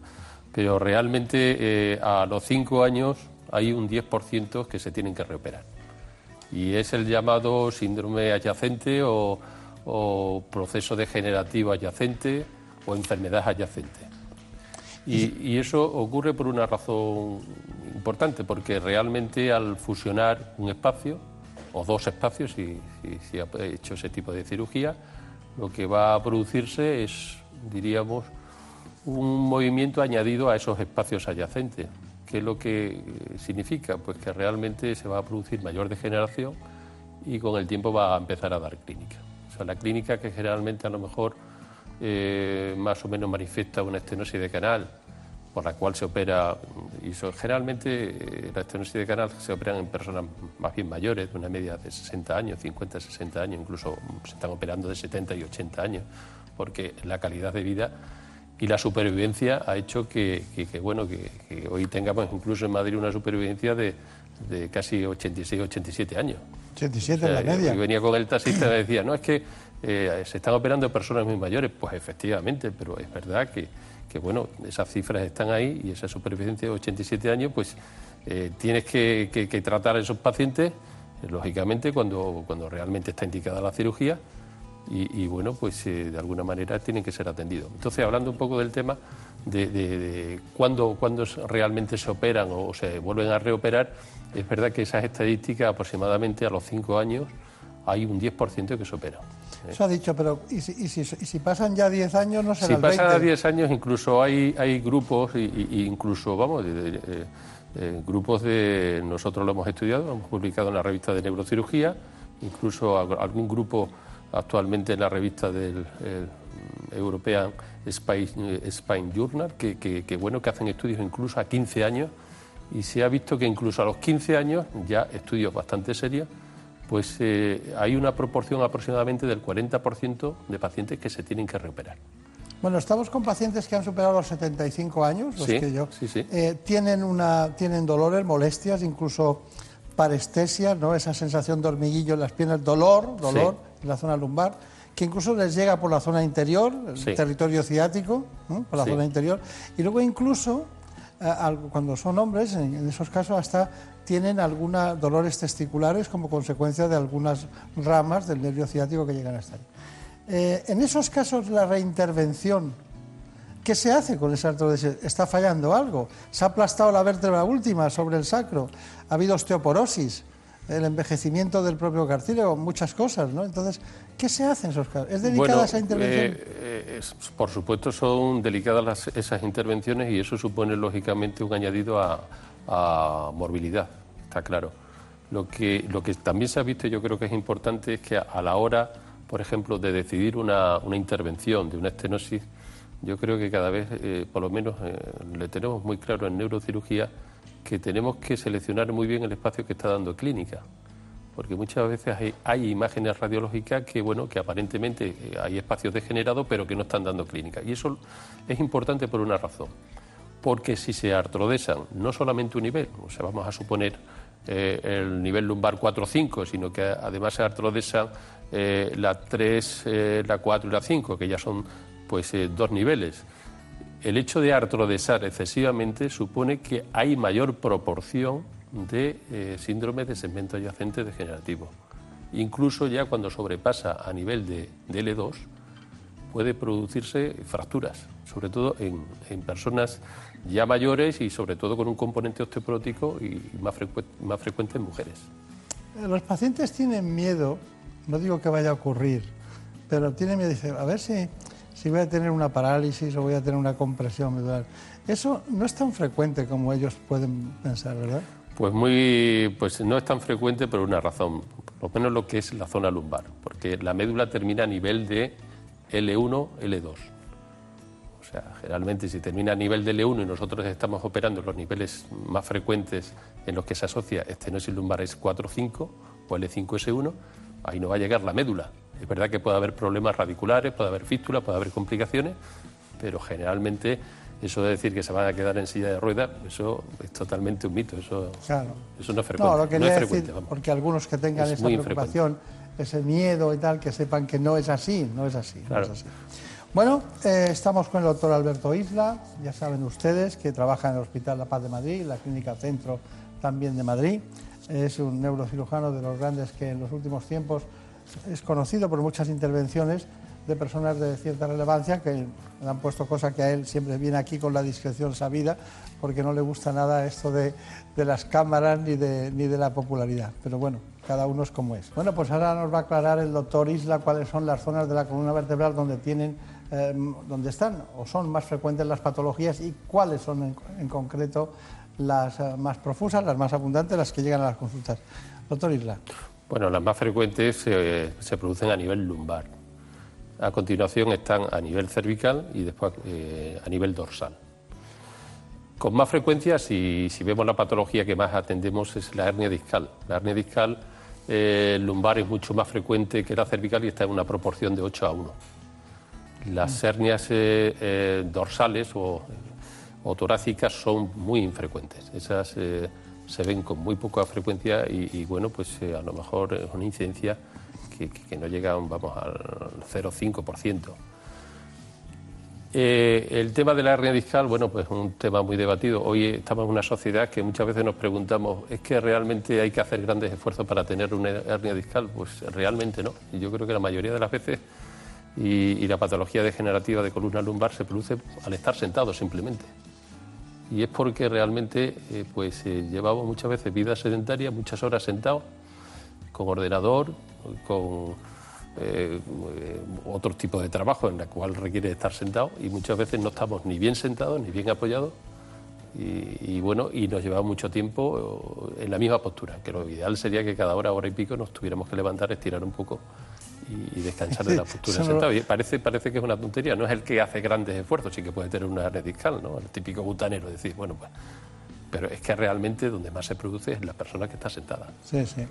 Speaker 35: Pero realmente eh, a los cinco años hay un 10% que se tienen que reoperar. Y es el llamado síndrome adyacente o, proceso degenerativo adyacente o enfermedad adyacente. Y, eso ocurre por una razón importante, porque realmente al fusionar un espacio, o dos espacios, si, si, ha hecho ese tipo de cirugía, lo que va a producirse es, diríamos, un movimiento añadido a esos espacios adyacentes. ¿Qué es lo que significa? Pues que realmente se va a producir mayor degeneración y con el tiempo va a empezar a dar clínica. O sea, la clínica que generalmente a lo mejor eh, más o menos manifiesta una estenosis de canal, por la cual se opera, y generalmente eh, la estenosis de canal se operan en personas más bien mayores, de una media de 60 años, 50, 60 años, incluso se están operando de 70 y 80 años, porque la calidad de vida y la supervivencia ha hecho que, bueno, que, hoy tengamos incluso en Madrid una supervivencia de, de casi 86, 87 años.
Speaker 10: 87 en la media.
Speaker 35: Yo venía con el taxista y me decía, no, es que eh, se están operando personas muy mayores. Pues efectivamente, pero es verdad que, bueno, esas cifras están ahí y esa supervivencia de 87 años, pues eh, tienes que, tratar a esos pacientes, eh, lógicamente, cuando, cuando realmente está indicada la cirugía. Y, bueno, pues de alguna manera tienen que ser atendidos. Entonces, hablando un poco del tema de, de, cuándo, cuándo realmente se operan o se vuelven a reoperar, es verdad que esas estadísticas aproximadamente a los 5 años hay un 10% que se opera.
Speaker 10: Eso ha dicho, pero ¿y si, pasan ya 10 años no será
Speaker 35: Si pasan 10 años incluso hay, hay grupos, y, incluso, vamos, grupos de... Nosotros lo hemos estudiado, hemos publicado en la revista de neurocirugía, incluso algún grupo actualmente en la revista del European Spine, Journal, que, que, bueno, que hacen estudios incluso a 15 años, y se ha visto que incluso a los 15 años, ya estudios bastante serios, pues eh, hay una proporción aproximadamente del 40% de pacientes que se tienen que reoperar.
Speaker 10: Bueno, estamos con pacientes que han superado los 75 años, los que yo.
Speaker 35: Sí, sí.
Speaker 10: Eh, tienen, una, tienen dolores, molestias, incluso parestesia, ¿no? esa sensación de hormiguillo en las piernas, dolor, dolor en la zona lumbar, que incluso les llega por la zona interior, el territorio ciático, por la zona interior, y luego incluso eh, cuando son hombres, en, esos casos hasta tienen algunos dolores testiculares como consecuencia de algunas ramas del nervio ciático que llegan hasta ahí. Eh, en esos casos la reintervención, ¿qué se hace con esa artrodesis? ¿Está fallando algo? ¿Se ha aplastado la vértebra última sobre el sacro? ¿Ha habido osteoporosis? El envejecimiento del propio cartílago, muchas cosas, ¿no? Entonces, ¿qué se hace en esos casos? ¿Es delicada esa intervención?
Speaker 35: Eh, por supuesto, son delicadas esas intervenciones y eso supone, lógicamente, un añadido a, morbilidad, está claro. Lo que, lo que también se ha visto, yo creo que es importante, es que a, la hora, por ejemplo, de decidir una, una, intervención de una estenosis, yo creo que cada vez, eh, por lo menos, eh, le tenemos muy claro en neurocirugía que tenemos que seleccionar muy bien el espacio que está dando clínica, porque muchas veces hay, imágenes radiológicas que, bueno, que aparentemente eh, hay espacios degenerados, pero que no están dando clínica. Y eso es importante por una razón, porque si se artrodesan no solamente un nivel, o sea, vamos a suponer eh, el nivel lumbar 4 o 5, sino que además se artrodesan eh, la 3, la 4 y la 5, que ya son pues dos niveles el hecho de artrodesar excesivamente supone que hay mayor proporción de eh, síndrome de segmento adyacente degenerativo. Incluso ya cuando sobrepasa a nivel de, L2 puede producirse fracturas, sobre todo en, personas ya mayores y sobre todo con un componente osteoporótico y más, más frecuente en mujeres.
Speaker 10: Los pacientes tienen miedo, no digo que vaya a ocurrir, pero tienen miedo, dicen, a ver si si voy a tener una parálisis o voy a tener una compresión medular. Eso no es tan frecuente como ellos pueden pensar, ¿verdad?
Speaker 35: Pues muy, pues no es tan frecuente por una razón, por lo menos lo que es la zona lumbar, porque la médula termina a nivel de L1, L2. O sea, generalmente si termina a nivel de L1 y nosotros estamos operando los niveles más frecuentes en los que se asocia estenosis lumbar es 4-5 o L5-S1, ahí no va a llegar la médula. Es verdad que puede haber problemas radiculares, puede haber fístulas, puede haber complicaciones, pero generalmente eso de decir que se van a quedar en silla de ruedas, eso es totalmente un mito, eso, eso no es frecuente. No, lo
Speaker 10: que no es decir, porque algunos que tengan esa preocupación, ese miedo y tal, que sepan que no es así, no es así. Bueno, eh, estamos con el doctor Alberto Isla, ya saben ustedes que trabaja en el Hospital La Paz de Madrid, la Clínica Centro también de Madrid. es un neurocirujano de los grandes que en los últimos tiempos es conocido por muchas intervenciones de personas de cierta relevancia que le han puesto cosas que a él siempre viene aquí con la discreción sabida porque no le gusta nada esto de, las cámaras ni de, la popularidad. Pero bueno, cada uno es como es. Bueno, pues ahora nos va a aclarar el doctor Isla cuáles son las zonas de la columna vertebral donde tienen, em, donde están o son más frecuentes las patologías y cuáles son en, concreto las eh, más profusas, las más abundantes, las que llegan a las consultas. Doctor Isla.
Speaker 35: Bueno, las más frecuentes eh, se producen a nivel lumbar a continuación están a nivel cervical y después eh, a nivel dorsal. Con más frecuencia, si, vemos la patología que más atendemos, es la hernia discal. La hernia discal eh, lumbar es mucho más frecuente que la cervical y está en una proporción de 8 a 1. Las mm. hernias eh, dorsales o, torácicas son muy infrecuentes. Esas se ven con muy poca frecuencia y, bueno, pues a lo mejor es una incidencia que, no llega vamos, al 0,5%. Eh, el tema de la hernia discal, bueno, pues es un tema muy debatido. Hoy estamos en una sociedad que muchas veces nos preguntamos, ¿es que realmente hay que hacer grandes esfuerzos para tener una hernia discal? Pues realmente no. Yo creo que la mayoría de las veces, y, la patología degenerativa de columna lumbar se produce al estar sentado simplemente. Y es porque realmente eh, pues, eh, llevamos muchas veces vida sedentaria, muchas horas sentados, con ordenador, con eh, otro tipo de trabajo en el cual requiere estar sentado y muchas veces no estamos ni bien sentados ni bien apoyados y, bueno, y nos lleva mucho tiempo en la misma postura, que lo ideal sería que cada hora, hora y pico nos tuviéramos que levantar, estirar un poco y, descansar de la postura sentada. parece, parece que es una tontería, no es el que hace grandes esfuerzos, sí que puede tener una hernia discal, ¿no? El típico butanero, decir, bueno, pues pero es que realmente donde más se produce es la persona que está sentada.
Speaker 10: Sí, sí.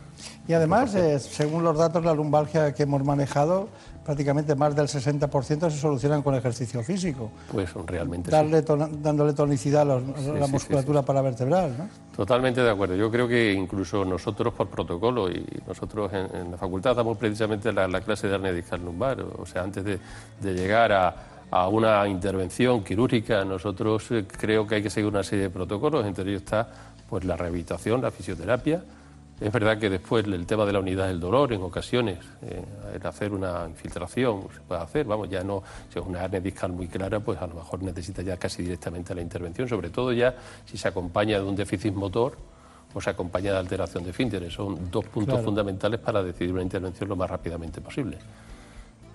Speaker 10: Y además, eh, según los datos, la lumbalgia que hemos manejado, prácticamente más del 60% se solucionan con ejercicio físico.
Speaker 35: Pues realmente
Speaker 10: Darle Dándole tonicidad a, la musculatura paravertebral, ¿no?
Speaker 35: Totalmente de acuerdo. Yo creo que incluso nosotros por protocolo y nosotros en, la facultad damos precisamente la, clase de hernia discal lumbar, o sea, antes de llegar a a una intervención quirúrgica. Nosotros eh, creo que hay que seguir una serie de protocolos, entre ellos está pues la rehabilitación, la fisioterapia. Es verdad que después el tema de la unidad del dolor, en ocasiones, eh, el hacer una infiltración se puede hacer, vamos, ya no, si es una hernia discal muy clara, pues a lo mejor necesita ya casi directamente la intervención, sobre todo ya si se acompaña de un déficit motor o se acompaña de alteración de fínteres. Son dos puntos fundamentales para decidir una intervención lo más rápidamente posible.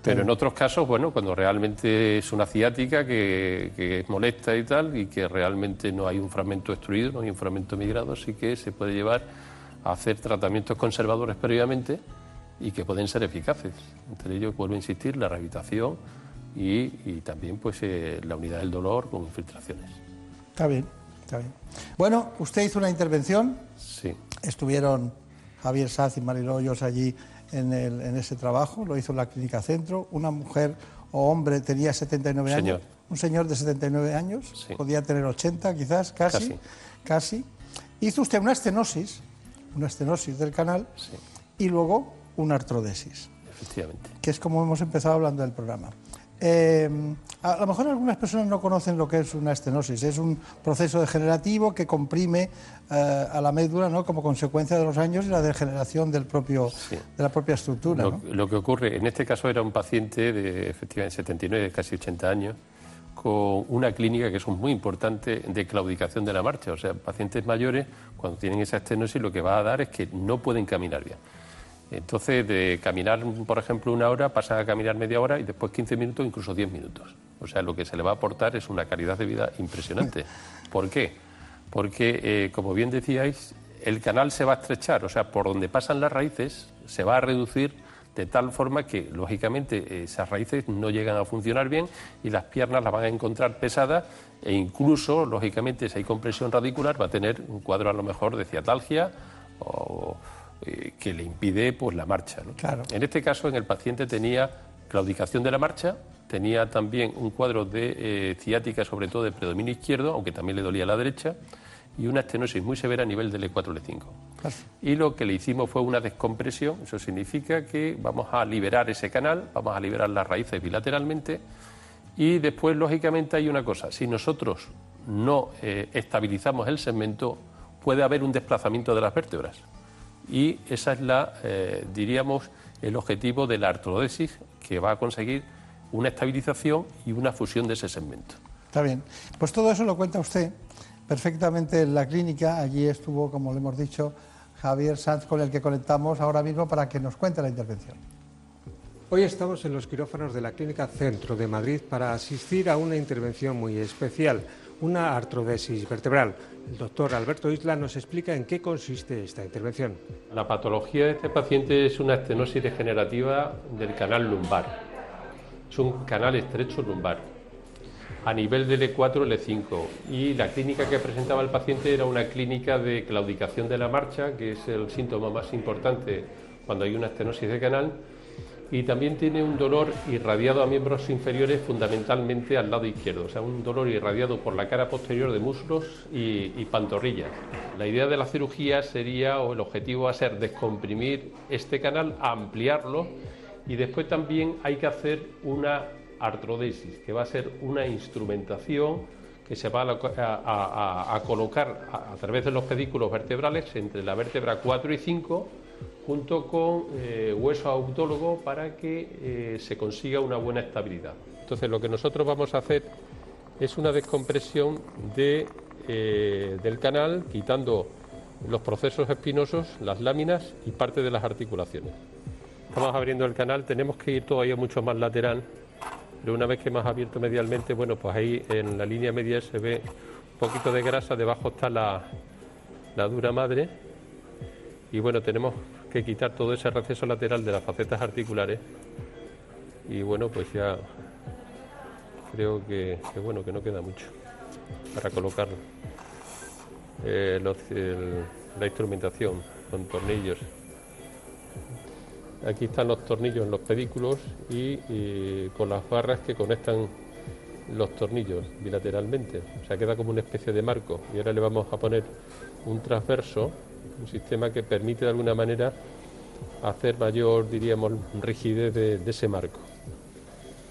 Speaker 35: Pero en otros casos, bueno, cuando realmente es una ciática que, que molesta y tal, y que realmente no hay un fragmento destruido, no hay un fragmento migrado, sí que se puede llevar a hacer tratamientos conservadores previamente y que pueden ser eficaces. Entre ellos, vuelvo a insistir, la rehabilitación y, también pues eh, la unidad del dolor con infiltraciones.
Speaker 10: Está bien, está bien. Bueno, usted hizo una intervención.
Speaker 35: Sí.
Speaker 10: Estuvieron Javier Saz y Mariloyos allí en, ese trabajo, lo hizo en la Clínica Centro. Una mujer o hombre tenía 79 años. Un señor de 79 años, podía tener 80 quizás, casi, casi. Hizo usted una estenosis, una estenosis del canal y luego una artrodesis.
Speaker 35: Efectivamente.
Speaker 10: Que es como hemos empezado hablando del programa. Eh, a lo mejor algunas personas no conocen lo que es una estenosis. Es un proceso degenerativo que comprime eh, a la médula ¿no? como consecuencia de los años y la degeneración del propio, de la propia estructura.
Speaker 35: Lo, que ocurre, en este caso era un paciente de efectivamente 79, casi 80 años, con una clínica que es muy importante de claudicación de la marcha. O sea, pacientes mayores, cuando tienen esa estenosis, lo que va a dar es que no pueden caminar bien. Entonces, de caminar, por ejemplo, una hora, pasa a caminar media hora y después 15 minutos, incluso 10 minutos. O sea, lo que se le va a aportar es una calidad de vida impresionante. ¿Por qué? Porque, eh, como bien decíais, el canal se va a estrechar, o sea, por donde pasan las raíces se va a reducir de tal forma que, lógicamente, esas raíces no llegan a funcionar bien y las piernas las van a encontrar pesadas e incluso, lógicamente, si hay compresión radicular, va a tener un cuadro a lo mejor de ciatalgia o eh, que le impide pues, la marcha. En este caso, en el paciente tenía claudicación de la marcha, tenía también un cuadro de eh, ciática, sobre todo de predominio izquierdo, aunque también le dolía a la derecha, y una estenosis muy severa a nivel del E4, L5. Y lo que le hicimos fue una descompresión, eso significa que vamos a liberar ese canal, vamos a liberar las raíces bilateralmente, y después, lógicamente, hay una cosa, si nosotros no eh, estabilizamos el segmento, puede haber un desplazamiento de las vértebras. Y esa es la, eh, diríamos, el objetivo de la artrodesis que va a conseguir una estabilización y una fusión de ese segmento.
Speaker 10: Está bien. Pues todo eso lo cuenta usted perfectamente en la clínica. Allí estuvo, como le hemos dicho, Javier Sanz, con el que conectamos ahora mismo para que nos cuente la intervención.
Speaker 22: Hoy estamos en los quirófanos de la Clínica Centro de Madrid para asistir a una intervención muy especial, una artrodesis vertebral. El doctor Alberto Isla nos explica en qué consiste esta intervención.
Speaker 35: La patología de este paciente es una estenosis degenerativa del canal lumbar. Es un canal estrecho lumbar a nivel del E4, L5. Y la clínica que presentaba el paciente era una clínica de claudicación de la marcha, que es el síntoma más importante cuando hay una estenosis de canal y también tiene un dolor irradiado a miembros inferiores fundamentalmente al lado izquierdo, o sea, un dolor irradiado por la cara posterior de muslos y, pantorrillas. La idea de la cirugía sería, o el objetivo va a ser descomprimir este canal, ampliarlo y después también hay que hacer una artrodesis, que va a ser una instrumentación que se va a, colocar a, a, través de los pedículos vertebrales entre la vértebra 4 y 5 junto con eh, hueso autólogo para que eh, se consiga una buena estabilidad. Entonces lo que nosotros vamos a hacer es una descompresión de, eh, del canal quitando los procesos espinosos, las láminas y parte de las articulaciones. Estamos abriendo el canal, tenemos que ir todavía mucho más lateral, pero una vez que hemos abierto medialmente, bueno, pues ahí en la línea media se ve un poquito de grasa, debajo está la dura madre y bueno, tenemos que quitar todo ese receso lateral de las facetas articulares y bueno, pues ya creo que, bueno, que no queda mucho para colocar eh, la instrumentación con tornillos. Aquí están los tornillos en los pedículos y, con las barras que conectan los tornillos bilateralmente. O sea, queda como una especie de marco. Y ahora le vamos a poner un transverso un sistema que permite de alguna manera hacer mayor, diríamos, rigidez de, ese marco.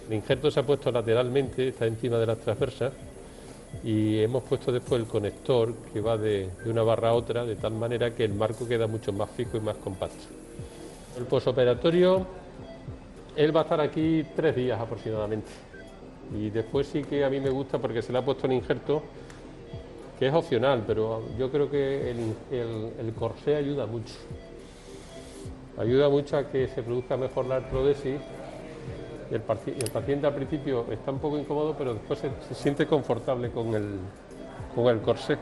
Speaker 35: El injerto se ha puesto lateralmente, está encima de las transversas y hemos puesto después el conector que va de, una barra a otra de tal manera que el marco queda mucho más fijo y más compacto. El posoperatorio, él va a estar aquí tres días aproximadamente y después sí que a mí me gusta porque se le ha puesto el injerto que es opcional, pero yo creo que el, corsé ayuda mucho. Ayuda mucho a que se produzca mejor la artrodesis. El, el paciente al principio está un poco incómodo, pero después se, siente confortable con el, con el corsé.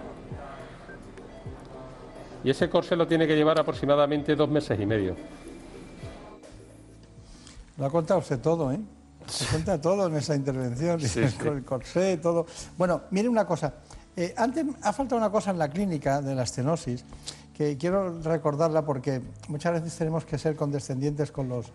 Speaker 35: Y ese corsé lo tiene que llevar aproximadamente dos meses y medio.
Speaker 10: Lo ha contado usted todo, ¿eh? Se cuenta todo en esa intervención, con el corsé, todo. Bueno, mire una cosa. Eh, antes ha faltado una cosa en la clínica de la estenosis que quiero recordarla porque muchas veces tenemos que ser condescendientes con los,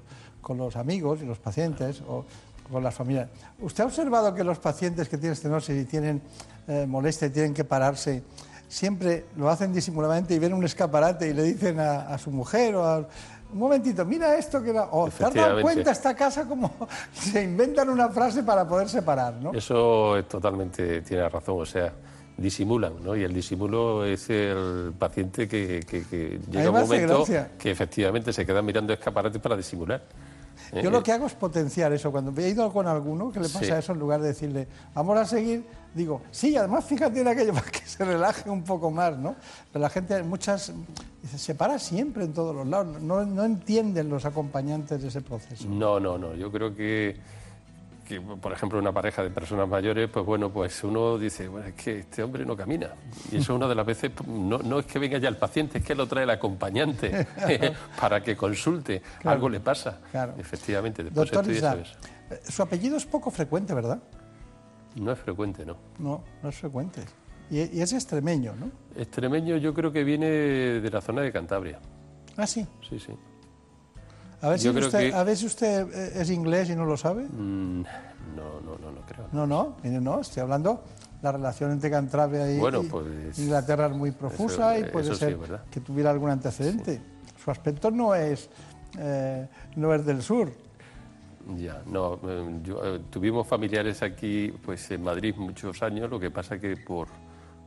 Speaker 10: con los amigos y los pacientes o con las familias. ¿Usted ha observado que los pacientes que tienen estenosis y tienen eh, molestia y tienen que pararse, siempre lo hacen disimuladamente y ven un escaparate y le dicen a, su mujer o a, un momentito, mira esto que era. O ¿te has dado cuenta esta casa como se inventan una frase para poder separar, ¿no?
Speaker 35: Eso totalmente tiene razón. O sea, disimulan, ¿no? Y el disimulo es el paciente que, llega un momento que efectivamente se queda mirando escaparates para disimular.
Speaker 10: ¿eh? Yo lo que hago es potenciar eso. Cuando he ido con alguno que le pasa eso, en lugar de decirle, vamos a seguir, digo, sí, además fíjate en aquello para que se relaje un poco más, ¿no? Pero la gente, muchas, se para siempre en todos los lados, no, no entienden los acompañantes de ese proceso.
Speaker 35: No, no, no. Yo creo que que, por ejemplo, una pareja de personas mayores, pues bueno, pues uno dice, bueno, es que este hombre no camina. Y eso una de las veces, no, no es que venga ya el paciente, es que lo trae el acompañante para que consulte. Algo le pasa. Efectivamente, después
Speaker 10: Doctor eh, su apellido es poco frecuente, ¿verdad?
Speaker 35: No es frecuente, no.
Speaker 10: No, no es frecuente. Y, y es extremeño, ¿no?
Speaker 35: Extremeño yo creo que viene de la zona de Cantabria.
Speaker 10: Ah, sí.
Speaker 35: Sí, sí.
Speaker 10: A ver, si usted, a ver si usted eh, es inglés y no lo sabe.
Speaker 35: Mm, no, no, no, no creo.
Speaker 10: No, no, mire, no, estoy hablando la relación entre Cantabria y,
Speaker 35: pues,
Speaker 10: Inglaterra es muy profusa y puede ser que tuviera algún antecedente. Su aspecto no es, eh, no es del sur.
Speaker 35: Ya, no, eh, tuvimos familiares aquí pues en Madrid muchos años, lo que pasa que por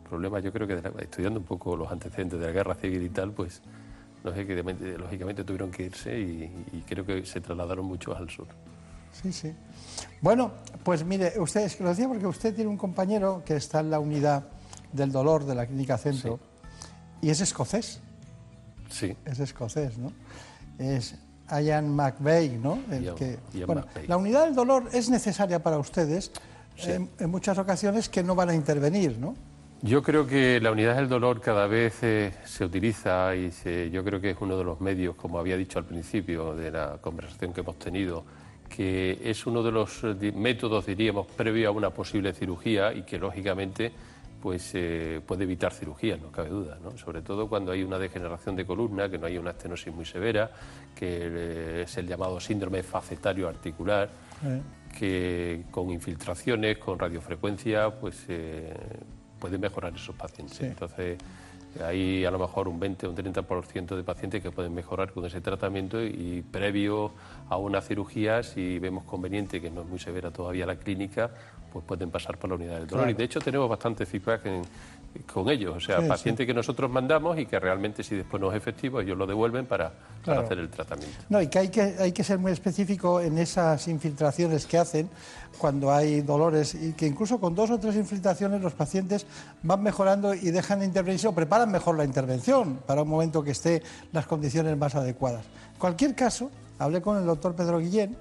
Speaker 35: problemas, yo creo que estudiando un poco los antecedentes de la guerra civil y tal, pues lógicamente, lógicamente tuvieron que irse y, creo que se trasladaron muchos al sur.
Speaker 10: Sí, sí. Bueno, pues mire, usted, lo decía porque usted tiene un compañero que está en la unidad del dolor de la Clínica Centro y es escocés.
Speaker 35: Sí.
Speaker 10: Es escocés, ¿no? Es Ian McVeigh, ¿no? El que, bueno, la unidad del dolor es necesaria para ustedes en, muchas ocasiones que no van a intervenir, ¿no?
Speaker 35: Yo creo que la unidad del dolor cada vez eh, se utiliza y yo creo que es uno de los medios, como había dicho al principio de la conversación que hemos tenido, que es uno de los eh, métodos, diríamos, previo a una posible cirugía y que lógicamente pues eh, puede evitar cirugía, no cabe duda, ¿no? sobre todo cuando hay una degeneración de columna, que no hay una estenosis muy severa, que eh, es el llamado síndrome facetario articular, que con infiltraciones, con radiofrecuencia, pues puede mejorar esos pacientes. Entonces, hay a lo mejor un 20 o un 30% de pacientes que pueden mejorar con ese tratamiento y previo a una cirugía, si vemos conveniente, que no es muy severa todavía la clínica, pues pueden pasar por la unidad del dolor. Y de hecho tenemos bastante feedback con ellos, o sea, pacientes que nosotros mandamos y que realmente si después no es efectivo, ellos lo devuelven para, hacer el tratamiento.
Speaker 10: No, y que hay, que hay que ser muy específico en esas infiltraciones que hacen cuando hay dolores y que incluso con dos o tres infiltraciones los pacientes van mejorando y dejan de intervenir o preparan mejor la intervención para un momento que esté las condiciones más adecuadas. En cualquier caso, hablé con el doctor Pedro Guillén,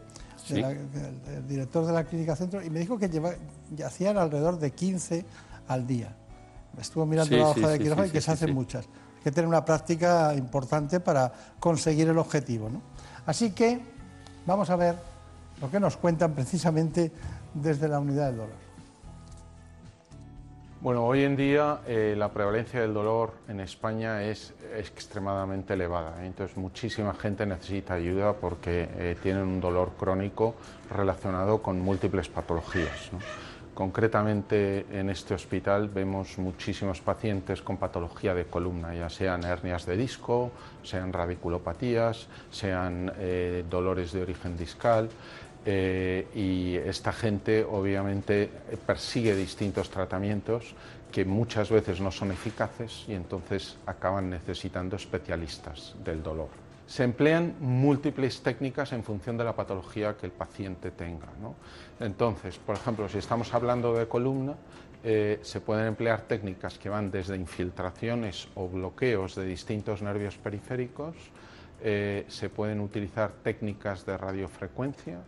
Speaker 10: el, director de la Clínica Centro, y me dijo que lleva, hacían alrededor de 15 al día. Estuvo mirando la hoja de quirófano y que se hacen muchas. Hay que tener una práctica importante para conseguir el objetivo. ¿no? Así que vamos a ver lo que nos cuentan precisamente desde la unidad del dolor.
Speaker 36: Bueno, hoy en día eh, la prevalencia del dolor en España es extremadamente elevada. ¿eh? Entonces, muchísima gente necesita ayuda porque eh, tienen un dolor crónico relacionado con múltiples patologías. Concretamente, en este hospital vemos muchísimos pacientes con patología de columna, ya sean hernias de disco, sean radiculopatías, sean dolores de origen discal. Eh, y esta gente obviamente persigue distintos tratamientos que muchas veces no son eficaces y entonces acaban necesitando especialistas del dolor. Se emplean múltiples técnicas en función de la patología que el paciente tenga. Entonces, por ejemplo, si estamos hablando de columna, eh, se pueden emplear técnicas que van desde infiltraciones o bloqueos de distintos nervios periféricos, eh, se pueden utilizar técnicas de radiofrecuencia,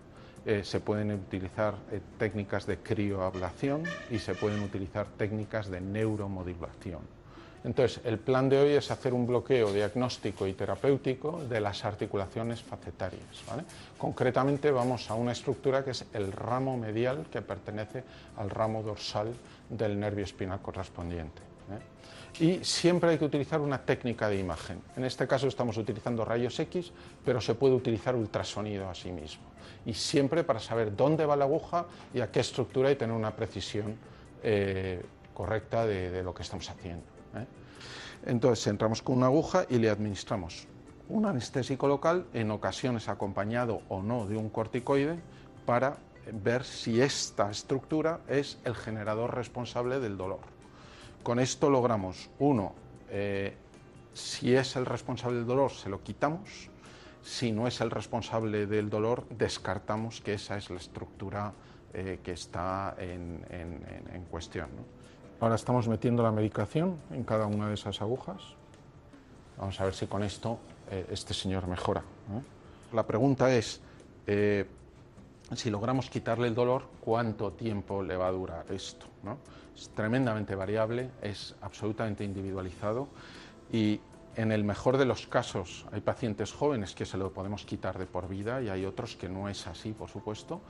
Speaker 36: eh, se pueden utilizar técnicas de crioablación y se pueden utilizar técnicas de neuromodulación. Entonces, el plan de hoy es hacer un bloqueo diagnóstico y terapéutico de las articulaciones facetarias. Concretamente vamos a una estructura que es el ramo medial que pertenece al ramo dorsal del nervio espinal correspondiente. ¿eh? Y siempre hay que utilizar una técnica de imagen. En este caso estamos utilizando rayos X, pero se puede utilizar ultrasonido a sí mismo y siempre para saber dónde va la aguja y a qué estructura y tener una precisión eh, correcta de, lo que estamos haciendo. ¿Eh? Entonces entramos con una aguja y le administramos un anestésico local, en ocasiones acompañado o no de un corticoide, para ver si esta estructura es el generador responsable del dolor. Con esto logramos, uno, eh, si es el responsable del dolor, se lo quitamos si no es el responsable del dolor, descartamos que esa es la estructura eh, que está en, cuestión. Ahora estamos metiendo la medicación en cada una de esas agujas. Vamos a ver si con esto eh, este señor mejora. La pregunta es, eh, si logramos quitarle el dolor, ¿cuánto tiempo le va a durar esto? Es tremendamente variable, es absolutamente individualizado y en el mejor de los casos hay pacientes jóvenes que se lo podemos quitar de por vida y hay otros que no es así, por supuesto,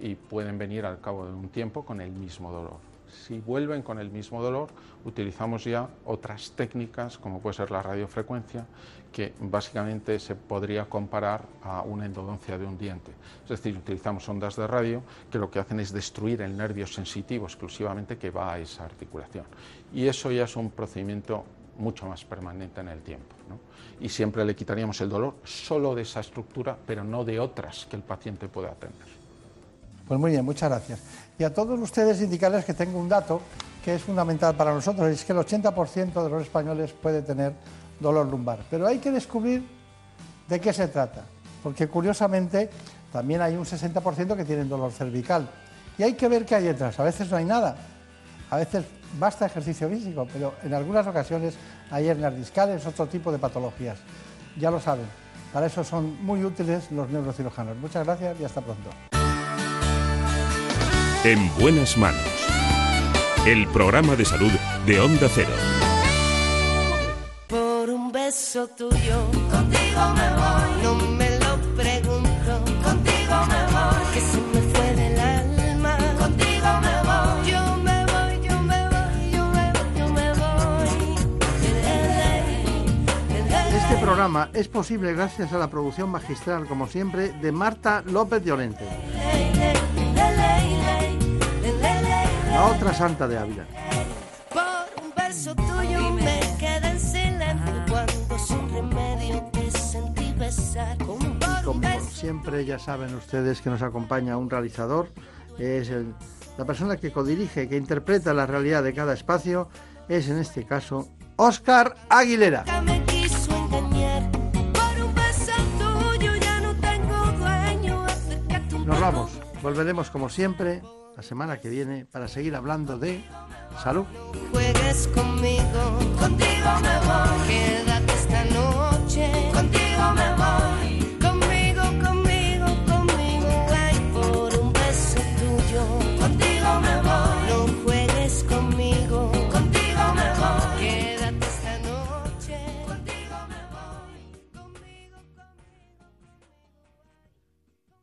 Speaker 36: y pueden venir al cabo de un tiempo con el mismo dolor. Si vuelven con el mismo dolor, utilizamos ya otras técnicas, como puede ser la radiofrecuencia, que básicamente se podría comparar a una endodoncia de un diente. Es decir, utilizamos ondas de radio que lo que hacen es destruir el nervio sensitivo exclusivamente que va a esa articulación. Y eso ya es un procedimiento mucho más permanente en el tiempo. Y siempre le quitaríamos el dolor solo de esa estructura, pero no de otras que el paciente pueda tener.
Speaker 10: Pues muy bien, muchas gracias. Y a todos ustedes indicarles que tengo un dato que es fundamental para nosotros, es que el 80% de los españoles puede tener dolor lumbar. Pero hay que descubrir de qué se trata, porque curiosamente también hay un 60% que tienen dolor cervical. Y hay que ver qué hay detrás. A veces no hay nada, a veces basta ejercicio físico, pero en algunas ocasiones hay hernias discales, otro tipo de patologías. Ya lo saben, para eso son muy útiles los neurocirujanos. Muchas gracias y hasta pronto.
Speaker 13: En buenas manos. El programa de salud de Onda Cero.
Speaker 37: Por un beso tuyo, contigo me voy. No me lo pregunto, contigo me voy. Que se me fue del alma, contigo me voy. Yo me voy, yo me voy, yo me voy, yo me voy.
Speaker 29: Este programa es posible gracias a la producción magistral, como siempre, de Marta López Llorente, la otra santa de Ávila.
Speaker 37: Por un beso tuyo me quedé en silencio cuando sin remedio te sentí besar. Un
Speaker 29: Como siempre, ya saben ustedes que nos acompaña un realizador, es el- la persona que codirige, que interpreta la realidad de cada espacio, es en este caso Óscar Aguilera. Nos vamos, volveremos como siempre semana que viene para seguir hablando de salud.
Speaker 37: juegues conmigo. Contigo me voy. Quédate esta noche. Contigo me voy.